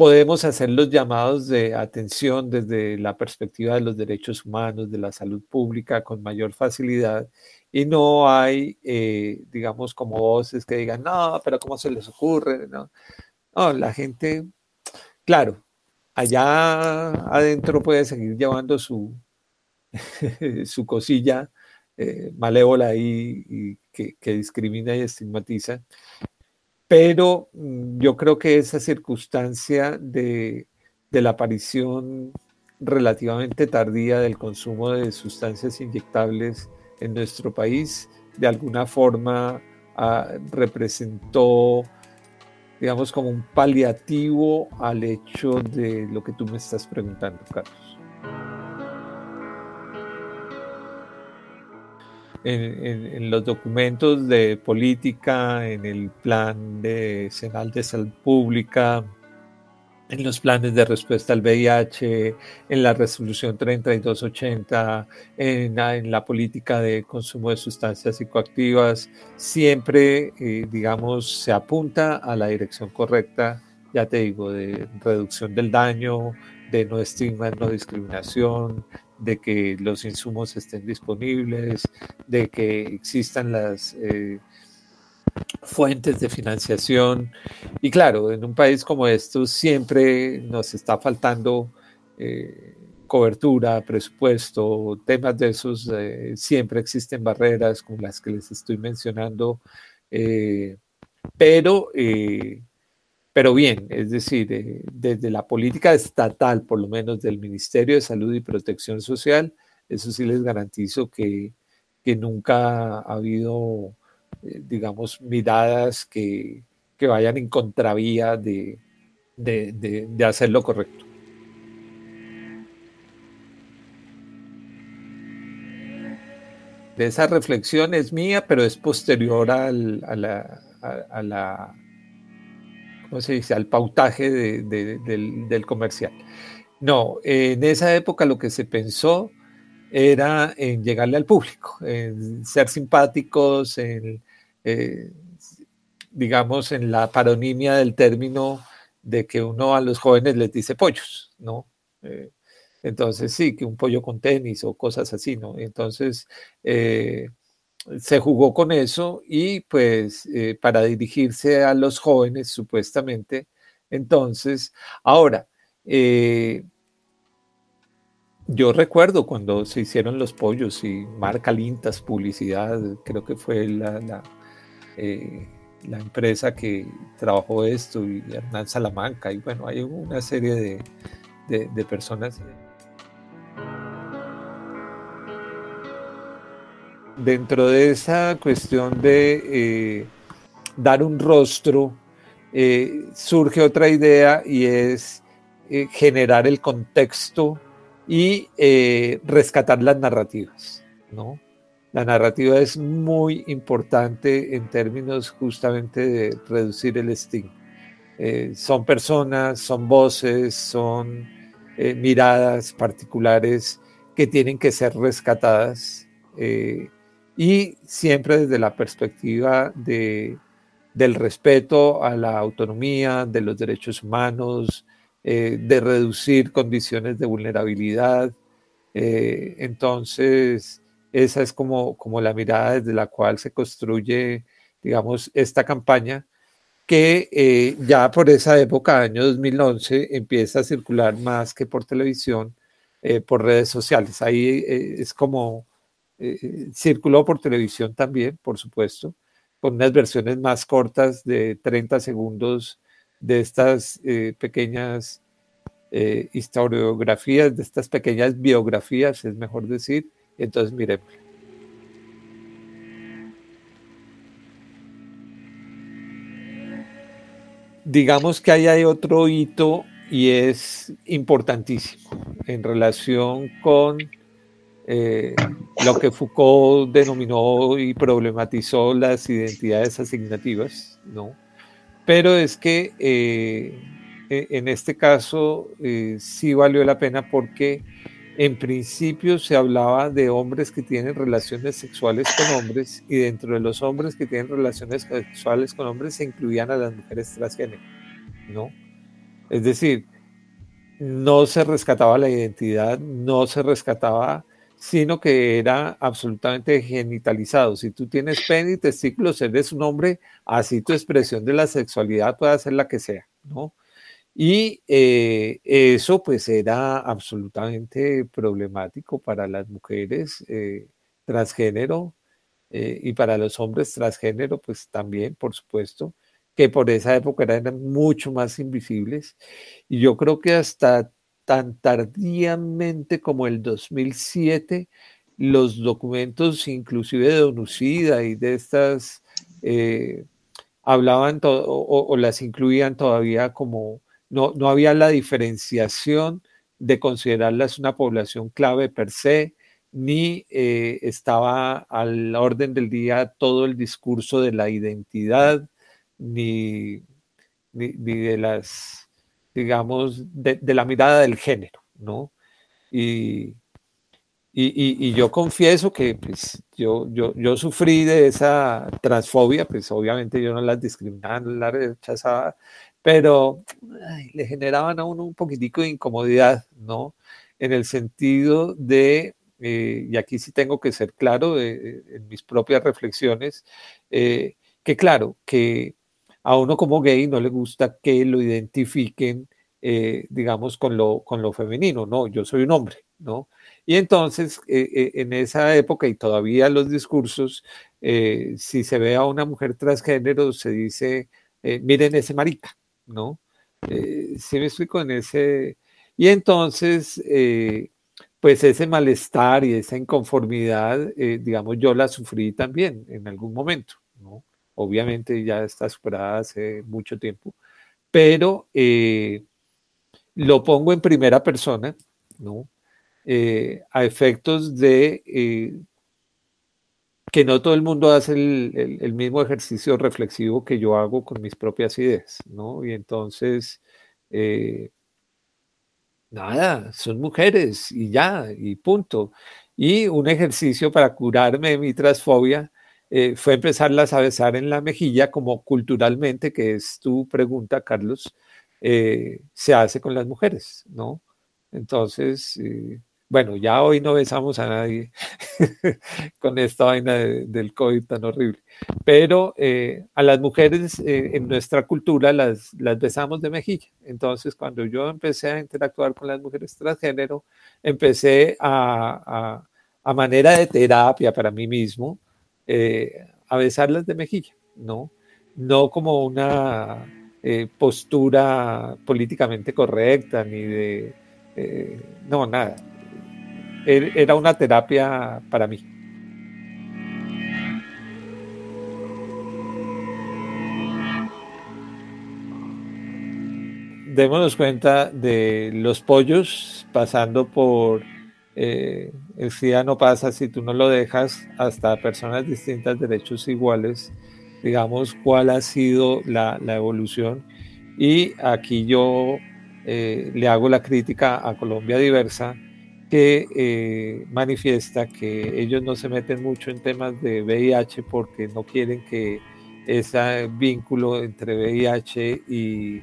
podemos hacer los llamados de atención desde la perspectiva de los derechos humanos, de la salud pública con mayor facilidad y no hay, eh, digamos, como voces que digan, no, pero ¿cómo se les ocurre? No, la gente, claro, allá adentro puede seguir llevando su, su cosilla eh, malévola y, que, discrimina y estigmatiza. Pero mm, yo creo que esa circunstancia de, la aparición relativamente tardía del consumo de sustancias inyectables en nuestro país, de alguna forma ah, representó, digamos, como un paliativo al hecho de lo que tú me estás preguntando, Carlos. En, los documentos de política, en el plan de Senal de Salud Pública, en los planes de respuesta al VIH, en la resolución 3280, en, en la política de consumo de sustancias psicoactivas, siempre, eh, digamos, se apunta a la dirección correcta, ya te digo, de reducción del daño, de no estigma, no discriminación, de que los insumos estén disponibles, de que existan las eh, fuentes de financiación. Y claro, en un país como estos siempre nos está faltando eh, cobertura, presupuesto, temas de esos, eh, siempre existen barreras como las que les estoy mencionando, pero pero bien, es decir, eh, desde la política estatal, por lo menos del Ministerio de Salud y Protección Social, eso sí les garantizo que, nunca ha habido, eh, digamos, miradas que, vayan en contravía de, de hacer lo correcto. esa reflexión es mía, pero es posterior al, a, la, a, la, ¿cómo se dice? al pautaje del, comercial. No, en esa época lo que se pensó era en llegarle al público, en ser simpáticos, en, eh, digamos, en la paronimia del término de que uno a los jóvenes les dice pollos, ¿no? Eh, entonces sí, que un pollo con tenis o cosas así, ¿no? Entonces eh, se jugó con eso y pues eh, para dirigirse a los jóvenes supuestamente. Entonces, ahora, yo recuerdo cuando se hicieron los pollos y marca Lintas Publicidad, creo que fue la, la la empresa que trabajó esto y Hernán Salamanca y bueno, hay una serie de, personas. Dentro de esa cuestión de eh, dar un rostro, eh, surge otra idea y es eh, generar el contexto y rescatar las narrativas, ¿no? La narrativa es muy importante en términos justamente de reducir el estigma. Son personas, son voces, son miradas particulares que tienen que ser rescatadas y siempre desde la perspectiva de, del respeto a la autonomía, de los derechos humanos, de reducir condiciones de vulnerabilidad. entonces, esa es como, como la mirada desde la cual se construye, digamos, esta campaña que eh, ya por esa época, año 2011, empieza a circular más que por televisión, eh, por redes sociales. Ahí eh, es como circuló por televisión también, por supuesto, con unas versiones más cortas de 30 segundos de estas pequeñas historiografías, de estas pequeñas biografías, es mejor decir, entonces, miremos. Digamos que ahí hay otro hito y es importantísimo en relación con eh, lo que Foucault denominó y problematizó las identidades asignativas, ¿no? Pero es que eh, e, en este caso eh, sí valió la pena porque en principio se hablaba de hombres que tienen relaciones sexuales con hombres y dentro de los hombres que tienen relaciones sexuales con hombres se incluían a las mujeres transgénero, ¿no? Es decir, no se rescataba la identidad, no se rescataba, sino que era absolutamente genitalizado. Si tú tienes pene y testículos, eres un hombre, así tu expresión de la sexualidad puede ser la que sea, ¿no? Y eh, eso pues era absolutamente problemático para las mujeres eh, transgénero eh, y para los hombres transgénero pues también, por supuesto, que por esa época eran mucho más invisibles. Y yo creo que hasta tan tardíamente como el 2007, los documentos inclusive de Donucida y de estas hablaban o, las incluían todavía como no, no había la diferenciación de considerarlas una población clave per se, ni eh, estaba al orden del día todo el discurso de la identidad, ni, ni, de las, digamos, de, la mirada del género, ¿no? Y, y, yo confieso que pues, yo, yo, yo, sufrí de esa transfobia, pues obviamente yo no las discriminaba, no las rechazaba, pero le generaban a uno un poquitico de incomodidad, ¿no? En el sentido de, eh, y aquí sí tengo que ser claro en mis propias reflexiones, eh, que claro, que a uno como gay no le gusta que lo identifiquen, eh, digamos, con lo, con lo femenino, ¿no? Yo soy un hombre, ¿no? Y entonces, en esa época y todavía los discursos, si se ve a una mujer transgénero, se dice, miren ese marica, ¿no? Eh, sí me explico en ese... Y entonces, eh, pues ese malestar y esa inconformidad, eh, digamos, yo la sufrí también en algún momento. Obviamente ya está superada hace mucho tiempo, pero lo pongo en primera persona, ¿no? a efectos de que no todo el mundo hace el, mismo ejercicio reflexivo que yo hago con mis propias ideas, ¿no? Y entonces, eh, nada, son mujeres y ya, y punto. Y un ejercicio para curarme de mi transfobia eh, fue empezarlas a besar en la mejilla, como culturalmente, que es tu pregunta, Carlos, eh, se hace con las mujeres, ¿no? Entonces, bueno, ya hoy no besamos a nadie con esta vaina del COVID tan horrible, pero eh, a las mujeres eh, en nuestra cultura las, las besamos de mejilla. Entonces, cuando yo empecé a interactuar con las mujeres transgénero, empecé a, a, manera de terapia para mí mismo eh, a besarlas de mejilla, ¿no? No como una postura políticamente correcta ni de... no, nada Er, era una terapia para mí. Démonos cuenta de los pollos pasando por eh, el SIDA no pasa si tú no lo dejas hasta personas distintas, derechos iguales, digamos, cuál ha sido la, evolución. Y aquí yo eh, le hago la crítica a Colombia Diversa, que eh, manifiesta que ellos no se meten mucho en temas de VIH porque no quieren que ese vínculo entre VIH y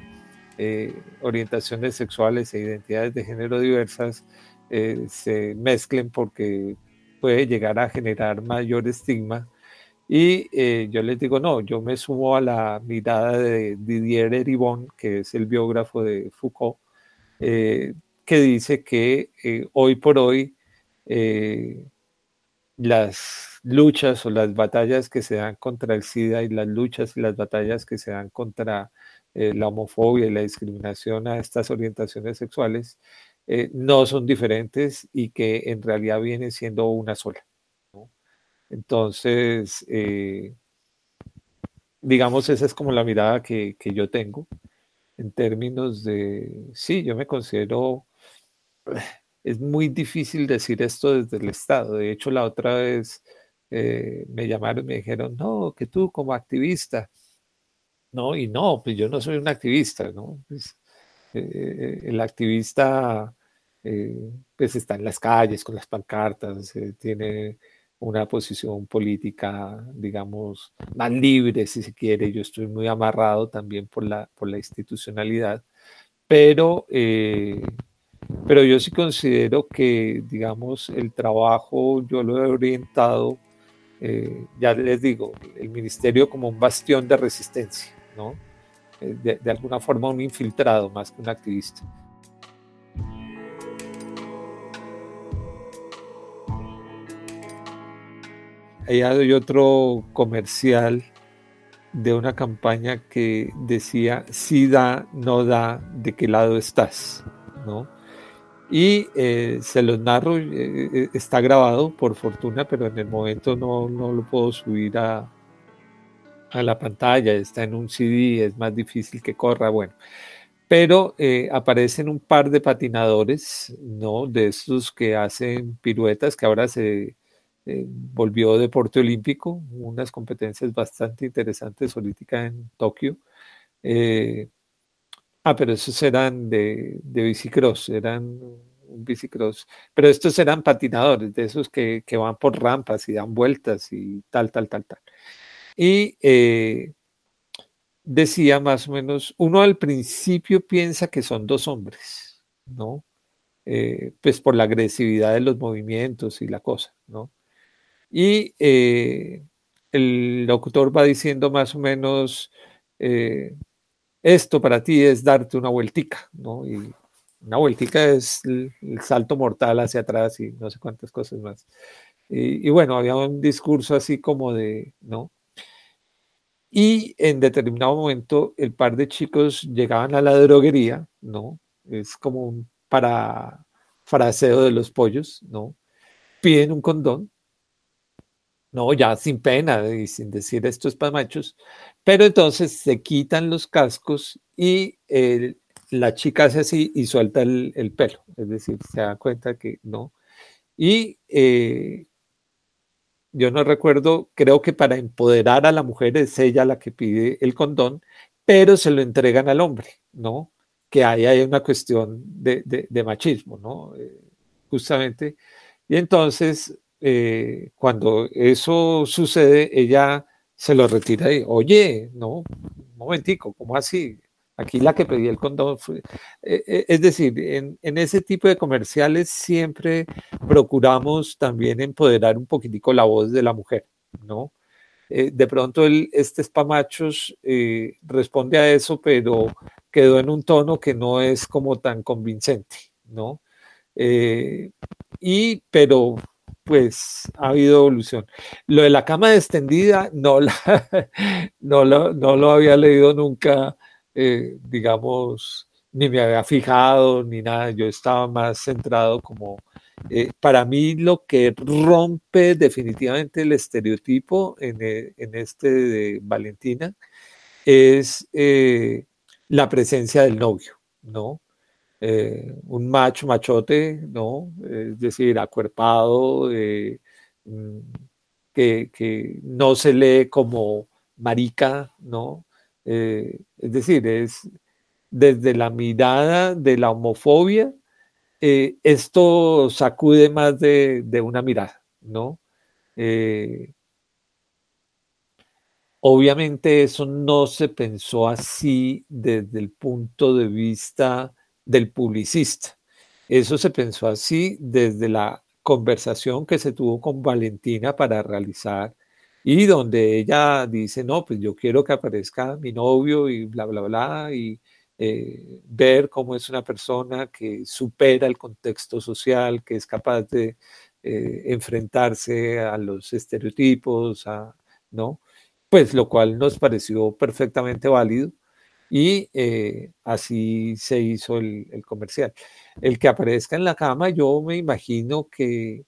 orientaciones sexuales e identidades de género diversas eh, se mezclen porque puede llegar a generar mayor estigma. Y yo les digo, no, yo me sumo a la mirada de Didier Eribon, que es el biógrafo de Foucault, que dice que eh, hoy por hoy eh, las luchas o las batallas que se dan contra el SIDA y las luchas y las batallas que se dan contra eh, la homofobia y la discriminación a estas orientaciones sexuales no son diferentes y que en realidad vienen siendo una sola. Entonces, digamos, esa es como la mirada que, que yo tengo en términos de, sí, yo me considero es muy difícil decir esto desde el Estado. De hecho, la otra vez eh, me llamaron y me dijeron, no, que tú como activista. No, y no, pues yo no soy un activista, ¿no? Pues, eh, el activista eh, pues está en las calles con las pancartas, tiene una posición política, digamos, más libre, si se quiere. Yo estoy muy amarrado también por la, por la institucionalidad, pero pero yo sí considero que, digamos, el trabajo yo lo he orientado, eh, ya les digo, el ministerio como un bastión de resistencia, ¿no? Eh, de, alguna forma un infiltrado más que un activista. Hay otro comercial de una campaña que decía, si da, no da, ¿de qué lado estás? ¿no? Y eh, se los narro, eh, eh, está grabado por fortuna, pero en el momento no, no lo puedo subir a, a, la pantalla, está en un CD, es más difícil que corra, bueno. Pero aparecen un par de patinadores, ¿no? De estos que hacen piruetas, que ahora se volvió deporte olímpico, unas competencias bastante interesantes ahorita en Tokio. Ah, pero esos eran de, de bicicross, eran un bicicross. Pero estos eran patinadores, de esos que, van por rampas y dan vueltas y tal, tal, tal, tal. Y eh, decía más o menos, uno al principio piensa que son dos hombres, ¿no? Eh, pues por la agresividad de los movimientos y la cosa, ¿no? Y eh, el locutor va diciendo más o menos, esto para ti es darte una vueltica, ¿no? Y una vueltica es el, salto mortal hacia atrás y no sé cuántas cosas más. Y, bueno, había un discurso así como de, ¿no? Y en determinado momento el par de chicos llegaban a la droguería, ¿no? Es como un para fraseo de los pollos, ¿no? Piden un condón, no, ya sin pena y sin decir esto es para machos, pero entonces se quitan los cascos y la chica hace así y suelta el, pelo, es decir, se da cuenta que no. Y eh, yo no recuerdo, creo que para empoderar a la mujer es ella la que pide el condón, pero se lo entregan al hombre, ¿no? Que ahí hay una cuestión de, machismo, ¿no? Eh, justamente. Y entonces, eh, cuando eso sucede, ella se lo retira y, oye, no, un momentico, ¿cómo así? Aquí la que pedía el condón fue, eh, eh, es decir, en, ese tipo de comerciales siempre procuramos también empoderar un poquitico la voz de la mujer, ¿no? Eh, de pronto el, este Spamachos responde a eso, pero quedó en un tono que no es como tan convincente, ¿no? y, pero pues ha habido evolución. Lo de la cama extendida no, lo, no lo había leído nunca eh, digamos, ni me había fijado ni nada, yo estaba más centrado como, eh, para mí lo que rompe definitivamente el estereotipo en, eh, en este de Valentina es la presencia del novio, ¿no? Un macho, machote, ¿no? Es decir, acuerpado, mm, que, que, no se lee como marica, ¿no? Eh, es decir, es desde la mirada de la homofobia, eh, esto sacude más de, una mirada, ¿no? Eh, obviamente eso no se pensó así desde el punto de vista del publicista. Eso se pensó así desde la conversación que se tuvo con Valentina para realizar y donde ella dice, no, pues yo quiero que aparezca mi novio y bla, bla, bla, y eh, ver cómo es una persona que supera el contexto social, que es capaz de eh, enfrentarse a los estereotipos, ¿no? Pues lo cual nos pareció perfectamente válido y eh, así se hizo el comercial. El que aparezca en la cama, yo me imagino que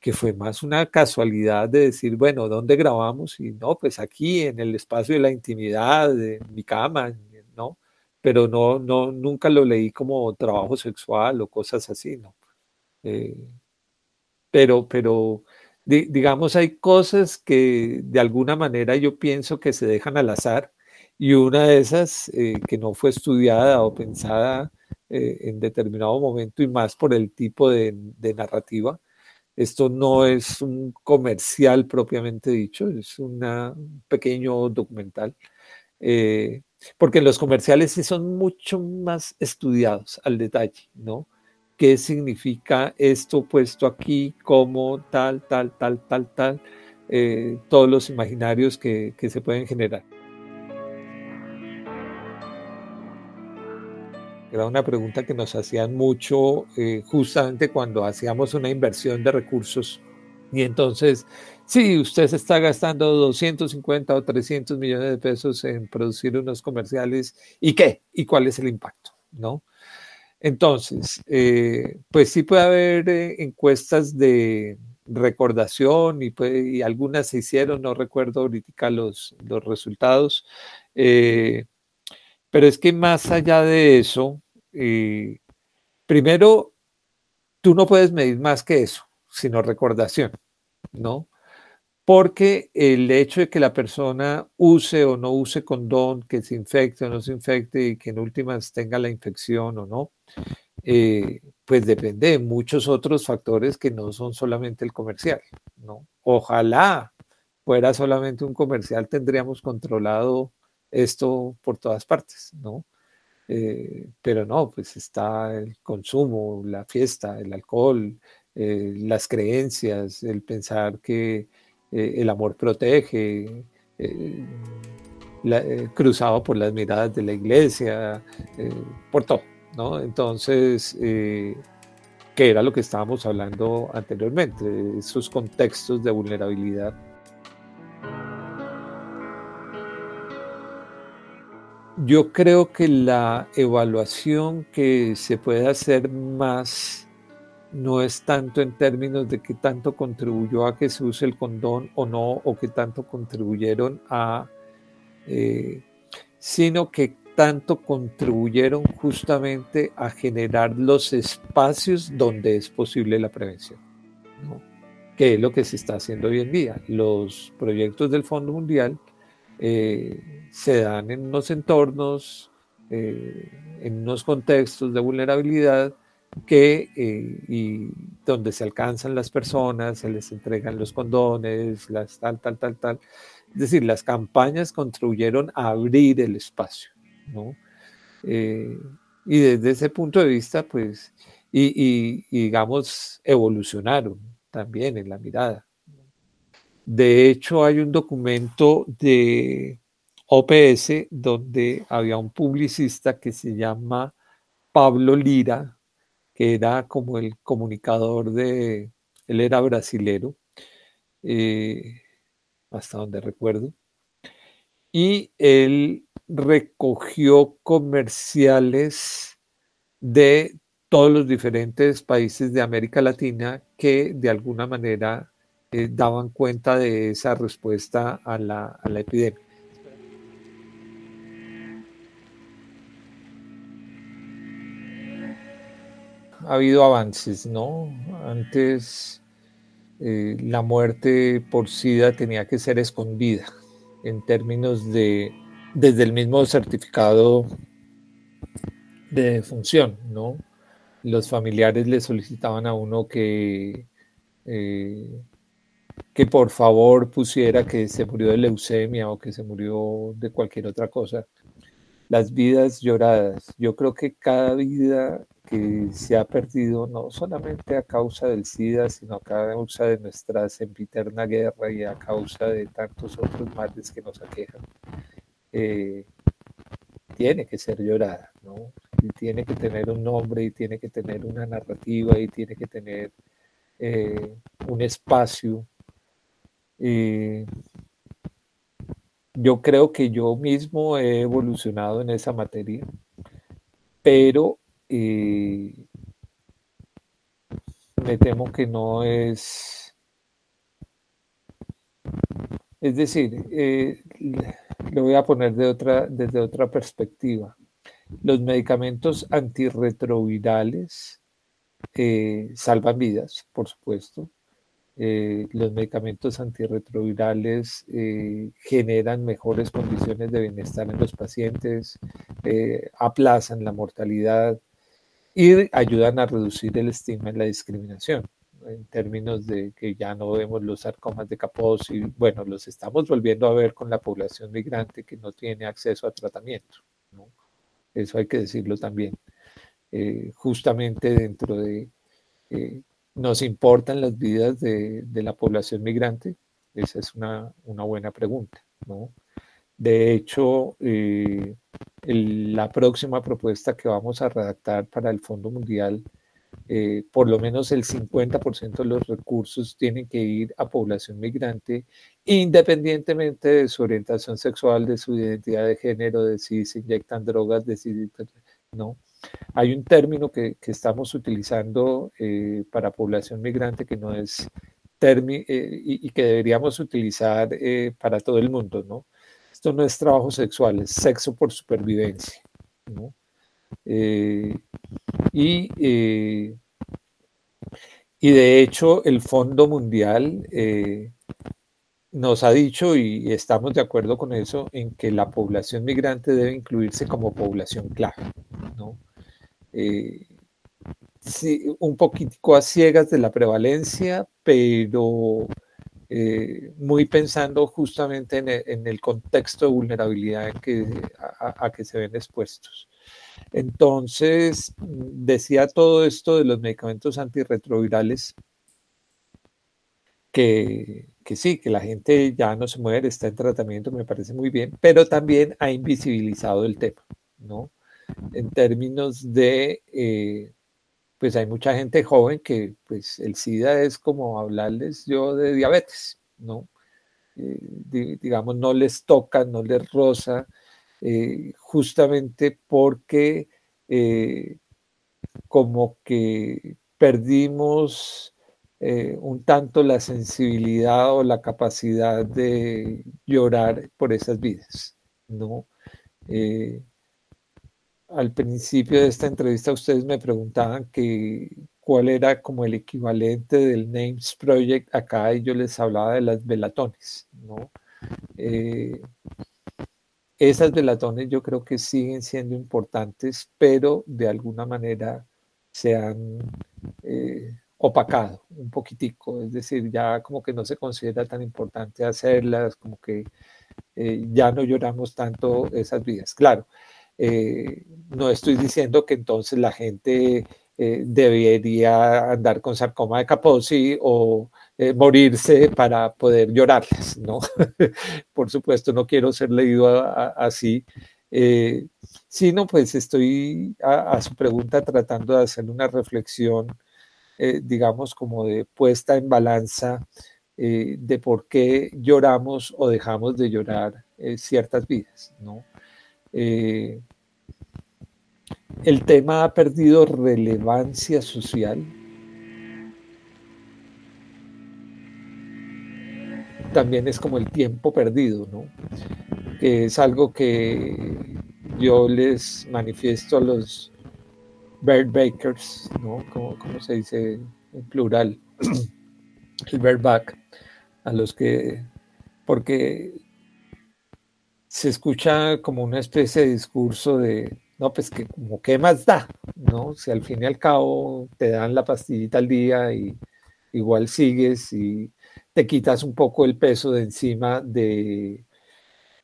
que fue más una casualidad de decir, bueno, ¿dónde grabamos? Y no, pues aquí en el espacio de la intimidad, de mi cama, ¿no? Pero no, no, nunca lo leí como trabajo sexual o cosas así, ¿no? Eh, pero, pero, digamos, hay cosas que de alguna manera yo pienso que se dejan al azar y una de esas eh, que no fue estudiada o pensada eh, en determinado momento y más por el tipo de, de narrativa, esto no es un comercial propiamente dicho, es un pequeño documental, eh, porque los comerciales sí son mucho más estudiados al detalle, ¿no? ¿Qué significa esto puesto aquí, cómo, tal, tal, tal, tal, tal? Eh, todos los imaginarios que se pueden generar. Era una pregunta que nos hacían mucho eh, justamente cuando hacíamos una inversión de recursos. Y entonces, si usted se está gastando 250 o 300 millones de pesos en producir unos comerciales, ¿y qué? ¿Y cuál es el impacto? ¿No? Entonces, eh, pues sí puede haber eh, encuestas de recordación y, y, algunas se hicieron, no recuerdo ahorita los, los resultados, pero es que más allá de eso, eh, primero, tú no puedes medir más que eso, sino recordación, ¿no? Porque el hecho de que la persona use o no use condón, que se infecte o no se infecte y que en últimas tenga la infección o no, eh, pues depende de muchos otros factores que no son solamente el comercial, ¿no? Ojalá fuera solamente un comercial, tendríamos controlado esto por todas partes, ¿no? Eh, pero no, pues está el consumo, la fiesta, el alcohol, eh, las creencias, el pensar que eh, el amor protege, cruzado por las miradas de la iglesia, por todo, ¿no? Entonces, que era lo que estábamos hablando anteriormente, esos contextos de vulnerabilidad Yo creo que la evaluación que se puede hacer más no es tanto en términos de qué tanto contribuyó a que se use el condón o no, o qué tanto contribuyeron a, eh, sino que tanto contribuyeron justamente a generar los espacios donde es posible la prevención. que es lo que se está haciendo hoy en día. Los proyectos del Fondo Mundial eh, se dan en unos entornos, eh, en unos contextos de vulnerabilidad que eh, y donde se alcanzan las personas, se les entregan los condones, las tal, tal, tal, tal. Es decir, las campañas contribuyeron a abrir el espacio, ¿no? y desde ese punto de vista, pues, y digamos, evolucionaron también en la mirada. De hecho, hay un documento de OPS donde había un publicista que se llama Pablo Lira, que era como el comunicador de, él era brasilero, eh, hasta donde recuerdo, y él recogió comerciales de todos los diferentes países de América Latina que de alguna manera eh, daban cuenta de esa respuesta a la, epidemia. Ha habido avances, ¿no? Antes eh, la muerte por SIDA tenía que ser escondida en términos de, desde el mismo certificado de defunción, ¿no? los familiares le solicitaban a uno que, eh, que por favor pusiera que se murió de leucemia o que se murió de cualquier otra cosa. Las vidas lloradas. Yo creo que cada vida que se ha perdido, no solamente a causa del SIDA, sino a causa de nuestra sempiterna guerra y a causa de tantos otros males que nos aquejan, eh, tiene que ser llorada, ¿no? Y tiene que tener un nombre y tiene que tener una narrativa y tiene que tener eh, un espacio. Yo creo que yo mismo he evolucionado en esa materia, pero eh, me temo que no es... Es decir, eh, lo voy a poner de otra, desde otra perspectiva. Los medicamentos antirretrovirales eh, salvan vidas, por supuesto. Eh, los medicamentos antirretrovirales eh, generan mejores condiciones de bienestar en los pacientes, aplazan la mortalidad y ayudan a reducir el estigma y la discriminación en términos de que ya no vemos los sarcomas de Kaposi, y bueno, los estamos volviendo a ver con la población migrante que no tiene acceso a tratamiento. Eso hay que decirlo también. Eh, justamente dentro de, eh, nos importan las vidas de, la población migrante, esa es una, buena pregunta. De hecho, eh, la próxima propuesta que vamos a redactar para el Fondo Mundial eh, por lo menos el 50% de los recursos tienen que ir a población migrante, independientemente de su orientación sexual, de su identidad de género, de si se inyectan drogas, de si no. Hay un término que, estamos utilizando eh, para población migrante que no es término eh, y, que deberíamos utilizar para todo el mundo, ¿no? Esto no es trabajo sexual, es sexo por supervivencia. Y, eh, y de hecho el Fondo Mundial eh, nos ha dicho, y estamos de acuerdo con eso, en que la población migrante debe incluirse como población clave. ¿no? Eh, un poquitico a ciegas de la prevalencia, pero muy pensando justamente en el, contexto de vulnerabilidad que, a que se ven expuestos. Entonces, decía todo esto de los medicamentos antirretrovirales, que, sí, que la gente ya no se muere, está en tratamiento, me parece muy bien, pero también ha invisibilizado el tema, ¿no? En términos de, eh, pues hay mucha gente joven que, pues el SIDA es como hablarles yo de diabetes, ¿no? Eh, digamos, no les toca, no les roza, eh, justamente porque como que perdimos un tanto la sensibilidad o la capacidad de llorar por esas vidas, ¿no? Al principio de esta entrevista ustedes me preguntaban que cuál era como el equivalente del Names Project acá y yo les hablaba de las velatones, ¿no? Eh, esas velatones yo creo que siguen siendo importantes, pero de alguna manera se han eh, opacado un poquitico, es decir, ya como que no se considera tan importante hacerlas, como que eh, ya no lloramos tanto esas vidas. Claro, eh, no estoy diciendo que entonces la gente eh, debería andar con sarcoma de Kaposi o morirse para poder llorarles, ¿no? Por supuesto, no quiero ser leído así, sino pues estoy a, su pregunta tratando de hacer una reflexión, digamos, como de puesta en balanza de por qué lloramos o dejamos de llorar ciertas vidas, ¿no? Eh, el tema ha perdido relevancia social. También es como el tiempo perdido, ¿no? Que es algo que yo les manifiesto a los bird bakers, ¿no? Como, se dice en plural, el birdback, a los que, porque se escucha como una especie de discurso de, no, pues que como qué más da, ¿no? Si al fin y al cabo te dan la pastillita al día y igual sigues y te quitas un poco el peso de encima de,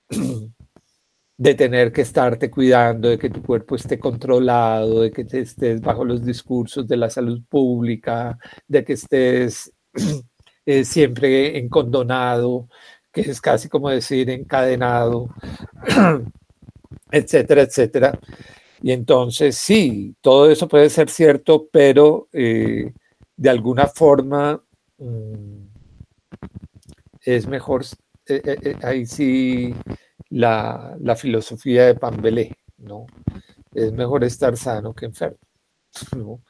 de tener que estarte cuidando, de que tu cuerpo esté controlado, de que estés bajo los discursos de la salud pública, de que estés eh, siempre encondonado, que es casi como decir encadenado, etcétera, etcétera. Y entonces sí, todo eso puede ser cierto, pero eh, de alguna forma mm, es mejor, eh, eh, ahí sí, la, la, filosofía de Pambelé, ¿no? Es mejor estar sano que enfermo, ¿no?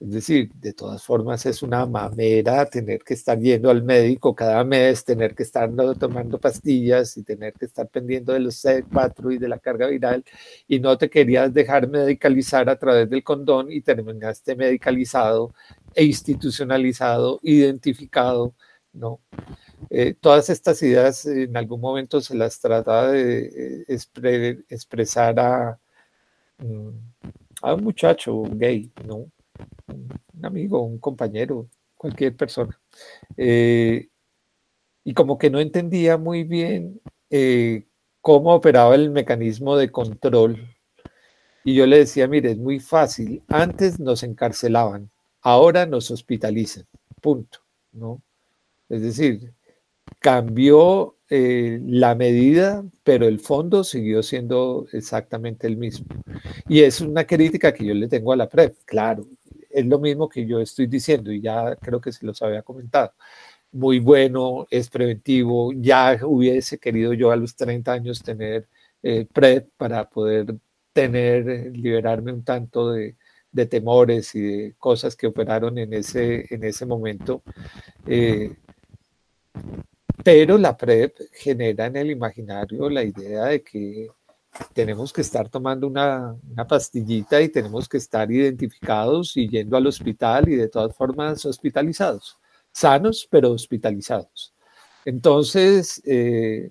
Es decir, de todas formas es una mamera tener que estar yendo al médico cada mes, tener que estar tomando pastillas y tener que estar pendiendo de los C4 y de la carga viral y no te querías dejar medicalizar a través del condón y terminaste medicalizado e institucionalizado, identificado, ¿no? Eh, todas estas ideas en algún momento se las trataba de eh, expresar a, mm, a un muchacho gay, ¿no? un amigo, un compañero, cualquier persona. Eh, y como que no entendía muy bien eh, cómo operaba el mecanismo de control. Y yo le decía, mire, es muy fácil. Antes nos encarcelaban, ahora nos hospitalizan. Punto. ¿no? Es decir, cambió eh, la medida, pero el fondo siguió siendo exactamente el mismo. Y es una crítica que yo le tengo a la PREP. Claro, es lo mismo que yo estoy diciendo y ya creo que se los había comentado. Muy bueno, es preventivo. Ya hubiese querido yo a los 30 años tener eh, PrEP para poder tener, liberarme un tanto de, temores y de cosas que operaron en ese, en ese momento. Eh, pero la PrEP genera en el imaginario la idea de que tenemos que estar tomando una, pastillita y tenemos que estar identificados y yendo al hospital y de todas formas hospitalizados, sanos pero hospitalizados. Entonces, eh,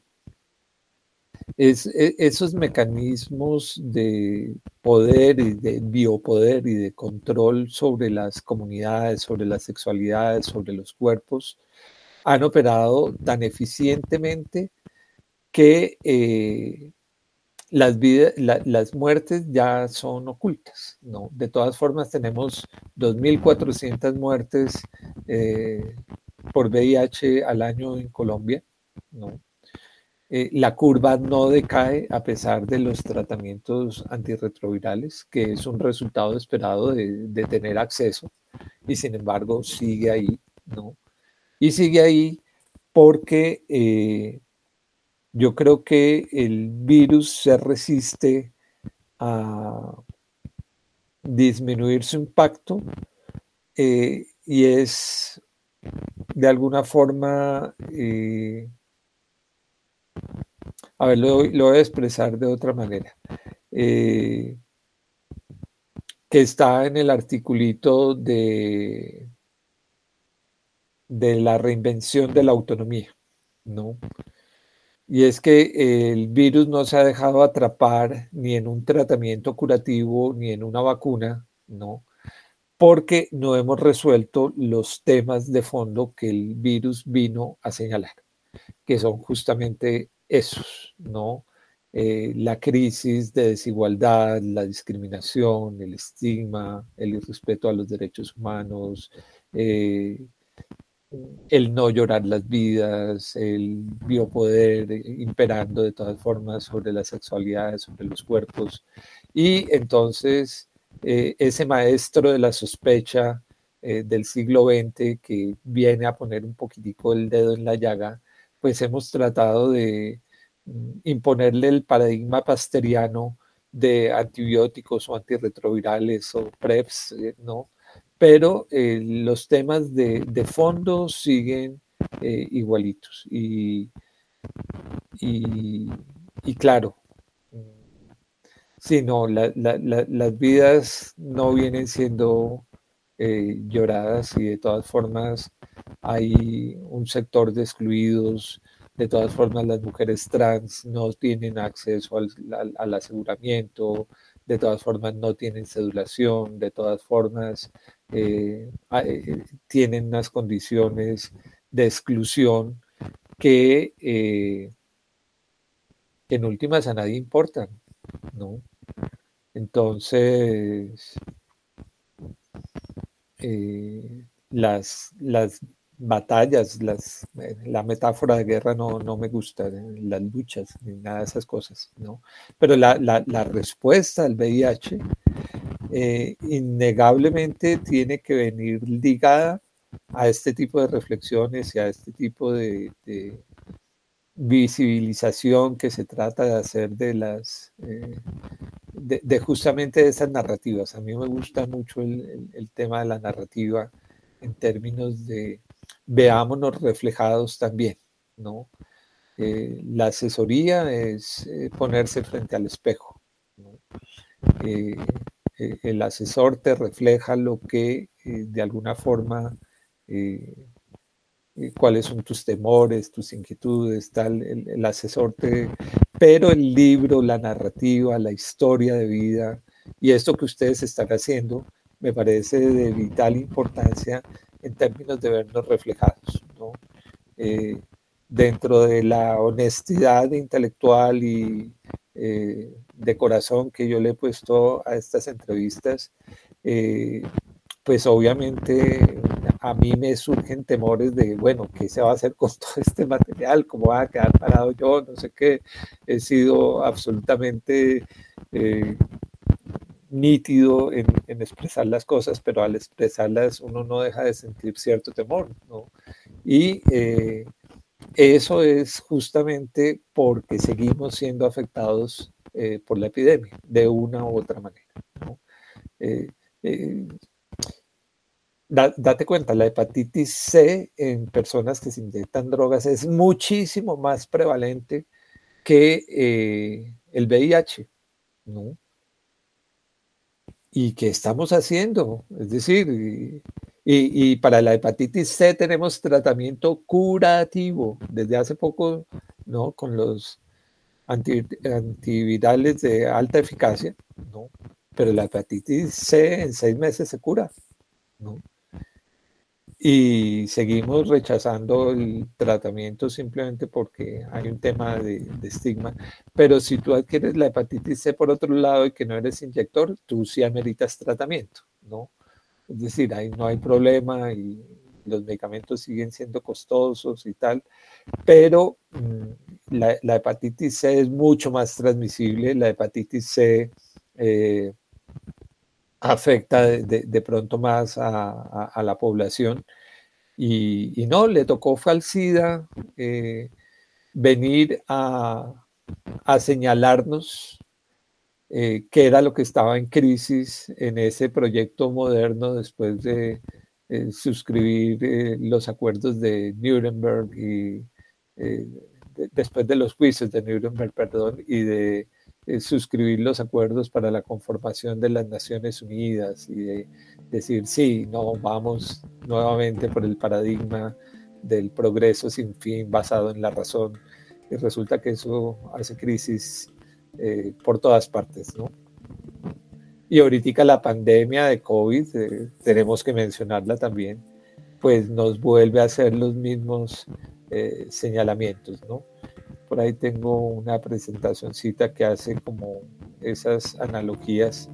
e, esos mecanismos de poder y de biopoder y de control sobre las comunidades, sobre las sexualidades, sobre los cuerpos, han operado tan eficientemente que eh, las, muertes ya son ocultas, ¿no? De todas formas, tenemos 2.400 muertes eh, por VIH al año en Colombia, ¿no? Eh, la curva no decae a pesar de los tratamientos antirretrovirales, que es un resultado esperado de, tener acceso, y sin embargo sigue ahí, ¿no? Y sigue ahí porque eh, yo creo que el virus se resiste a disminuir su impacto eh, y es de alguna forma, eh, a ver, lo, voy a expresar de otra manera. Que está en el articulito de, de la reinvención de la autonomía, ¿no? Y es que el virus no se ha dejado atrapar ni en un tratamiento curativo ni en una vacuna, ¿no? Porque no hemos resuelto los temas de fondo que el virus vino a señalar, que son justamente esos, ¿no? Eh, la crisis de desigualdad, la discriminación, el estigma, el irrespeto a los derechos humanos, eh, el no llorar las vidas, el biopoder imperando de todas formas sobre las sexualidades, sobre los cuerpos. Y entonces eh, ese maestro de la sospecha eh, del siglo XX que viene a poner un poquitico el dedo en la llaga, pues hemos tratado de mm, imponerle el paradigma pasteriano de antibióticos o antirretrovirales o PREPs, eh, ¿no? Pero eh, los temas de, fondo siguen eh, igualitos. Y, y, claro, sí, no, las vidas no vienen siendo eh, lloradas y de todas formas hay un sector de excluidos, de todas formas las mujeres trans no tienen acceso al aseguramiento, de todas formas no tienen sedulación, de todas formas eh, eh, tienen unas condiciones de exclusión que eh, en últimas a nadie importan, ¿no? Entonces, las, las batallas, las, la metáfora de guerra no, no me gusta, las luchas, ni nada de esas cosas, ¿no? Pero la, la, la respuesta al VIH eh, innegablemente tiene que venir ligada a este tipo de reflexiones y a este tipo de, visibilización que se trata de hacer de las, eh, de, justamente de esas narrativas. A mí me gusta mucho el, tema de la narrativa en términos de veámonos reflejados también, ¿no? Eh, la asesoría es ponerse frente al espejo. ¿no? Eh, el asesor te refleja lo que eh, de alguna forma, eh, cuáles son tus temores, tus inquietudes, tal, el, asesor te... Pero el libro, la narrativa, la historia de vida y esto que ustedes están haciendo me parece de vital importancia en términos de vernos reflejados. dentro de la honestidad intelectual y de corazón que yo le he puesto a estas entrevistas, eh, pues obviamente a mí me surgen temores de, bueno, ¿qué se va a hacer con todo este material? ¿Cómo va a quedar parado yo? No sé qué. He sido absolutamente eh, nítido en, expresar las cosas, pero al expresarlas uno no deja de sentir cierto temor, ¿no? Y eh, eso es justamente porque seguimos siendo afectados eh, por la epidemia, de una u otra manera. Eh, eh, date cuenta, la hepatitis C en personas que se inyectan drogas es muchísimo más prevalente que el VIH, ¿no? ¿Y qué estamos haciendo? Es decir, y, para la hepatitis C tenemos tratamiento curativo desde hace poco, ¿no? Con los antivirales de alta eficacia, ¿no? Pero la hepatitis C en seis meses se cura, ¿no? Y seguimos rechazando el tratamiento simplemente porque hay un tema de, estigma. Pero si tú adquieres la hepatitis C por otro lado y que no eres inyector, tú sí ameritas tratamiento, ¿no? Es decir, ahí no hay problema y los medicamentos siguen siendo costosos y tal, pero mm, la, hepatitis C es mucho más transmisible, la hepatitis C eh, afecta de, pronto más a, la población. Y, no, le tocó falsida eh, venir a, señalarnos eh, qué era lo que estaba en crisis en ese proyecto moderno después de, suscribir los acuerdos de Nuremberg y después de los juicios de Nuremberg, perdón, y de eh, suscribir los acuerdos para la conformación de las Naciones Unidas y de decir, sí, no, vamos nuevamente por el paradigma del progreso sin fin basado en la razón. Y resulta que eso hace crisis eh, por todas partes, ¿no? Y ahorita la pandemia de COVID, eh, tenemos que mencionarla también, pues nos vuelve a hacer los mismos señalamientos, ¿no? Por ahí tengo una presentacioncita que hace como esas analogías.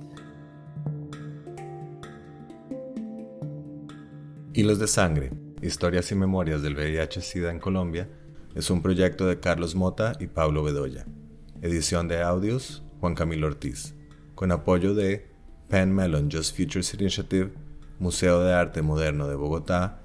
Hilos de Sangre, Historias y Memorias del VIH-Sida en Colombia, es un proyecto de Carlos Mota y Pablo Bedoya. Edición de audios, Juan Camilo Ortiz, con apoyo de Penn Mellon Just Futures Initiative, Museo de Arte Moderno de Bogotá